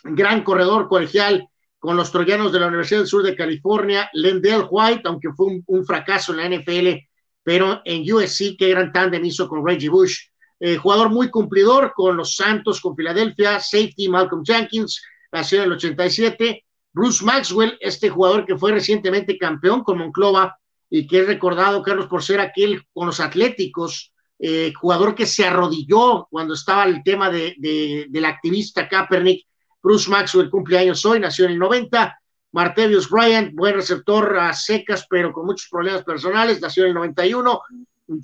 Speaker 2: Gran corredor colegial con los troyanos de la Universidad del Sur de California. Lendell White, aunque fue un, un fracaso en la NFL, pero en USC, qué gran tándem hizo con Reggie Bush. Eh, jugador muy cumplidor con los Santos, con Filadelfia, safety Malcolm Jenkins, nació en el 87. Bruce Maxwell, este jugador que fue recientemente campeón con Monclova y que es recordado, Carlos, por ser aquel con los Atléticos, eh, jugador que se arrodilló cuando estaba el tema de, del activista Kaepernick. Bruce Maxwell cumpleaños hoy, nació en el 90. Martevius Bryant, buen receptor a secas, pero con muchos problemas personales, nació en el 91.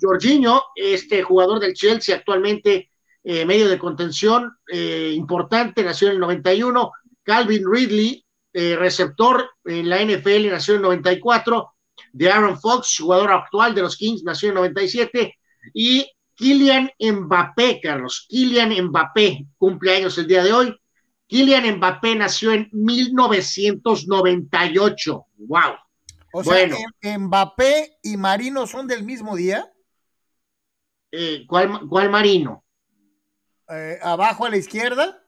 Speaker 2: Jorginho, este jugador del Chelsea actualmente eh, medio de contención eh, importante, nació en el 91. Calvin Ridley, eh, receptor en la NFL, nació en el 94. De Aaron Fox, jugador actual de los Kings, nació en el 97. Y Kylian Mbappé, Carlos, Kylian Mbappé, cumpleaños el día de hoy. Kylian Mbappé nació en 1998. ¡Wow!
Speaker 1: O sea, Mbappé y Marino son del mismo día.
Speaker 2: Eh, ¿cuál, marino?
Speaker 1: Eh, abajo a la izquierda.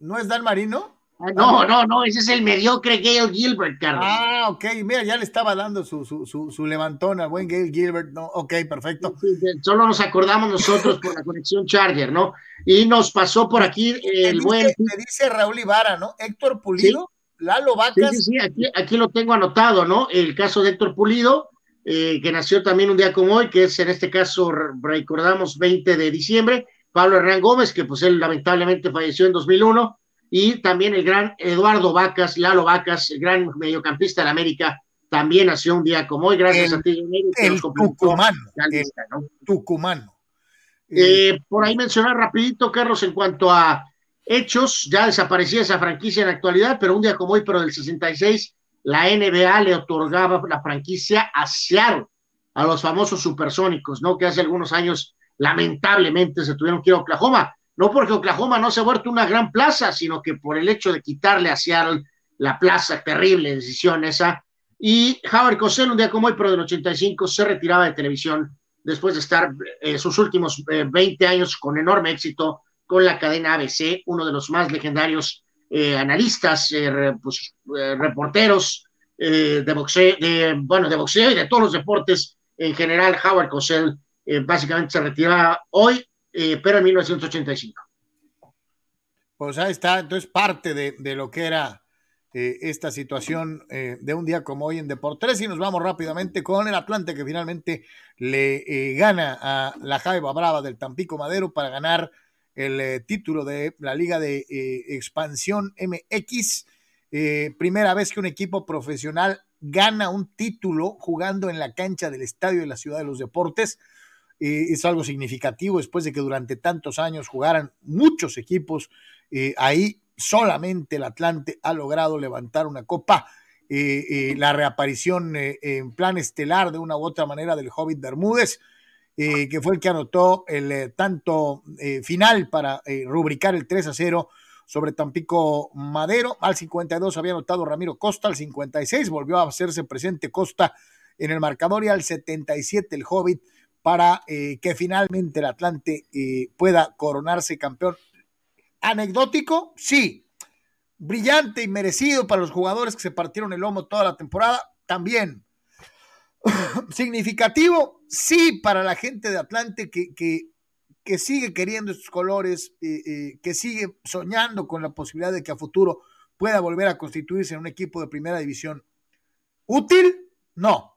Speaker 1: ¿No es Dan Marino?
Speaker 2: Ah, no, no, no, ese es el mediocre Gail Gilbert, Carlos.
Speaker 1: Ah, ok, mira, ya le estaba dando su, su, su, levantón al buen Gail Gilbert, ¿no? Ok, perfecto.
Speaker 2: solo nos acordamos nosotros por la conexión Charger, ¿no? Y nos pasó por aquí el buen.
Speaker 1: Me dice Raúl Ibarra, ¿no? Héctor Pulido, Lalo Vacas.
Speaker 2: Sí, sí, aquí, aquí lo tengo anotado, ¿no? El caso de Héctor Pulido, eh, que nació también un día como hoy, que es en este caso, recordamos, 20 de diciembre, Pablo Hernán Gómez, que pues él lamentablemente falleció en 2001, y también el gran Eduardo Vacas, Lalo Vacas, el gran mediocampista de América, también nació un día como hoy, gracias a ti,
Speaker 1: el tucumano, tucumano.
Speaker 2: Eh, por ahí mencionar rapidito, Carlos, en cuanto a hechos, ya desaparecía esa franquicia en la actualidad, pero un día como hoy, pero del 66, la NBA le otorgaba la franquicia a Seattle, a los famosos supersónicos, ¿no? Que hace algunos años lamentablemente se tuvieron que ir a Oklahoma, no porque Oklahoma no se ha vuelto una gran plaza, sino que por el hecho de quitarle a Seattle la plaza, terrible decisión esa. Y Howard Cosell, un día como hoy, pero del 85, se retiraba de televisión después de estar eh, sus últimos 20 eh, años con enorme éxito con la cadena ABC, uno de los más legendarios eh, analistas, eh, pues, eh, reporteros de boxeo, de, bueno, de boxeo y de todos los deportes en general. Howard Cosell básicamente se retira hoy, pero en 1985.
Speaker 1: Pues ahí está, entonces parte de, de lo que era esta situación de un día como hoy en Deportes y nos vamos rápidamente con el Atlante que finalmente le gana a la Jaiba Brava del Tampico Madero para ganar el eh, título de la Liga de eh, Expansión MX. Eh, primera vez que un equipo profesional gana un título jugando en la cancha del Estadio de la Ciudad de los Deportes. es algo significativo después de que durante tantos años jugaran muchos equipos. ahí solamente el Atlante ha logrado levantar una copa. la reaparición en plan estelar de una u otra manera del Hobbit Bermúdez eh, que fue el que anotó el eh, tanto eh, final para rubricar el 3 a 0 sobre Tampico Madero. Al 52 había anotado Ramiro Costa, al 56 volvió a hacerse presente Costa en el marcador y al 77 el Hobbit para que finalmente el Atlante pueda coronarse campeón. Anecdótico, sí. Brillante y merecido para los jugadores que se partieron el lomo toda la temporada, también. *laughs* significativo, sí, para la gente de Atlante que, que, sigue queriendo estos colores, eh, eh, que sigue soñando con la posibilidad de que a futuro pueda volver a constituirse en un equipo de primera división. ¿Útil? No.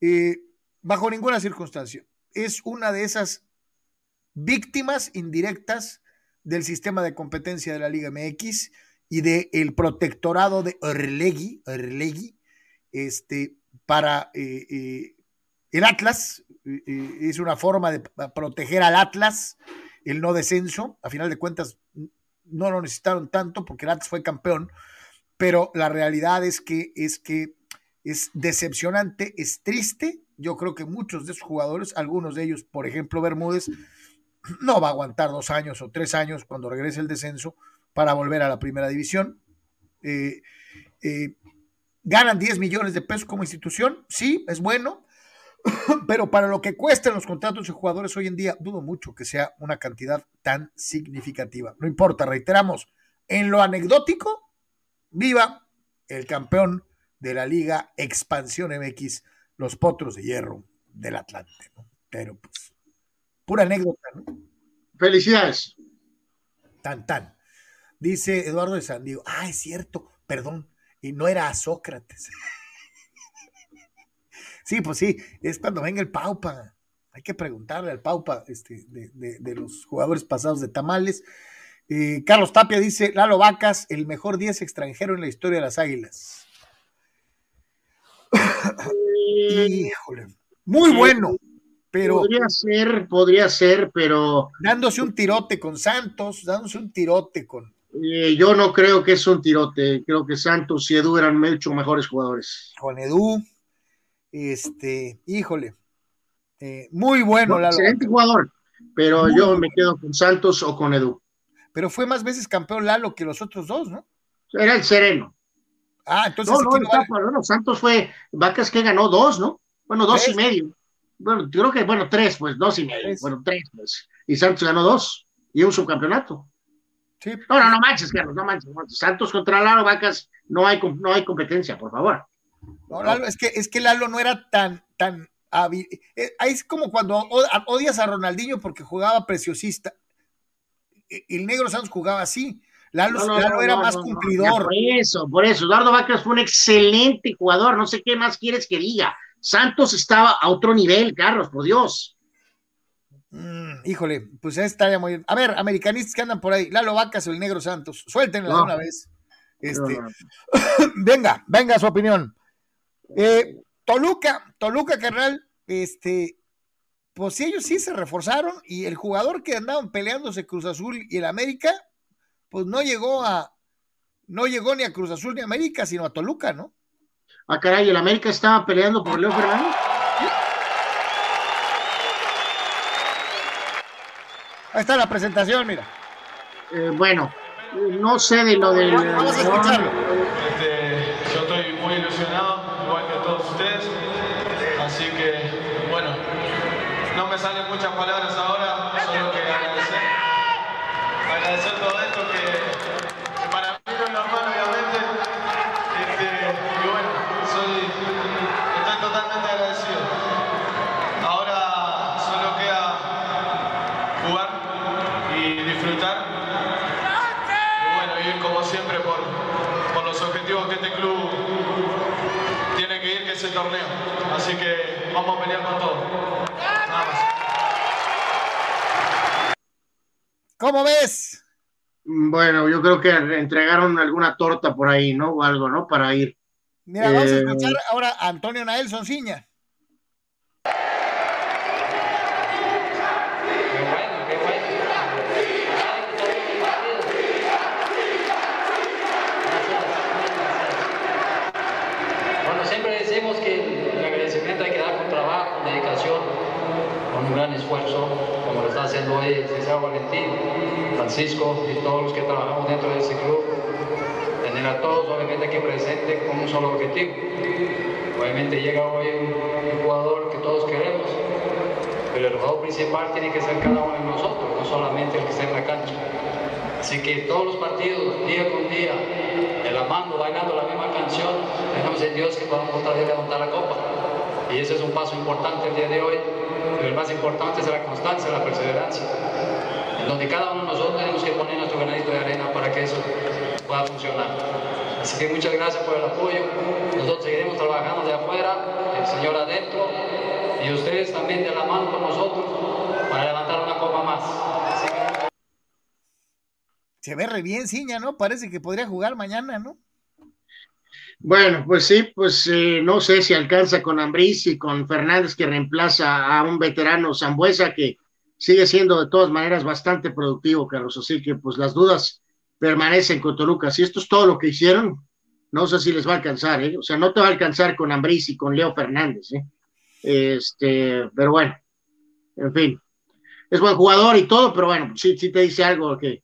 Speaker 1: Eh, bajo ninguna circunstancia. Es una de esas víctimas indirectas del sistema de competencia de la Liga MX y del protectorado de Orlegui, Orlegui este, para eh, eh, el Atlas, eh, es una forma de proteger al Atlas, el no descenso, a final de cuentas no lo necesitaron tanto porque el Atlas fue campeón, pero la realidad es que es que es decepcionante, es triste. Yo creo que muchos de esos jugadores, algunos de ellos, por ejemplo Bermúdez, no va a aguantar dos años o tres años cuando regrese el descenso para volver a la primera división. Eh, ¿Ganan 10 millones de pesos como institución? Sí, es bueno, *coughs* pero para lo que cuestan los contratos de jugadores hoy en día, dudo mucho que sea una cantidad tan significativa. No importa, reiteramos, en lo anecdótico, viva el campeón de la Liga Expansión MX, los Potros de Hierro del Atlante. Pero pues, pura anécdota, ¿no?
Speaker 2: Felicidades.
Speaker 1: Tan, tan. Dice Eduardo de San Diego, ah, es cierto, perdón, y no era a Sócrates. sí, pues sí, es cuando venga el Paupa. Hay que preguntarle al Paupa este, de, los jugadores pasados de Tamales. Eh, Carlos Tapia dice, Lalo Vacas, el mejor 10 extranjero en la historia de las Águilas. Híjole, muy bueno, pero...
Speaker 2: Podría ser, podría ser, pero...
Speaker 1: Dándose un tirote con Santos, dándose un tirote con,
Speaker 2: eh, yo no creo que es un tirote. Creo que Santos y Edu eran mucho mejores jugadores.
Speaker 1: Con Edu, este, híjole, eh, muy bueno.
Speaker 2: excelente jugador, pero yo me quedo con Santos o con Edu.
Speaker 1: Pero fue más veces campeón Lalo que los otros dos, ¿no?
Speaker 2: Era el sereno.
Speaker 1: Ah, entonces.
Speaker 2: No, no, no, Santos fue, Vacas que ganó dos, ¿no? Bueno, dos y medio. Bueno, creo que, bueno, tres, pues, dos y medio. Bueno, tres, pues. Y Santos ganó dos y un subcampeonato. Sí. No, no, no manches, Carlos, no manches. Santos contra Lalo Vacas, no hay, no hay competencia, por favor.
Speaker 1: No, Lalo, es que, es que Lalo no era tan, tan hábil. Eh, es como cuando odias a Ronaldinho porque jugaba preciosista. El negro Santos jugaba así. Lalo, Lalo era más cumplidor.
Speaker 2: por eso, por eso. Eduardo Vacas fue un excelente jugador. No sé qué más quieres que diga. Santos estaba a otro nivel, Carlos, por Dios.
Speaker 1: Mm, híjole, pues estaría muy bien. A ver, americanistas que andan por ahí, Lalo Vacas o el Negro Santos, suéltenla una vez. Este, *coughs* venga, venga su opinión. Eh, Toluca, Toluca, carnal, este, pues ellos sí se reforzaron y el jugador que andaban peleándose Cruz Azul y el América, pues no llegó a, no llegó ni a Cruz Azul ni a América, sino a Toluca, ¿no?
Speaker 2: Ah, caray, el América estaba peleando por Leo Fernández.
Speaker 1: Ahí está la presentación, mira.
Speaker 2: Eh, bueno, no sé de lo del.
Speaker 1: Vamos a escucharlo.
Speaker 4: Este, yo estoy muy ilusionado, igual que todos ustedes. Así que, bueno, no me salen muchas palabras ahora, solo que agradecer. Agradecer todo esto que, para mí no es normal, obviamente. Este, y bueno, soy, estoy totalmente agradecido. Ahora solo queda jugar disfrutar. Y bueno, ir como siempre por, por los objetivos que este club tiene que ir, que es el torneo. Así que vamos a pelear con todo. Nada más.
Speaker 1: ¿Cómo ves?
Speaker 2: Bueno, yo creo que entregaron alguna torta por ahí, ¿no? O algo, ¿no? Para ir.
Speaker 1: Mira, vamos a eh, escuchar ahora a Antonio Nael Sonciña.
Speaker 5: Bueno, siempre decimos que el agradecimiento hay que dar con trabajo, con dedicación, con un gran esfuerzo, como Valentín, Francisco y todos los que trabajamos dentro de ese club tener a todos obviamente aquí presentes con un solo objetivo. Obviamente llega hoy un, jugador que todos queremos, pero el jugador principal tiene que ser cada uno de nosotros, no solamente el que está en la cancha. Así que todos los partidos, día con día, el amando, bailando la misma canción, dejamos en Dios que podamos otra vez levantar la copa. Y ese es un paso importante el día de hoy, pero el más importante es la constancia, la perseverancia, en donde cada uno de nosotros tenemos que poner nuestro granito de arena para que eso pueda funcionar. Así que muchas gracias por el apoyo. Nosotros seguiremos trabajando de afuera, el Señor adentro, y ustedes también de la mano con nosotros para levantar una copa más.
Speaker 1: Se ve re bien, Ciña, ¿no? Parece que podría jugar mañana, ¿no?
Speaker 2: Bueno, pues sí, pues eh, no sé si alcanza con Ambriz y con Fernández que reemplaza a un veterano Zambuesa que sigue siendo de todas maneras bastante productivo, Carlos. Así que pues las dudas permanecen con Toluca. Si esto es todo lo que hicieron, no sé si les va a alcanzar, ¿eh? O sea, no te va a alcanzar con Ambriz y con Leo Fernández, ¿eh? Este, pero bueno, en fin. Es buen jugador y todo, pero bueno, sí, sí te dice algo que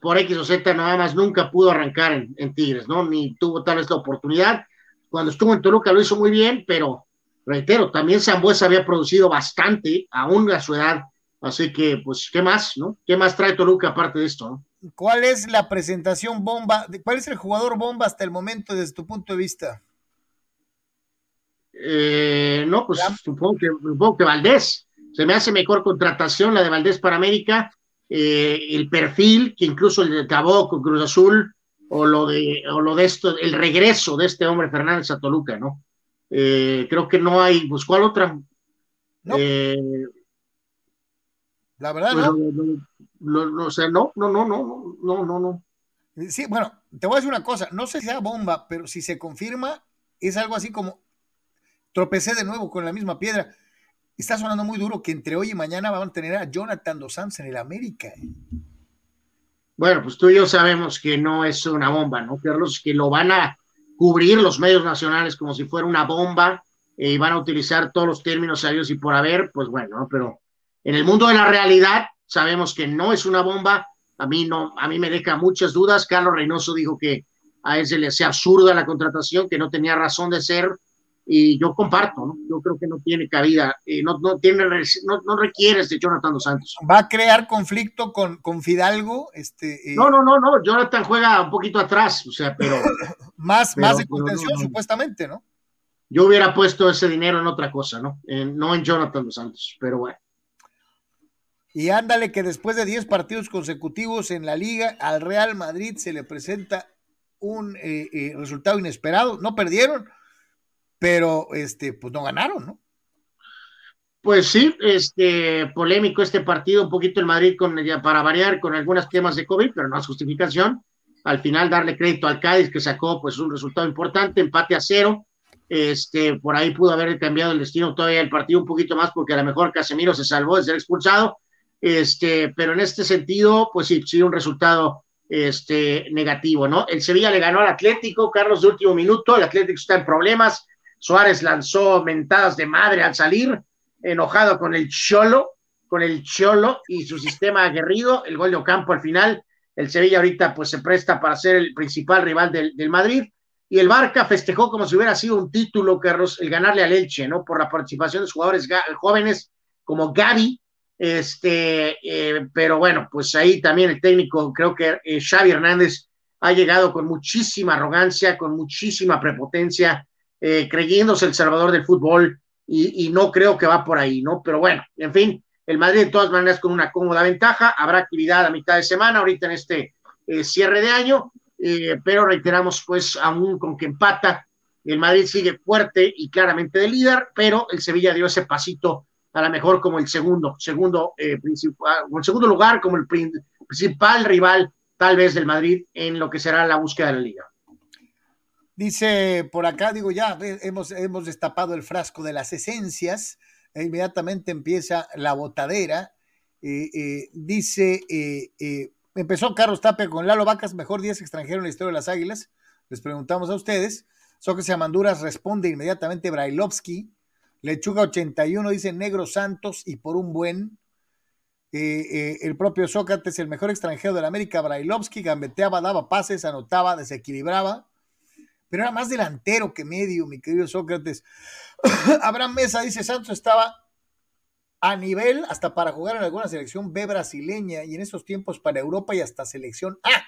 Speaker 2: por X o Z nada más nunca pudo arrancar en, Tigres, ¿no? Ni tuvo tal vez la oportunidad. Cuando estuvo en Toluca lo hizo muy bien, pero reitero, también Zambuesa había producido bastante, aún a su edad. Así que, pues, ¿qué más, no? ¿Qué más trae Toluca aparte de esto, no?
Speaker 1: ¿Cuál es la presentación bomba? ¿Cuál es el jugador bomba hasta el momento desde tu punto de vista?
Speaker 2: Eh, no, pues supongo que, supongo que Valdés. Se me hace mejor contratación la de Valdés para América. Eh, el perfil, que incluso el de Tabó con Cruz Azul, o lo de, o lo de esto, el regreso de este hombre Fernández a Toluca, ¿no? Eh, creo que no hay, pues, ¿cuál otra?
Speaker 1: No. la verdad, pues,
Speaker 2: no no, no, o sea, no, no, no, no, no, no, no.
Speaker 1: Sí, bueno, te voy a decir una cosa, no sé si sea bomba, pero si se confirma, es algo así como tropecé de nuevo con la misma piedra. Está sonando muy duro que entre hoy y mañana van a tener a Jonathan Dos Santos en el América. ¿eh?
Speaker 2: Bueno, pues tú y yo sabemos que no es una bomba, ¿no, Carlos? Que lo van a cubrir los medios nacionales como si fuera una bomba eh, y van a utilizar todos los términos sabios y por haber, pues bueno, pero en el mundo de la realidad, sabemos que no es una bomba, a mí no, a mí me deja muchas dudas, Carlos Reynoso dijo que a él se le hacía absurda la contratación, que no tenía razón de ser, y yo comparto, ¿no? Yo creo que no tiene cabida, eh, no, no, tiene, no, no requiere de Jonathan Dos Santos.
Speaker 1: ¿Va a crear conflicto con, con Fidalgo? Este,
Speaker 2: eh? No, no, no, no, Jonathan juega un poquito atrás, o sea, pero... *laughs*
Speaker 1: más, más de contención, supuestamente, ¿no?
Speaker 2: Yo hubiera puesto ese dinero en otra cosa, ¿no? no en Jonathan Dos Santos, pero bueno.
Speaker 1: Y ándale que después de 10 partidos consecutivos en la liga, al Real Madrid se le presenta un eh, eh, resultado inesperado. No perdieron, pero este, pues no ganaron, ¿no?
Speaker 2: Pues sí, este polémico este partido, un poquito el Madrid con para variar con algunas temas de COVID, pero no es justificación. Al final darle crédito al Cádiz que sacó pues un resultado importante, empate a cero. Este, por ahí pudo haber cambiado el destino todavía el partido un poquito más porque a lo mejor Casemiro se salvó de ser expulsado este, pero en este sentido, pues sí, sí, un resultado este, negativo, ¿no? El Sevilla le ganó al Atlético, Carlos de último minuto, el Atlético está en problemas, Suárez lanzó mentadas de madre al salir, enojado con el Cholo, con el Cholo y su sistema aguerrido, el gol de Ocampo al final, el Sevilla ahorita pues se presta para ser el principal rival del, Madrid, y el Barca festejó como si hubiera sido un título, Carlos, el ganarle al Elche, ¿no? Por la participación de jugadores jóvenes como Gaby, este, eh, pero bueno, pues ahí también el técnico, creo que eh, Xavi Hernández ha llegado con muchísima arrogancia, con muchísima prepotencia, eh, creyéndose el salvador del fútbol y, no creo que va por ahí, ¿no? Pero bueno, en fin, el Madrid de todas maneras con una cómoda ventaja, habrá actividad a mitad de semana, ahorita en este cierre de año, pero reiteramos pues aún con que empata, el Madrid sigue fuerte y claramente de líder, pero el Sevilla dio ese pasito a lo mejor como el segundo, segundo eh, principal, el segundo lugar, como el principal rival tal vez del Madrid en lo que será la búsqueda de la liga.
Speaker 1: Dice por acá, digo ya, hemos, hemos destapado el frasco de las esencias, e inmediatamente empieza la botadera. Eh, eh, dice, empezó Carlos Tapia con Lalo Vacas, mejor 10 extranjero en la historia de las Águilas. Les preguntamos a ustedes. Sócrates Amanduras responde inmediatamente Brailovsky. Lechuga 81 dice Negro Santos y por un buen. Eh, eh, el propio Sócrates, el mejor extranjero de la América, Brailovsky, gambeteaba, daba pases, anotaba, desequilibraba, pero era más delantero que medio, mi querido Sócrates. *coughs* Abraham Mesa dice, Santos estaba a nivel hasta para jugar en alguna selección B brasileña y en esos tiempos para Europa y hasta selección A.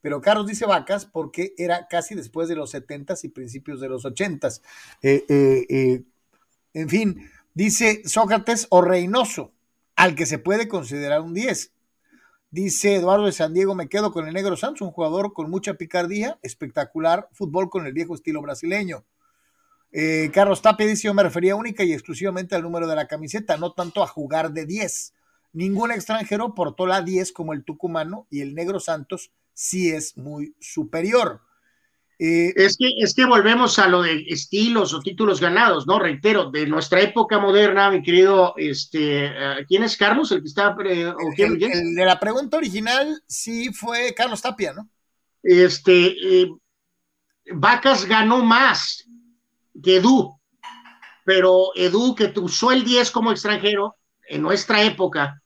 Speaker 1: Pero Carlos dice vacas porque era casi después de los 70s y principios de los 80s. Eh, en fin, dice Sócrates o Reynoso, al que se puede considerar un 10. Dice Eduardo de San Diego, me quedo con el Negro Santos, un jugador con mucha picardía, espectacular, fútbol con el viejo estilo brasileño. Eh, Carlos Tapia dice, yo me refería única y exclusivamente al número de la camiseta, no tanto a jugar de 10. Ningún extranjero portó la 10 como el tucumano y el Negro Santos sí es muy superior.
Speaker 2: Eh, es, que, es que volvemos a lo de estilos o títulos ganados, ¿no? Reitero, de nuestra época moderna, mi querido, este, eh, ¿quién es Carlos? El que está...
Speaker 1: el, de la pregunta original sí fue Carlos Tapia, ¿no?
Speaker 2: Este, eh, Vacas ganó más que Edu, pero Edu, que usó el 10 como extranjero, en nuestra época,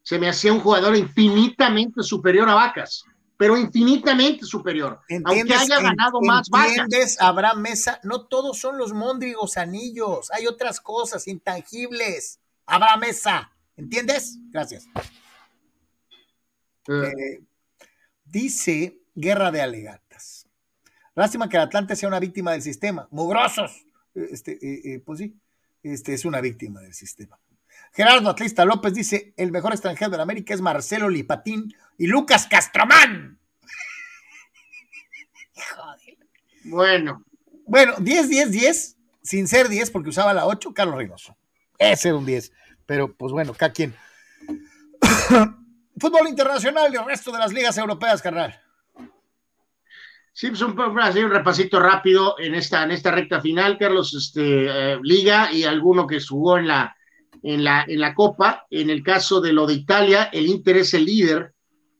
Speaker 2: se me hacía un jugador infinitamente superior a Vacas pero infinitamente superior. Aunque haya ganado más
Speaker 1: ¿Entiendes, Abraham Mesa? No todos son los móndrigos anillos, hay otras cosas intangibles. Abraham Mesa, ¿entiendes? Gracias. Eh. Eh, dice Guerra de Alegatas. Lástima que el Atlante sea una víctima del sistema. ¡Mugrosos! Este, eh, pues sí, este es una víctima del sistema. Gerardo Atlista López dice: el mejor extranjero de la América es Marcelo Lipatín y Lucas Castromán. *laughs*
Speaker 2: Joder. Bueno.
Speaker 1: Bueno, 10, 10, 10, sin ser 10 porque usaba la 8, Carlos Reynoso. Ese era un 10. Pero pues bueno, cada quien. *coughs* Fútbol internacional y el resto de las ligas europeas, carnal.
Speaker 2: Sí, pues un, un repasito rápido en esta, en esta recta final, Carlos, este, eh, Liga y alguno que jugó en la, en, la, en la Copa. En el caso de lo de Italia, el Inter es el líder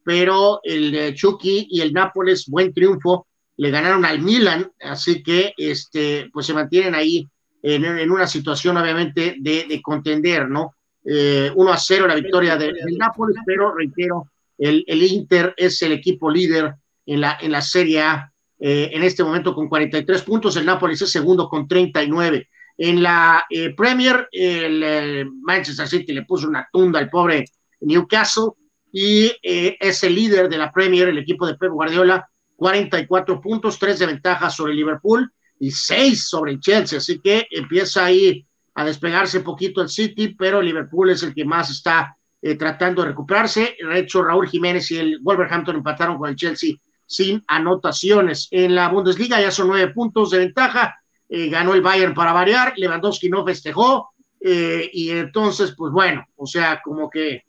Speaker 2: pero el Chucky y el Nápoles, buen triunfo, le ganaron al Milan, así que este, pues se mantienen ahí en, una situación obviamente de, contender, ¿no? Eh, 1 a 0 la victoria del Nápoles, pero reitero, el, el, Inter es el equipo líder en la, en la Serie A eh, en este momento con 43 puntos, el Nápoles es segundo con 39. En la eh, Premier, el Manchester City le puso una tunda al pobre Newcastle, y eh, es el líder de la Premier, el equipo de Pep Guardiola, 44 puntos, 3 de ventaja sobre Liverpool y 6 sobre el Chelsea, así que empieza ahí a despegarse poquito el City, pero Liverpool es el que más está eh, tratando de recuperarse. De hecho, Raúl Jiménez y el Wolverhampton empataron con el Chelsea sin anotaciones. En la Bundesliga ya son nueve puntos de ventaja, eh, ganó el Bayern para variar, Lewandowski no festejó, y entonces, pues bueno, o sea, como que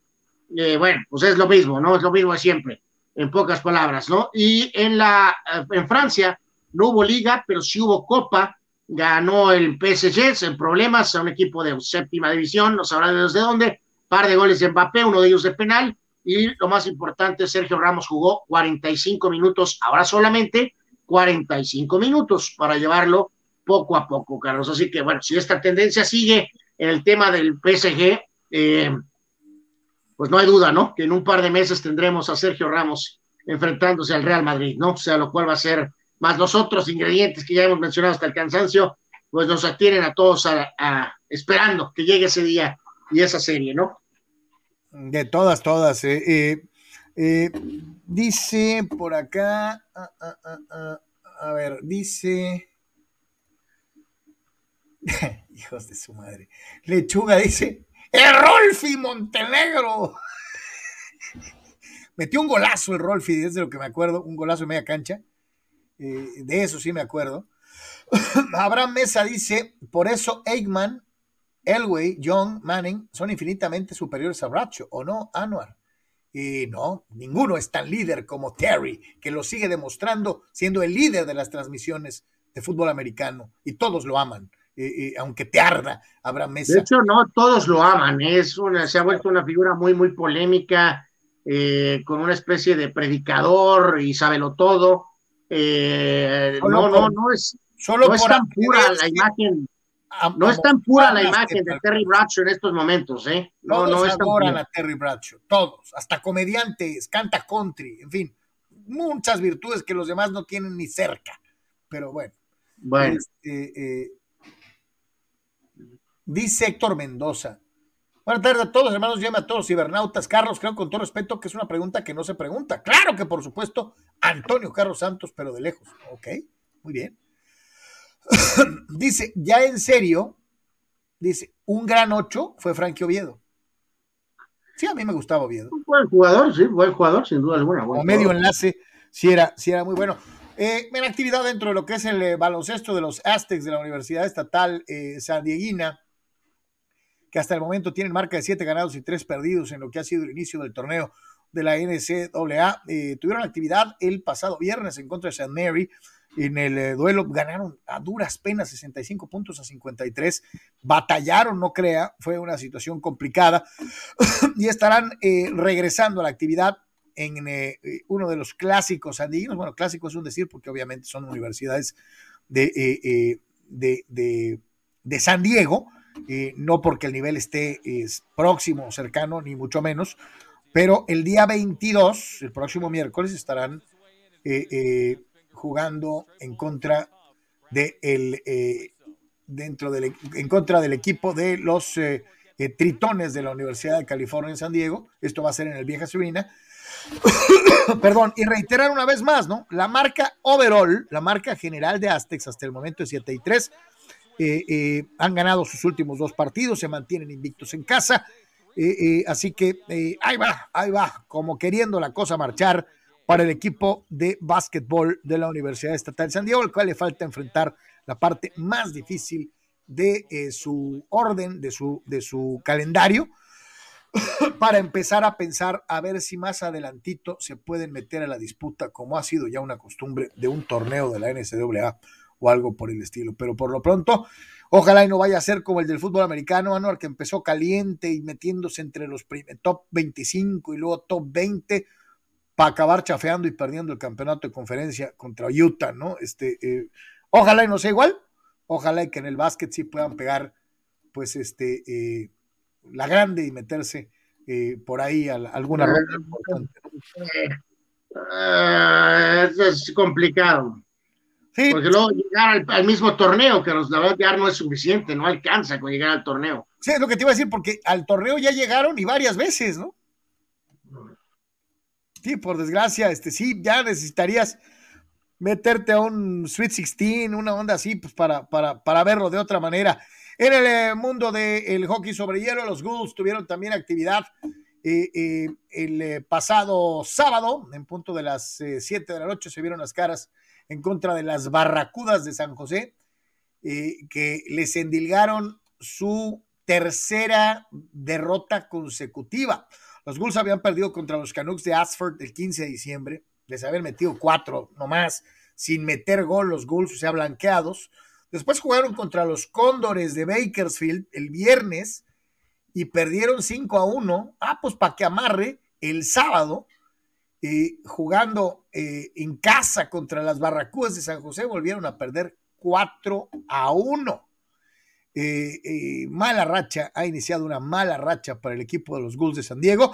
Speaker 2: eh, bueno, pues es lo mismo, ¿no? Es lo mismo de siempre, en pocas palabras, ¿no? Y en, la, eh, en Francia no hubo liga, pero sí hubo copa, ganó el PSG sin problemas a un equipo de séptima división, no sabrá desde dónde, par de goles de Mbappé, uno de ellos de penal, y lo más importante, Sergio Ramos jugó 45 minutos, ahora solamente 45 minutos para llevarlo poco a poco, Carlos. Así que bueno, si esta tendencia sigue en el tema del PSG, eh, pues no hay duda, ¿no? Que en un par de meses tendremos a Sergio Ramos enfrentándose al Real Madrid, ¿no? O sea, lo cual va a ser más los otros ingredientes que ya hemos mencionado hasta el cansancio, pues nos atienen a todos esperando que llegue ese día y esa serie, ¿no?
Speaker 1: De todas, todas. Eh, eh dice por acá, ah, ah, ah, a ver, dice, hijos de su madre, Lechuga dice, ¡El Rolfi Montenegro! *laughs* Metió un golazo el Rolfi, es de lo que me acuerdo, un golazo en media cancha. Eh, de eso sí me acuerdo. *coughs* Abraham Mesa dice, por eso Eggman Elway, Young, Manning son infinitamente superiores a Bradshaw, ¿o no, Anuar? Y no, ninguno es tan líder como Terry, que lo sigue demostrando siendo el líder de las transmisiones de fútbol americano y todos lo aman. Aunque te arda, habrá Mesa.
Speaker 2: De hecho, no todos lo aman, es una, se ha vuelto una figura muy, muy polémica, eh, con una especie de predicador y sábelo todo. Eh, no, no, no es, solo no es tan pura la imagen no es tan pura la imagen de Terry Bradshaw en estos momentos, ¿eh? No,
Speaker 1: no es tan a Terry Bradshaw, todos, hasta comediantes, canta country, en fin, muchas virtudes que los demás no tienen ni cerca. Pero bueno.
Speaker 2: Bueno.
Speaker 1: Este, eh, dice Héctor Mendoza. Buenas tardes a todos, hermanos, llame a todos cibernautas. Carlos, creo con todo respeto que es una pregunta que no se pregunta. Claro que por supuesto, Antonio Carlos Santos, pero de lejos. Ok, muy bien. *coughs* dice, ya en serio, dice, un gran ocho fue Frankie Oviedo. Sí, a mí me gustaba Oviedo.
Speaker 2: Un buen jugador, sí, buen jugador, sin duda alguna.
Speaker 1: Como medio enlace, sí era, sí era muy bueno. Eh, en actividad dentro de lo que es el eh, baloncesto de los Aztecs de la Universidad Estatal eh, San Dieguina, que hasta el momento tienen marca de siete ganados y tres perdidos en lo que ha sido el inicio del torneo de la NCAA. tuvieron actividad el pasado viernes en contra de St. Mary en el eh, duelo ganaron a duras penas 65 puntos a 53, batallaron, no crea, fue una situación complicada *coughs* y estarán eh, regresando a la actividad en eh, uno de los clásicos andinos, bueno, clásico es un decir porque obviamente son universidades de, de, de, San Diego, no porque el nivel esté próximo o cercano, ni mucho menos, pero el día 22, el próximo miércoles, estarán jugando en contra de el, eh, dentro del, en contra del equipo de los eh, eh, Tritones de la Universidad de California en San Diego. Esto va a ser en el Vieja Subina. *coughs* Perdón, y reiterar una vez más, ¿no? La marca overall, la marca general de Aztecs hasta el momento es 7 y 3. Han ganado sus últimos dos partidos, se mantienen invictos en casa. así que ahí va, ahí va, como queriendo la cosa marchar para el equipo de básquetbol de la Universidad Estatal de San Diego, al cual le falta enfrentar la parte más difícil de eh, su orden, de su, de su calendario, *coughs* para empezar a pensar a ver si más adelantito se pueden meter a la disputa, como ha sido ya una costumbre de un torneo de la NCAA o algo por el estilo. Pero por lo pronto, ojalá y no vaya a ser como el del fútbol americano, Anuar, que empezó caliente y metiéndose entre los top 25 y luego top 20 para acabar chafeando y perdiendo el campeonato de conferencia contra Utah, ¿no? Este, eh, ojalá y no sea igual, ojalá y que en el básquet sí puedan pegar, pues, este, eh, la grande y meterse eh, por ahí a, alguna ronda importante.
Speaker 2: es complicado. Sí. Porque luego llegar al, mismo torneo, que la verdad ya no es suficiente, no alcanza con llegar al torneo.
Speaker 1: Sí, es lo que te iba a decir, porque al torneo ya llegaron y varias veces, ¿no? Sí, por desgracia, este sí, ya necesitarías meterte a un Sweet 16, una onda así, pues para, para, para verlo de otra manera. En el eh, mundo del hockey sobre hielo, los Ghouls tuvieron también actividad eh, eh, el pasado sábado, en punto de las 7 de la noche, se vieron las caras en contra de las Barracudas de San José, que les endilgaron su tercera derrota consecutiva. Los Bulls habían perdido contra los Canucks de Asford el 15 de diciembre, les habían metido cuatro nomás, sin meter gol los Bulls, o sea, blanqueados. Después jugaron contra los Cóndores de Bakersfield el viernes y perdieron 5 a 1. Ah, pues para que amarre el sábado, eh, jugando en casa contra las Barracudas de San José, volvieron a perder 4 a 1. Eh, eh, mala racha, ha iniciado una mala racha para el equipo de los Bulls de San Diego.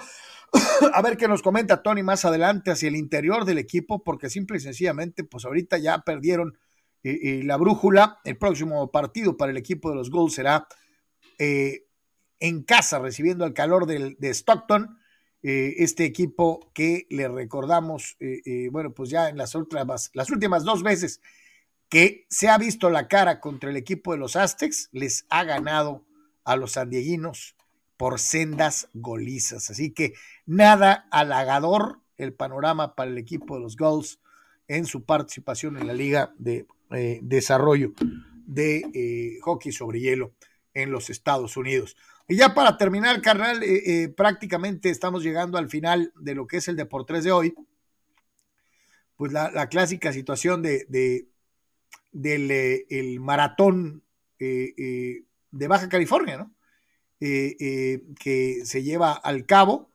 Speaker 1: *coughs* a ver qué nos comenta Tony más adelante hacia el interior del equipo, porque simple y sencillamente, pues ahorita ya perdieron eh, la brújula. El próximo partido para el equipo de los Bulls será en casa, recibiendo el calor de Stockton. Este equipo que le recordamos, bueno, pues ya en las últimas, las últimas dos veces que se ha visto la cara contra el equipo de los Aztecs, les ha ganado a los sandieguinos por sendas golizas. Así que nada halagador el panorama para el equipo de los Gulls en su participación en la Liga de eh, Desarrollo de eh, Hockey sobre Hielo en los Estados Unidos. Y ya para terminar, carnal, eh, eh, prácticamente estamos llegando al final de lo que es el Deportes de hoy. Pues la, clásica situación de, del eh, el maratón de Baja California, ¿no? que se lleva al cabo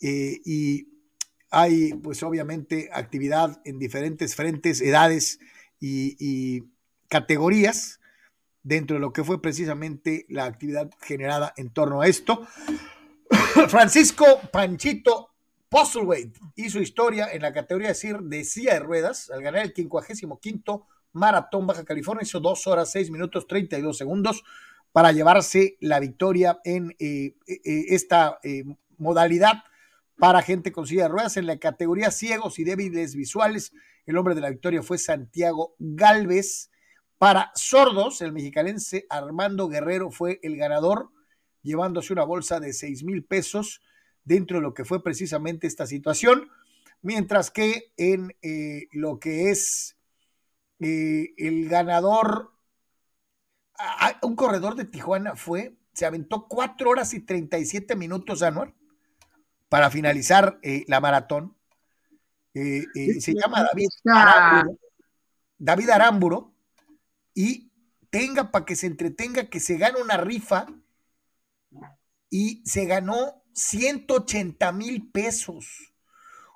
Speaker 1: y hay pues obviamente actividad en diferentes frentes, edades y categorías dentro de lo que fue precisamente la actividad generada en torno a esto. *coughs* Francisco Panchito Postlewaite hizo historia en la categoría de silla de ruedas al ganar el 55 Maratón Baja California. Hizo 2 horas 6 minutos 32 segundos para llevarse la victoria en eh, eh, eh, esta modalidad para gente con silla de ruedas. En la categoría ciegos y débiles visuales, el hombre de la victoria fue Santiago Galvez para sordos, el mexicalense Armando Guerrero fue el ganador, llevándose una bolsa de 6 mil pesos dentro de lo que fue precisamente esta situación, mientras que en eh, lo que es eh, el ganador, un corredor de Tijuana fue, se aventó 4 horas y 37 minutos, Anuar, para finalizar eh, la maratón. se llama David Aramburo, David Aramburo y tenga para que se entretenga que se gana una rifa y se ganó 180 mil pesos.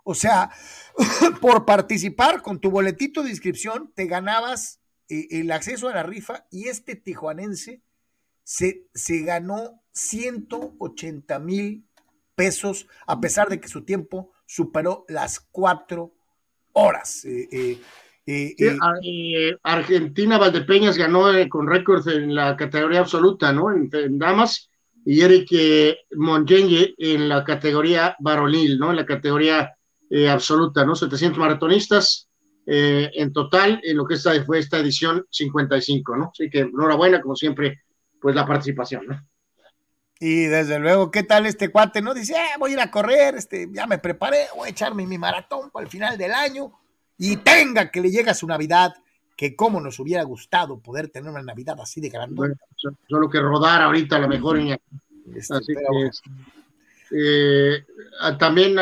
Speaker 1: O sea, *laughs* por participar con tu boletito de inscripción, te ganabas eh, el acceso a la rifa y este tijuanense se, se ganó 180 mil pesos a pesar de que su tiempo superó las cuatro horas. Eh, eh,
Speaker 2: eh, eh, Argentina Valdepeñas ganó eh, con récord en la categoría absoluta, ¿no? En, damas, y Eric Mongenye en la categoría varonil, ¿no? En la categoría absoluta, ¿no? 700 maratonistas en total, en lo que esta, fue esta edición 55, ¿no? Así que enhorabuena, como siempre, pues la participación, ¿no?
Speaker 1: Y desde luego, ¿qué tal este cuate? ¿No? Dice, voy a ir a correr, este, ya me preparé, voy a echarme mi maratón para el final del año y tenga que le llegue a su Navidad, que como nos hubiera gustado poder tener una Navidad así de grande. Bueno,
Speaker 2: solo que rodar ahorita a lo mejor. Este, así que, eh, también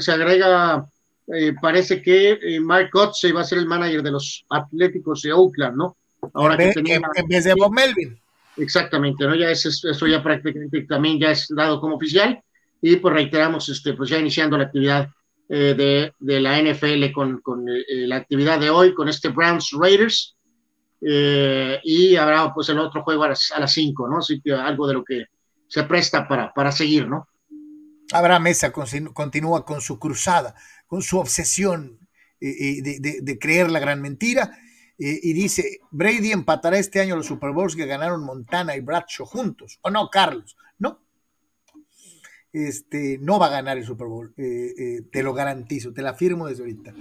Speaker 2: se agrega, eh, parece que eh, Mark Gotze va a ser el manager de los Atléticos de Oakland, ¿no?
Speaker 1: Ahora en, que en, vez de Bob Melvin.
Speaker 2: Exactamente, ¿no? Ya es, eso ya prácticamente también ya es dado como oficial y pues reiteramos, este, pues ya iniciando la actividad eh, de, de, la NFL con, con eh, la actividad de hoy, con este Browns Raiders. Eh, y habrá pues el otro juego a las, a 5, ¿no? Así algo de lo que se presta para, para seguir, ¿no?
Speaker 1: Habrá Mesa continúa con su cruzada, con su obsesión de, de, de, creer la gran mentira. y dice, Brady empatará este año los Super Bowls que ganaron Montana y Bradshaw juntos. ¿O no, Carlos? Este, no va a ganar el Super Bowl. Eh, eh, te lo garantizo, te la firmo desde ahorita.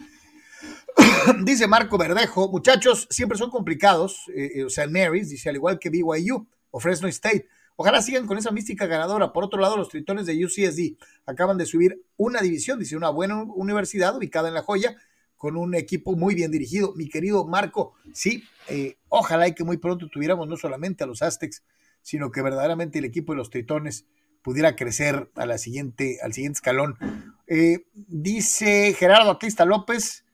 Speaker 1: *coughs* dice Marco Verdejo, muchachos, siempre son complicados. Eh, o sea, Marys, dice, al igual que BYU o Fresno State. Ojalá sigan con esa mística ganadora. Por otro lado, los tritones de UCSD acaban de subir una división, dice, una buena universidad ubicada en La Joya, con un equipo muy bien dirigido. Mi querido Marco, sí, ojalá y que muy pronto tuviéramos no solamente a los Aztecs, sino que verdaderamente el equipo de los tritones pudiera crecer a la siguiente, al siguiente escalón. Eh, dice Gerardo Atista López,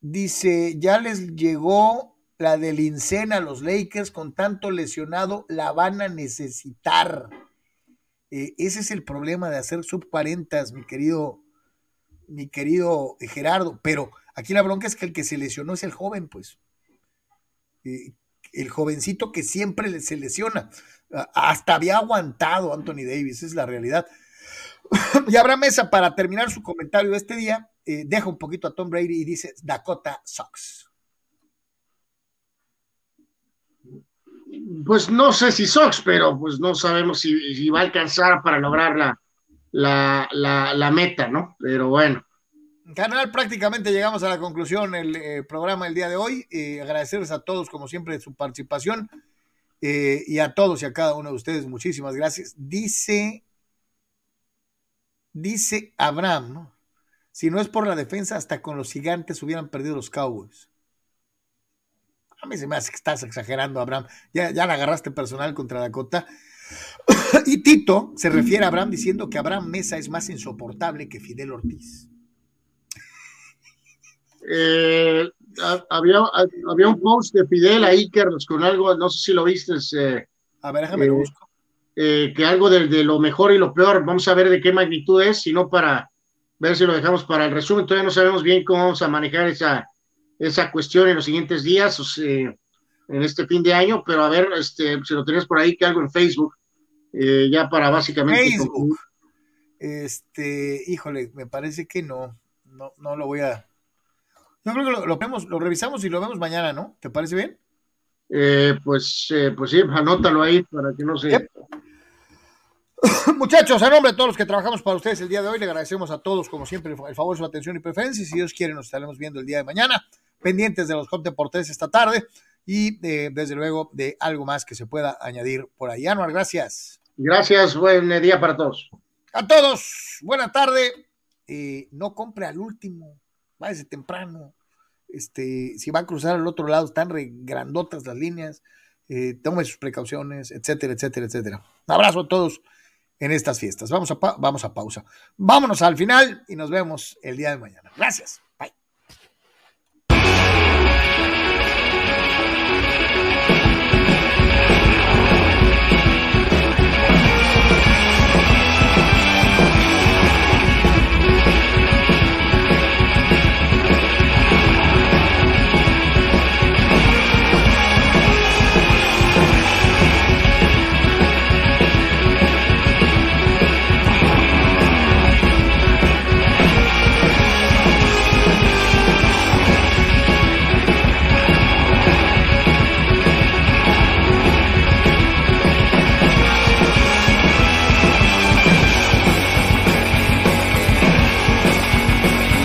Speaker 1: dice, ya les llegó la del Incena a los Lakers, con tanto lesionado, la van a necesitar. Eh, ese es el problema de hacer sub 40, mi querido, mi querido Gerardo. Pero aquí la bronca es que el que se lesionó es el joven, pues. Eh, el jovencito que siempre se lesiona. Hasta había aguantado Anthony Davis, es la realidad. *laughs* y habrá mesa para terminar su comentario de este día. Eh, deja un poquito a Tom Brady y dice Dakota Sox.
Speaker 2: Pues no sé si Sox, pero pues no sabemos si, va a alcanzar para lograr la, la, meta, ¿no? Pero bueno.
Speaker 1: Canal, prácticamente llegamos a la conclusión del eh, programa el día de hoy. Eh, agradecerles a todos, como siempre, su participación. Eh, y a todos y a cada uno de ustedes, muchísimas gracias. Dice, dice Abraham. Si no es por la defensa, hasta con los gigantes hubieran perdido los Cowboys. A mí se me hace que estás exagerando, Abraham. Ya, ya la agarraste personal contra Dakota. *coughs* y Tito se refiere a Abraham diciendo que Abraham Mesa es más insoportable que Fidel Ortiz.
Speaker 2: Eh, había, había un post de Fidel ahí, Carlos, con algo, no sé si lo viste. Eh,
Speaker 1: a ver, déjame lo busco.
Speaker 2: Eh, que algo de, de, lo mejor y lo peor, vamos a ver de qué magnitud es, sino para ver si lo dejamos para el resumen. Todavía no sabemos bien cómo vamos a manejar esa, esa cuestión en los siguientes días, o sea, en este fin de año, pero a ver este, si lo tenías por ahí, que algo en Facebook, eh, ya para básicamente.
Speaker 1: Facebook. Este, híjole, me parece que no, no, no lo voy a. Yo creo que lo, lo, vemos, lo revisamos y lo vemos mañana, ¿no? ¿Te parece bien?
Speaker 2: Eh, pues, eh, pues sí, anótalo ahí para que no se. Yep. *coughs*
Speaker 1: Muchachos, a nombre de todos los que trabajamos para ustedes el día de hoy, le agradecemos a todos, como siempre, el favor, su atención y preferencia. Y si Dios quiere, nos estaremos viendo el día de mañana, pendientes de los Hot Deportes esta tarde y eh, desde luego de algo más que se pueda añadir por ahí. Anuar, gracias.
Speaker 2: Gracias, buen día para todos.
Speaker 1: A todos, buena tarde. No compre al último, váyase temprano. Este, si va a cruzar al otro lado, están re grandotas las líneas. Eh, tome sus precauciones, etcétera, etcétera, etcétera. Un abrazo a todos en estas fiestas. Vamos a, vamos a pausa. Vámonos al final y nos vemos el día de mañana. Gracias.